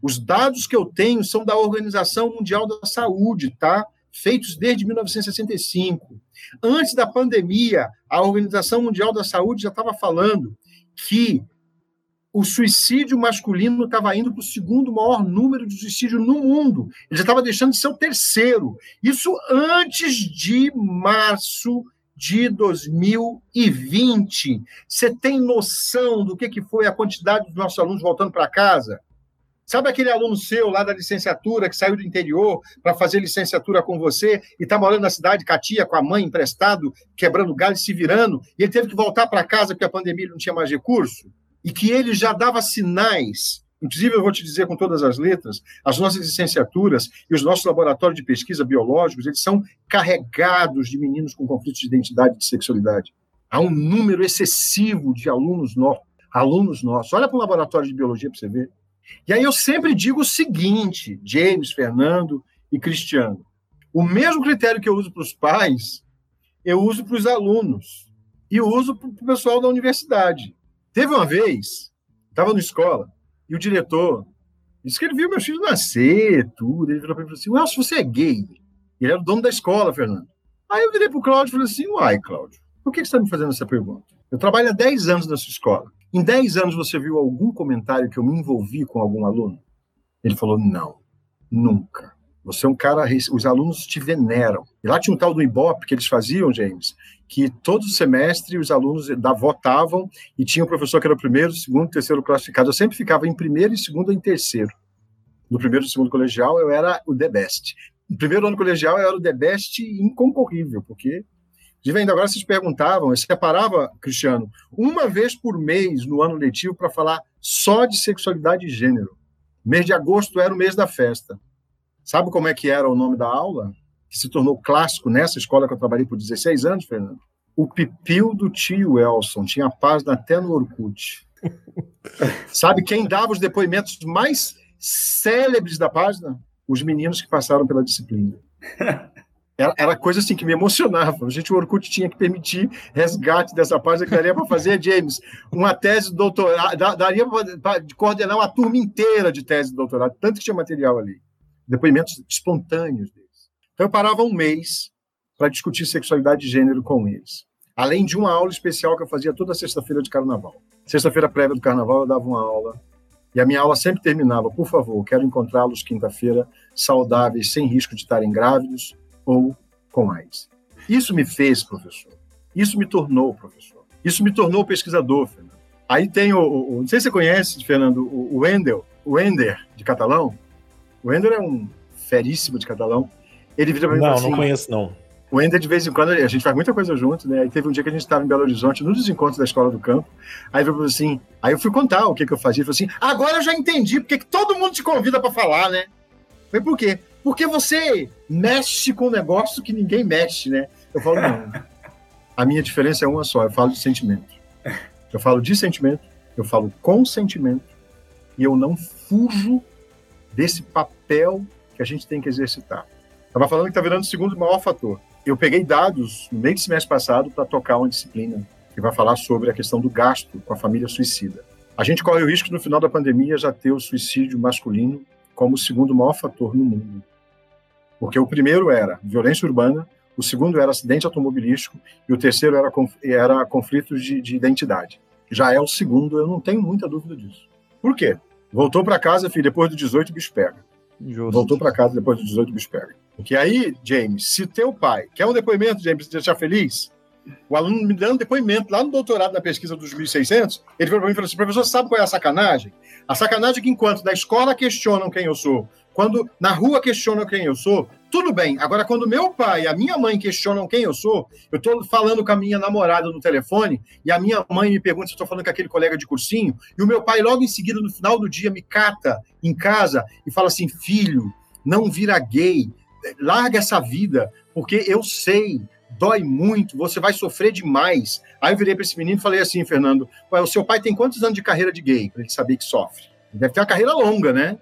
S5: os dados que eu tenho são da Organização Mundial da Saúde, tá? Feitos desde 1965. Antes da pandemia, a Organização Mundial da Saúde já estava falando que o suicídio masculino estava indo para o segundo maior número de suicídio no mundo. Ele já estava deixando de ser o terceiro. Isso antes de março de 2020. Você tem noção do que, que foi a quantidade dos nossos alunos voltando para casa? Sabe aquele aluno seu lá da licenciatura que saiu do interior para fazer licenciatura com você e está morando na cidade com a tia, com a mãe, emprestado, quebrando galho, se virando, e ele teve que voltar para casa porque a pandemia não tinha mais recurso? E que ele já dava sinais Inclusive, eu vou te dizer com todas as letras, as nossas licenciaturas e os nossos laboratórios de pesquisa biológicos, eles são carregados de meninos com conflitos de identidade e de sexualidade. Há um número excessivo de alunos, no, alunos nossos. Olha para o laboratório de biologia para você ver. E aí eu sempre digo o seguinte, James, Fernando e Cristiano. O mesmo critério que eu uso para os pais, eu uso para os alunos. E uso para o pessoal da universidade. Teve uma vez, estava na escola, e o diretor disse que ele viu meus filhos nascer, tudo. Ele virou para mim e falou assim: Ué, você é gay? Ele era o dono da escola, Fernando. Aí eu virei para o Cláudio e falei assim: Uai, Cláudio, por que você está me fazendo essa pergunta? Eu trabalho há 10 anos nessa escola. Em 10 anos você viu algum comentário que eu me envolvi com algum aluno? Ele falou: Não, nunca. Você é um cara, os alunos te veneram. E lá tinha um tal do Ibope que eles faziam, James, que todo semestre os alunos da, votavam e tinha um professor que era o primeiro, segundo, terceiro classificado. Eu sempre ficava em primeiro, em segundo e em terceiro. No primeiro e segundo colegial eu era o the best. No primeiro ano colegial eu era o the best inconcorrível, porque de vendo agora vocês perguntavam, eu separava, Cristiano, uma vez por mês no ano letivo para falar só de sexualidade e gênero. Mês de agosto era o mês da festa. Sabe como é que era o nome da aula? Que se tornou clássico nessa escola que eu trabalhei por 16 anos, Fernando? O pipil do tio Elson. Tinha página até no Orkut. Sabe quem dava os depoimentos mais célebres da página? Os meninos que passaram pela disciplina. era, era coisa assim que me emocionava. A gente, o Orkut tinha que permitir resgate dessa página que daria para fazer, James, uma tese de doutorado, daria para coordenar uma turma inteira de tese de doutorado, tanto que tinha material ali. Depoimentos espontâneos deles. Então eu parava um mês para discutir sexualidade de gênero com eles. Além de uma aula especial que eu fazia toda sexta-feira de carnaval. Sexta-feira prévia do carnaval eu dava uma aula e a minha aula sempre terminava, por favor, quero encontrá-los quinta-feira saudáveis, sem risco de estarem grávidos ou com AIDS. Isso me fez professor. Isso me tornou professor. Isso me tornou pesquisador, Fernando. Aí tem o, o não sei se você conhece, Fernando, o, o Wendel, o Wender de catalão. O Wender é um feríssimo de catalão. Ele vira
S4: pra mim Não, assim, não conheço não.
S5: O Ender, de vez em quando, a gente faz muita coisa junto, né? Aí teve um dia que a gente estava em Belo Horizonte, num dos encontros da Escola do Campo. Aí ele falou assim, aí eu fui contar o que, que eu fazia. Ele falou assim, agora eu já entendi porque que todo mundo te convida para falar, né? Foi por quê? Porque você mexe com um negócio que ninguém mexe, né? Eu falo, não. A minha diferença é uma só, eu falo de sentimento. Eu falo de sentimento, eu falo com sentimento, e eu não fujo desse papel que a gente tem que exercitar. Estava falando que está virando o segundo maior fator eu peguei dados no meio do semestre passado para tocar uma disciplina que vai falar sobre a questão do gasto com a família suicida. A gente corre o risco no final da pandemia já ter o suicídio masculino como o segundo maior fator no mundo. Porque o primeiro era violência urbana, o segundo era acidente automobilístico e o terceiro era, era conflitos de, de identidade. Já é o segundo, eu não tenho muita dúvida disso. Por quê? Voltou para casa, filho, depois do 18 o bicho pega. Justo. Voltou para casa depois do 18 o bicho pega. Porque aí, James, se teu pai quer um depoimento, James, te deixar feliz, o aluno me dando depoimento lá no doutorado na pesquisa dos 1.600, ele falou para mim e falou assim: professor, sabe qual é a sacanagem? A sacanagem é que enquanto na escola questionam quem eu sou, quando na rua questionam quem eu sou, tudo bem. Agora, quando meu pai e a minha mãe questionam quem eu sou, eu estou falando com a minha namorada no telefone e a minha mãe me pergunta se estou falando com aquele colega de cursinho, e o meu pai, logo em seguida, no final do dia, me cata em casa e fala assim: filho, não vira gay, larga essa vida, porque eu sei, dói muito, você vai sofrer demais. Aí eu virei para esse menino e falei assim, Fernando, o seu pai tem quantos anos de carreira de gay para ele saber que sofre? Deve ter uma carreira longa, né?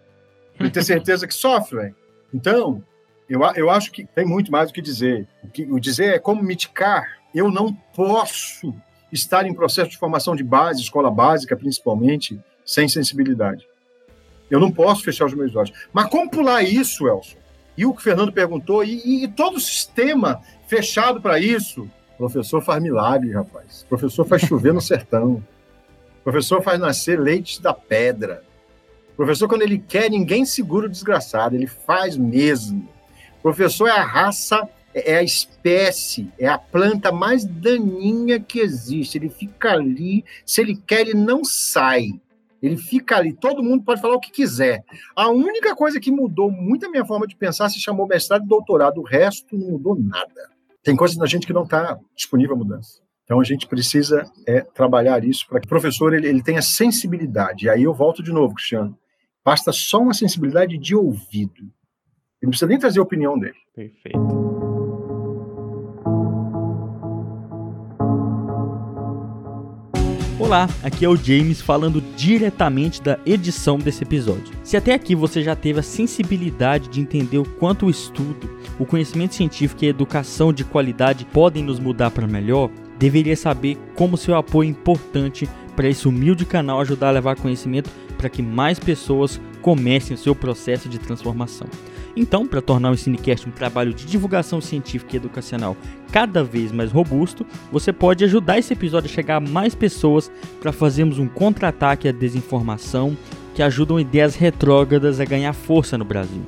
S5: Para ele ter certeza que sofre, velho. Então, eu, eu acho que tem muito mais o que dizer. O que o dizer é como mitigar. Eu não posso estar em processo de formação de base, escola básica principalmente, sem sensibilidade. Eu não posso fechar os meus olhos. Mas como pular isso, Elson? E o que o Fernando perguntou, e, e todo o sistema fechado para isso. O professor faz milagre, rapaz. O professor faz chover no sertão. O professor faz nascer leite da pedra. O professor, quando ele quer, ninguém segura o desgraçado, ele faz mesmo. O professor é a raça, é a espécie, é a planta mais daninha que existe. Ele fica ali, se ele quer, ele não sai. Ele fica ali, todo mundo pode falar o que quiser. A única coisa que mudou muito a minha forma de pensar se chamou mestrado e doutorado, o resto não mudou nada. Tem coisas na gente que não está disponível a mudança. Então a gente precisa é, trabalhar isso para que o professor ele, ele tenha sensibilidade. E aí eu volto de novo, Cristiano. Basta só uma sensibilidade de ouvido. Ele não precisa nem trazer a opinião dele.
S1: Perfeito. Olá, aqui é o James falando diretamente da edição desse episódio. Se até aqui você já teve a sensibilidade de entender o quanto o estudo, o conhecimento científico e a educação de qualidade podem nos mudar para melhor, deveria saber como seu apoio é importante para esse humilde canal ajudar a levar conhecimento para que mais pessoas comecem o seu processo de transformação. Então, para tornar o Cinecast um trabalho de divulgação científica e educacional cada vez mais robusto, você pode ajudar esse episódio a chegar a mais pessoas para fazermos um contra-ataque à desinformação que ajudam ideias retrógradas a ganhar força no Brasil.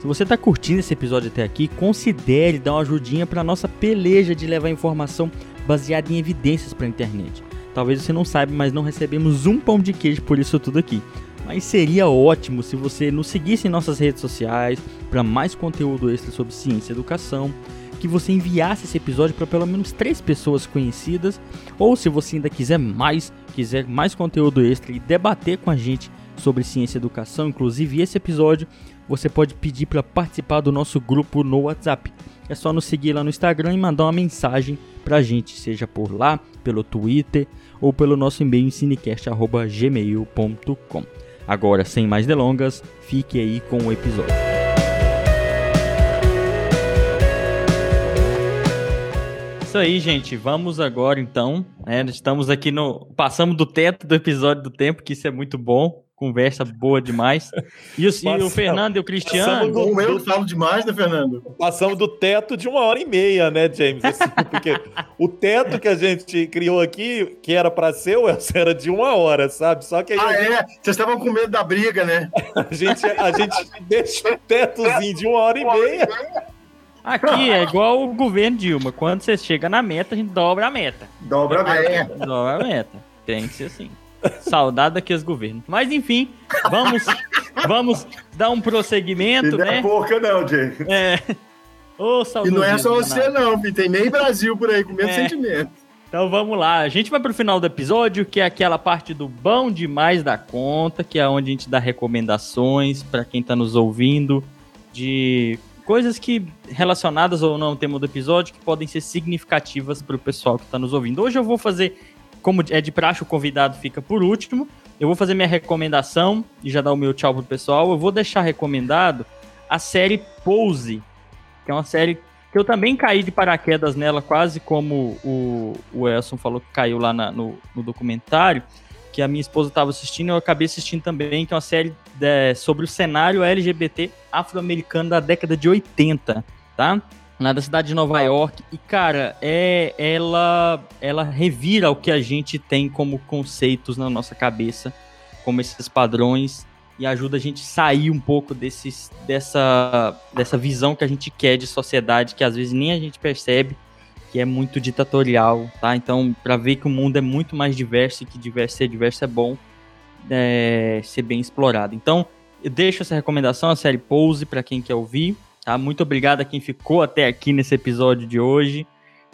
S1: Se você está curtindo esse episódio até aqui, considere dar uma ajudinha para nossa peleja de levar informação baseada em evidências para a internet. Talvez você não saiba, mas não recebemos um pão de queijo por isso tudo aqui. Mas seria ótimo se você nos seguisse em nossas redes sociais para mais conteúdo extra sobre ciência e educação, que você enviasse esse episódio para pelo menos três pessoas conhecidas, ou se você ainda quiser mais, quiser mais conteúdo extra e debater com a gente sobre ciência e educação, inclusive esse episódio, você pode pedir para participar do nosso grupo no WhatsApp. É só nos seguir lá no Instagram e mandar uma mensagem para a gente, seja por lá, pelo Twitter ou pelo nosso e-mail cinecast.gmail.com. Agora, sem mais delongas, fique aí com o episódio. Isso aí, gente. Vamos agora então. É, estamos aqui no. Passamos do teto do episódio do tempo, que isso é muito bom. Conversa boa demais. E o, e o Fernando e o Cristiano.
S5: Como eu falo demais, né, Fernando?
S4: Passamos do teto de uma hora e meia, né, James? Assim, porque o teto que a gente criou aqui, que era para ser, era de uma hora, sabe? Só que aí
S5: Ah,
S4: a gente,
S5: é? Vocês estavam com medo da briga, né?
S4: a gente, a gente deixa o tetozinho de uma hora e meia.
S1: Aqui é igual o governo Dilma. Quando você chega na meta, a gente dobra a meta.
S2: Dobra mesmo.
S5: é?
S1: Dobra a meta. Tem que ser assim. Saudade aqui os governos. Mas enfim, vamos, vamos dar um prosseguimento,
S2: E não é
S1: né?
S2: pouca, não, Jay.
S1: É. Ô,
S5: E não é
S1: saudosismo
S5: só você, não. Tem meio Brasil por aí com medo
S1: É.
S5: sentimento.
S1: Então vamos lá. A gente vai pro final do episódio, que é aquela parte do bom demais da conta, que é onde a gente dá recomendações para quem tá nos ouvindo de coisas que relacionadas ou não ao tema do episódio que podem ser significativas pro pessoal que tá nos ouvindo. Hoje eu vou fazer, como é de praxe, o convidado fica por último. Eu vou fazer minha recomendação e já dar o meu tchau pro pessoal. Eu vou deixar recomendado a série Pose, que é uma série que eu também caí de paraquedas nela, quase como o, o Elson falou que caiu lá na- no, no documentário, que a minha esposa estava assistindo, eu acabei assistindo também, que é uma série é, sobre o cenário LGBT afro-americano da década de 80, tá? Lá da cidade de Nova York. E, cara, é, ela, ela revira o que a gente tem como conceitos na nossa cabeça, como esses padrões, e ajuda a gente sair um pouco desses, dessa, dessa visão que a gente quer de sociedade, que às vezes nem a gente percebe, que é muito ditatorial, tá? Então, para ver que o mundo é muito mais diverso e que diverso ser diverso é bom é, ser bem explorado. Então, eu deixo essa recomendação, a série Pose, para quem quer ouvir, tá? Muito obrigado a quem ficou até aqui nesse episódio de hoje,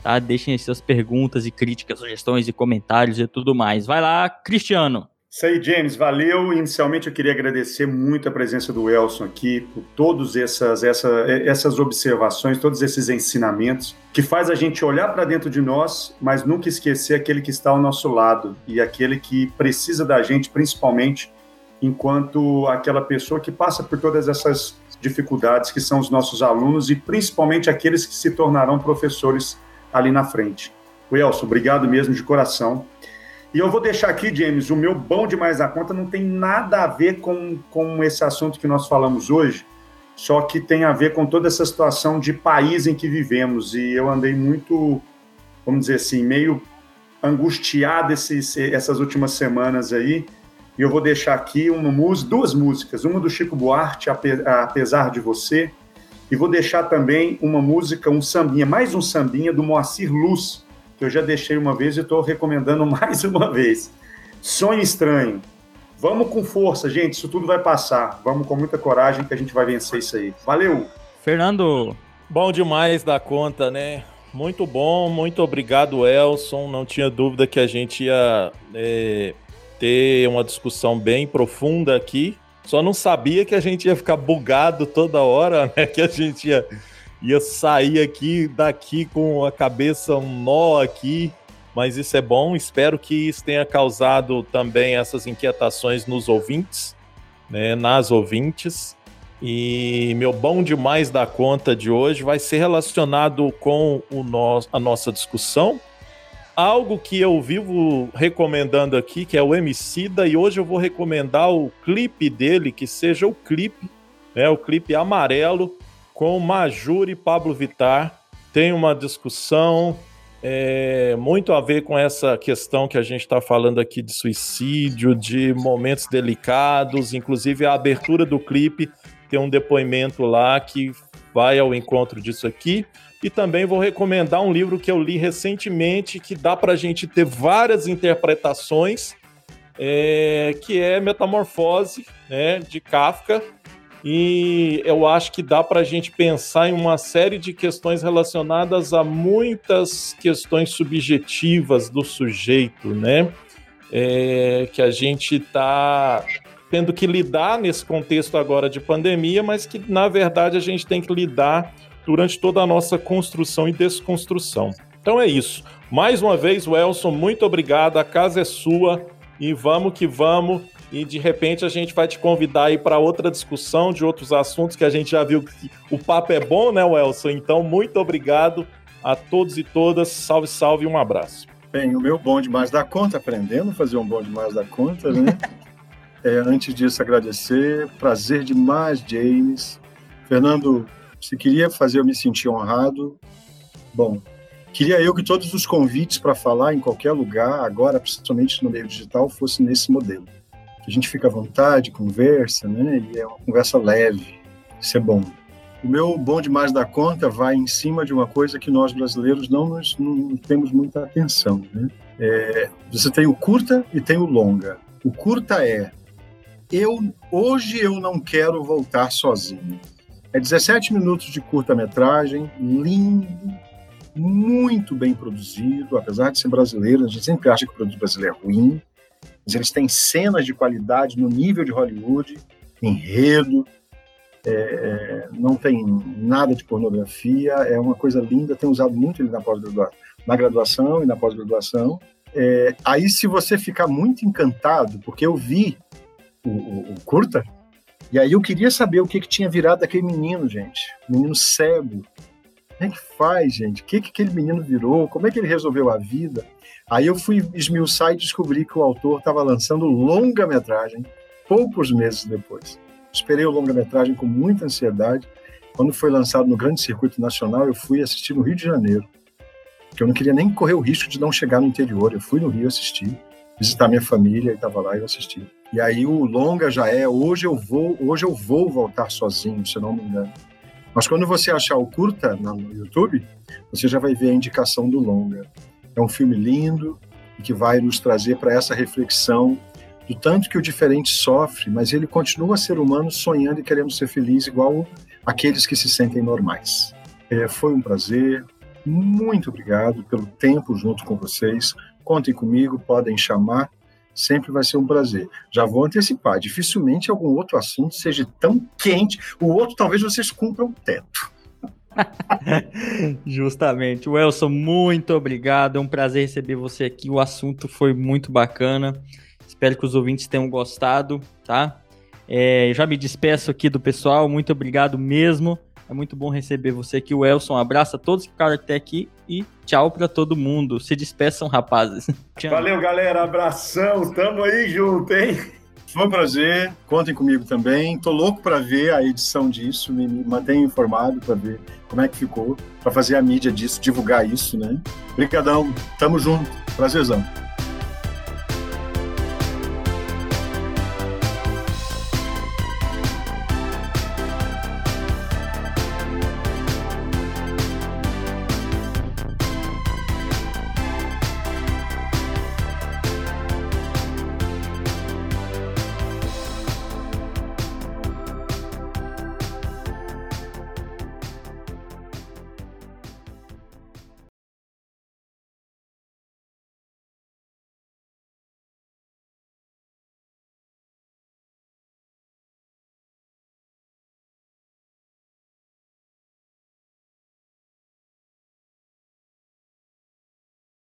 S1: tá? Deixem aí suas perguntas e críticas, sugestões e comentários e tudo mais. Vai lá, Cristiano!
S2: Isso aí, James, valeu. Inicialmente eu queria agradecer muito a presença do Elson aqui, por todas essas, essa, essas observações, todos esses ensinamentos, que faz a gente olhar para dentro de nós, mas nunca esquecer aquele que está ao nosso lado e aquele que precisa da gente, principalmente enquanto aquela pessoa que passa por todas essas dificuldades, que são os nossos alunos e principalmente aqueles que se tornarão professores ali na frente. O Elson, obrigado mesmo de coração. E eu vou deixar aqui, James, o meu bom demais da conta não tem nada a ver com, com esse assunto que nós falamos hoje, só que tem a ver com toda essa situação de país em que vivemos. E eu andei muito, vamos dizer assim, meio angustiado esses, essas últimas semanas aí. E eu vou deixar aqui uma música, duas músicas, uma do Chico Buarque, Ape- Apesar de Você, e vou deixar também uma música, um sambinha, mais um sambinha do Moacir Luz, que eu já deixei uma vez e estou recomendando mais uma vez. Sonho Estranho. Vamos com força, gente, isso tudo vai passar. Vamos com muita coragem que a gente vai vencer isso aí. Valeu!
S1: Fernando,
S4: Bom demais da conta, né? Muito bom, muito obrigado, Elson. Não tinha dúvida que a gente ia é, ter uma discussão bem profunda aqui. Só não sabia que a gente ia ficar bugado toda hora, né? Que a gente ia, ia sair aqui daqui com a cabeça um nó aqui. Mas isso é bom. Espero que isso tenha causado também essas inquietações nos ouvintes, né? Nas ouvintes. E meu bom demais da conta de hoje vai ser relacionado com o nosso, a nossa discussão. Algo que eu vivo recomendando aqui, que é o Emicida, e hoje eu vou recomendar o clipe dele, que seja o clipe, né, o clipe amarelo, com Majur e Pablo Vittar. Tem uma discussão é, muito a ver com essa questão que a gente está falando aqui de suicídio, de momentos delicados, inclusive a abertura do clipe tem um depoimento lá que vai ao encontro disso aqui. E também vou recomendar um livro que eu li recentemente, que dá para a gente ter várias interpretações, é, que é Metamorfose, né, de Kafka. E eu acho que dá para a gente pensar em uma série de questões relacionadas a muitas questões subjetivas do sujeito, né? É, que a gente está tendo que lidar nesse contexto agora de pandemia, mas que na verdade a gente tem que lidar durante toda a nossa construção e desconstrução. Então é isso. Mais uma vez, Welson, muito obrigado. A casa é sua e vamos que vamos. E de repente a gente vai te convidar aí para outra discussão de outros assuntos que a gente já viu que o papo é bom, né, Welson? Então, muito obrigado A todos e todas, salve, salve e um abraço.
S5: Bem, o meu bom demais da conta, aprendendo a fazer um bom demais da conta, né? é, antes disso, agradecer. Prazer demais, James. Fernando, se queria fazer eu me sentir honrado, bom, queria eu que todos os convites para falar em qualquer lugar, agora, principalmente no meio digital, fossem nesse modelo. A gente fica à vontade, conversa, né? E é uma conversa leve. Isso é bom. O meu bom demais da conta vai em cima de uma coisa que nós brasileiros não, nos, não temos muita atenção. Né? É, você tem o curta e tem o longa. O curta é eu hoje eu não quero voltar sozinho. É 17 minutos de curta-metragem, lindo, muito bem produzido, apesar de ser brasileiro, a gente sempre acha que o produto brasileiro é ruim, mas eles têm cenas de qualidade no nível de Hollywood, enredo, é, não tem nada de pornografia, é uma coisa linda, tem usado muito ele na pós-graduação, na graduação e na pós-graduação. É, aí, se você ficar muito encantado, porque eu vi o, o, o, curta, e aí eu queria saber o que, que tinha virado daquele menino, gente, menino cego. Como é que faz, gente? O que, que aquele menino virou? Como é que ele resolveu a vida? Aí eu fui esmiuçar e descobri que o autor estava lançando longa-metragem poucos meses depois. Esperei o longa-metragem com muita ansiedade. Quando foi lançado no grande circuito nacional, eu fui assistir no Rio de Janeiro, porque eu não queria nem correr o risco de não chegar no interior. Eu fui no Rio assistir, visitar minha família e estava lá e eu assisti. E aí o longa já é hoje eu vou, hoje eu vou voltar sozinho, se não me engano. Mas quando você achar o curta no YouTube, você já vai ver a indicação do longa. É um filme lindo e que vai nos trazer para essa reflexão do tanto que o diferente sofre, mas ele continua a ser humano sonhando e querendo ser feliz igual aqueles que se sentem normais. É, foi um prazer, muito obrigado pelo tempo junto com vocês. Contem comigo, podem chamar, sempre vai ser um prazer. Já vou antecipar, dificilmente algum outro assunto seja tão quente, o outro talvez vocês cumpram o teto.
S1: Justamente. Welson, muito obrigado. É um prazer receber você aqui. O assunto foi muito bacana. Espero que os ouvintes tenham gostado, tá? É, já me despeço aqui do pessoal, muito obrigado mesmo. É muito bom receber você aqui, o Elson. Um abraço a todos que ficaram até aqui e tchau para todo mundo. Se despeçam, rapazes.
S2: Valeu, galera. Abração. Tamo aí junto, hein?
S5: Foi um prazer. Contem comigo também. Tô louco para ver a edição disso. Me, me mantenha informado para ver como é que ficou, para fazer a mídia disso, divulgar isso, né? Obrigadão. Tamo junto. Prazerzão.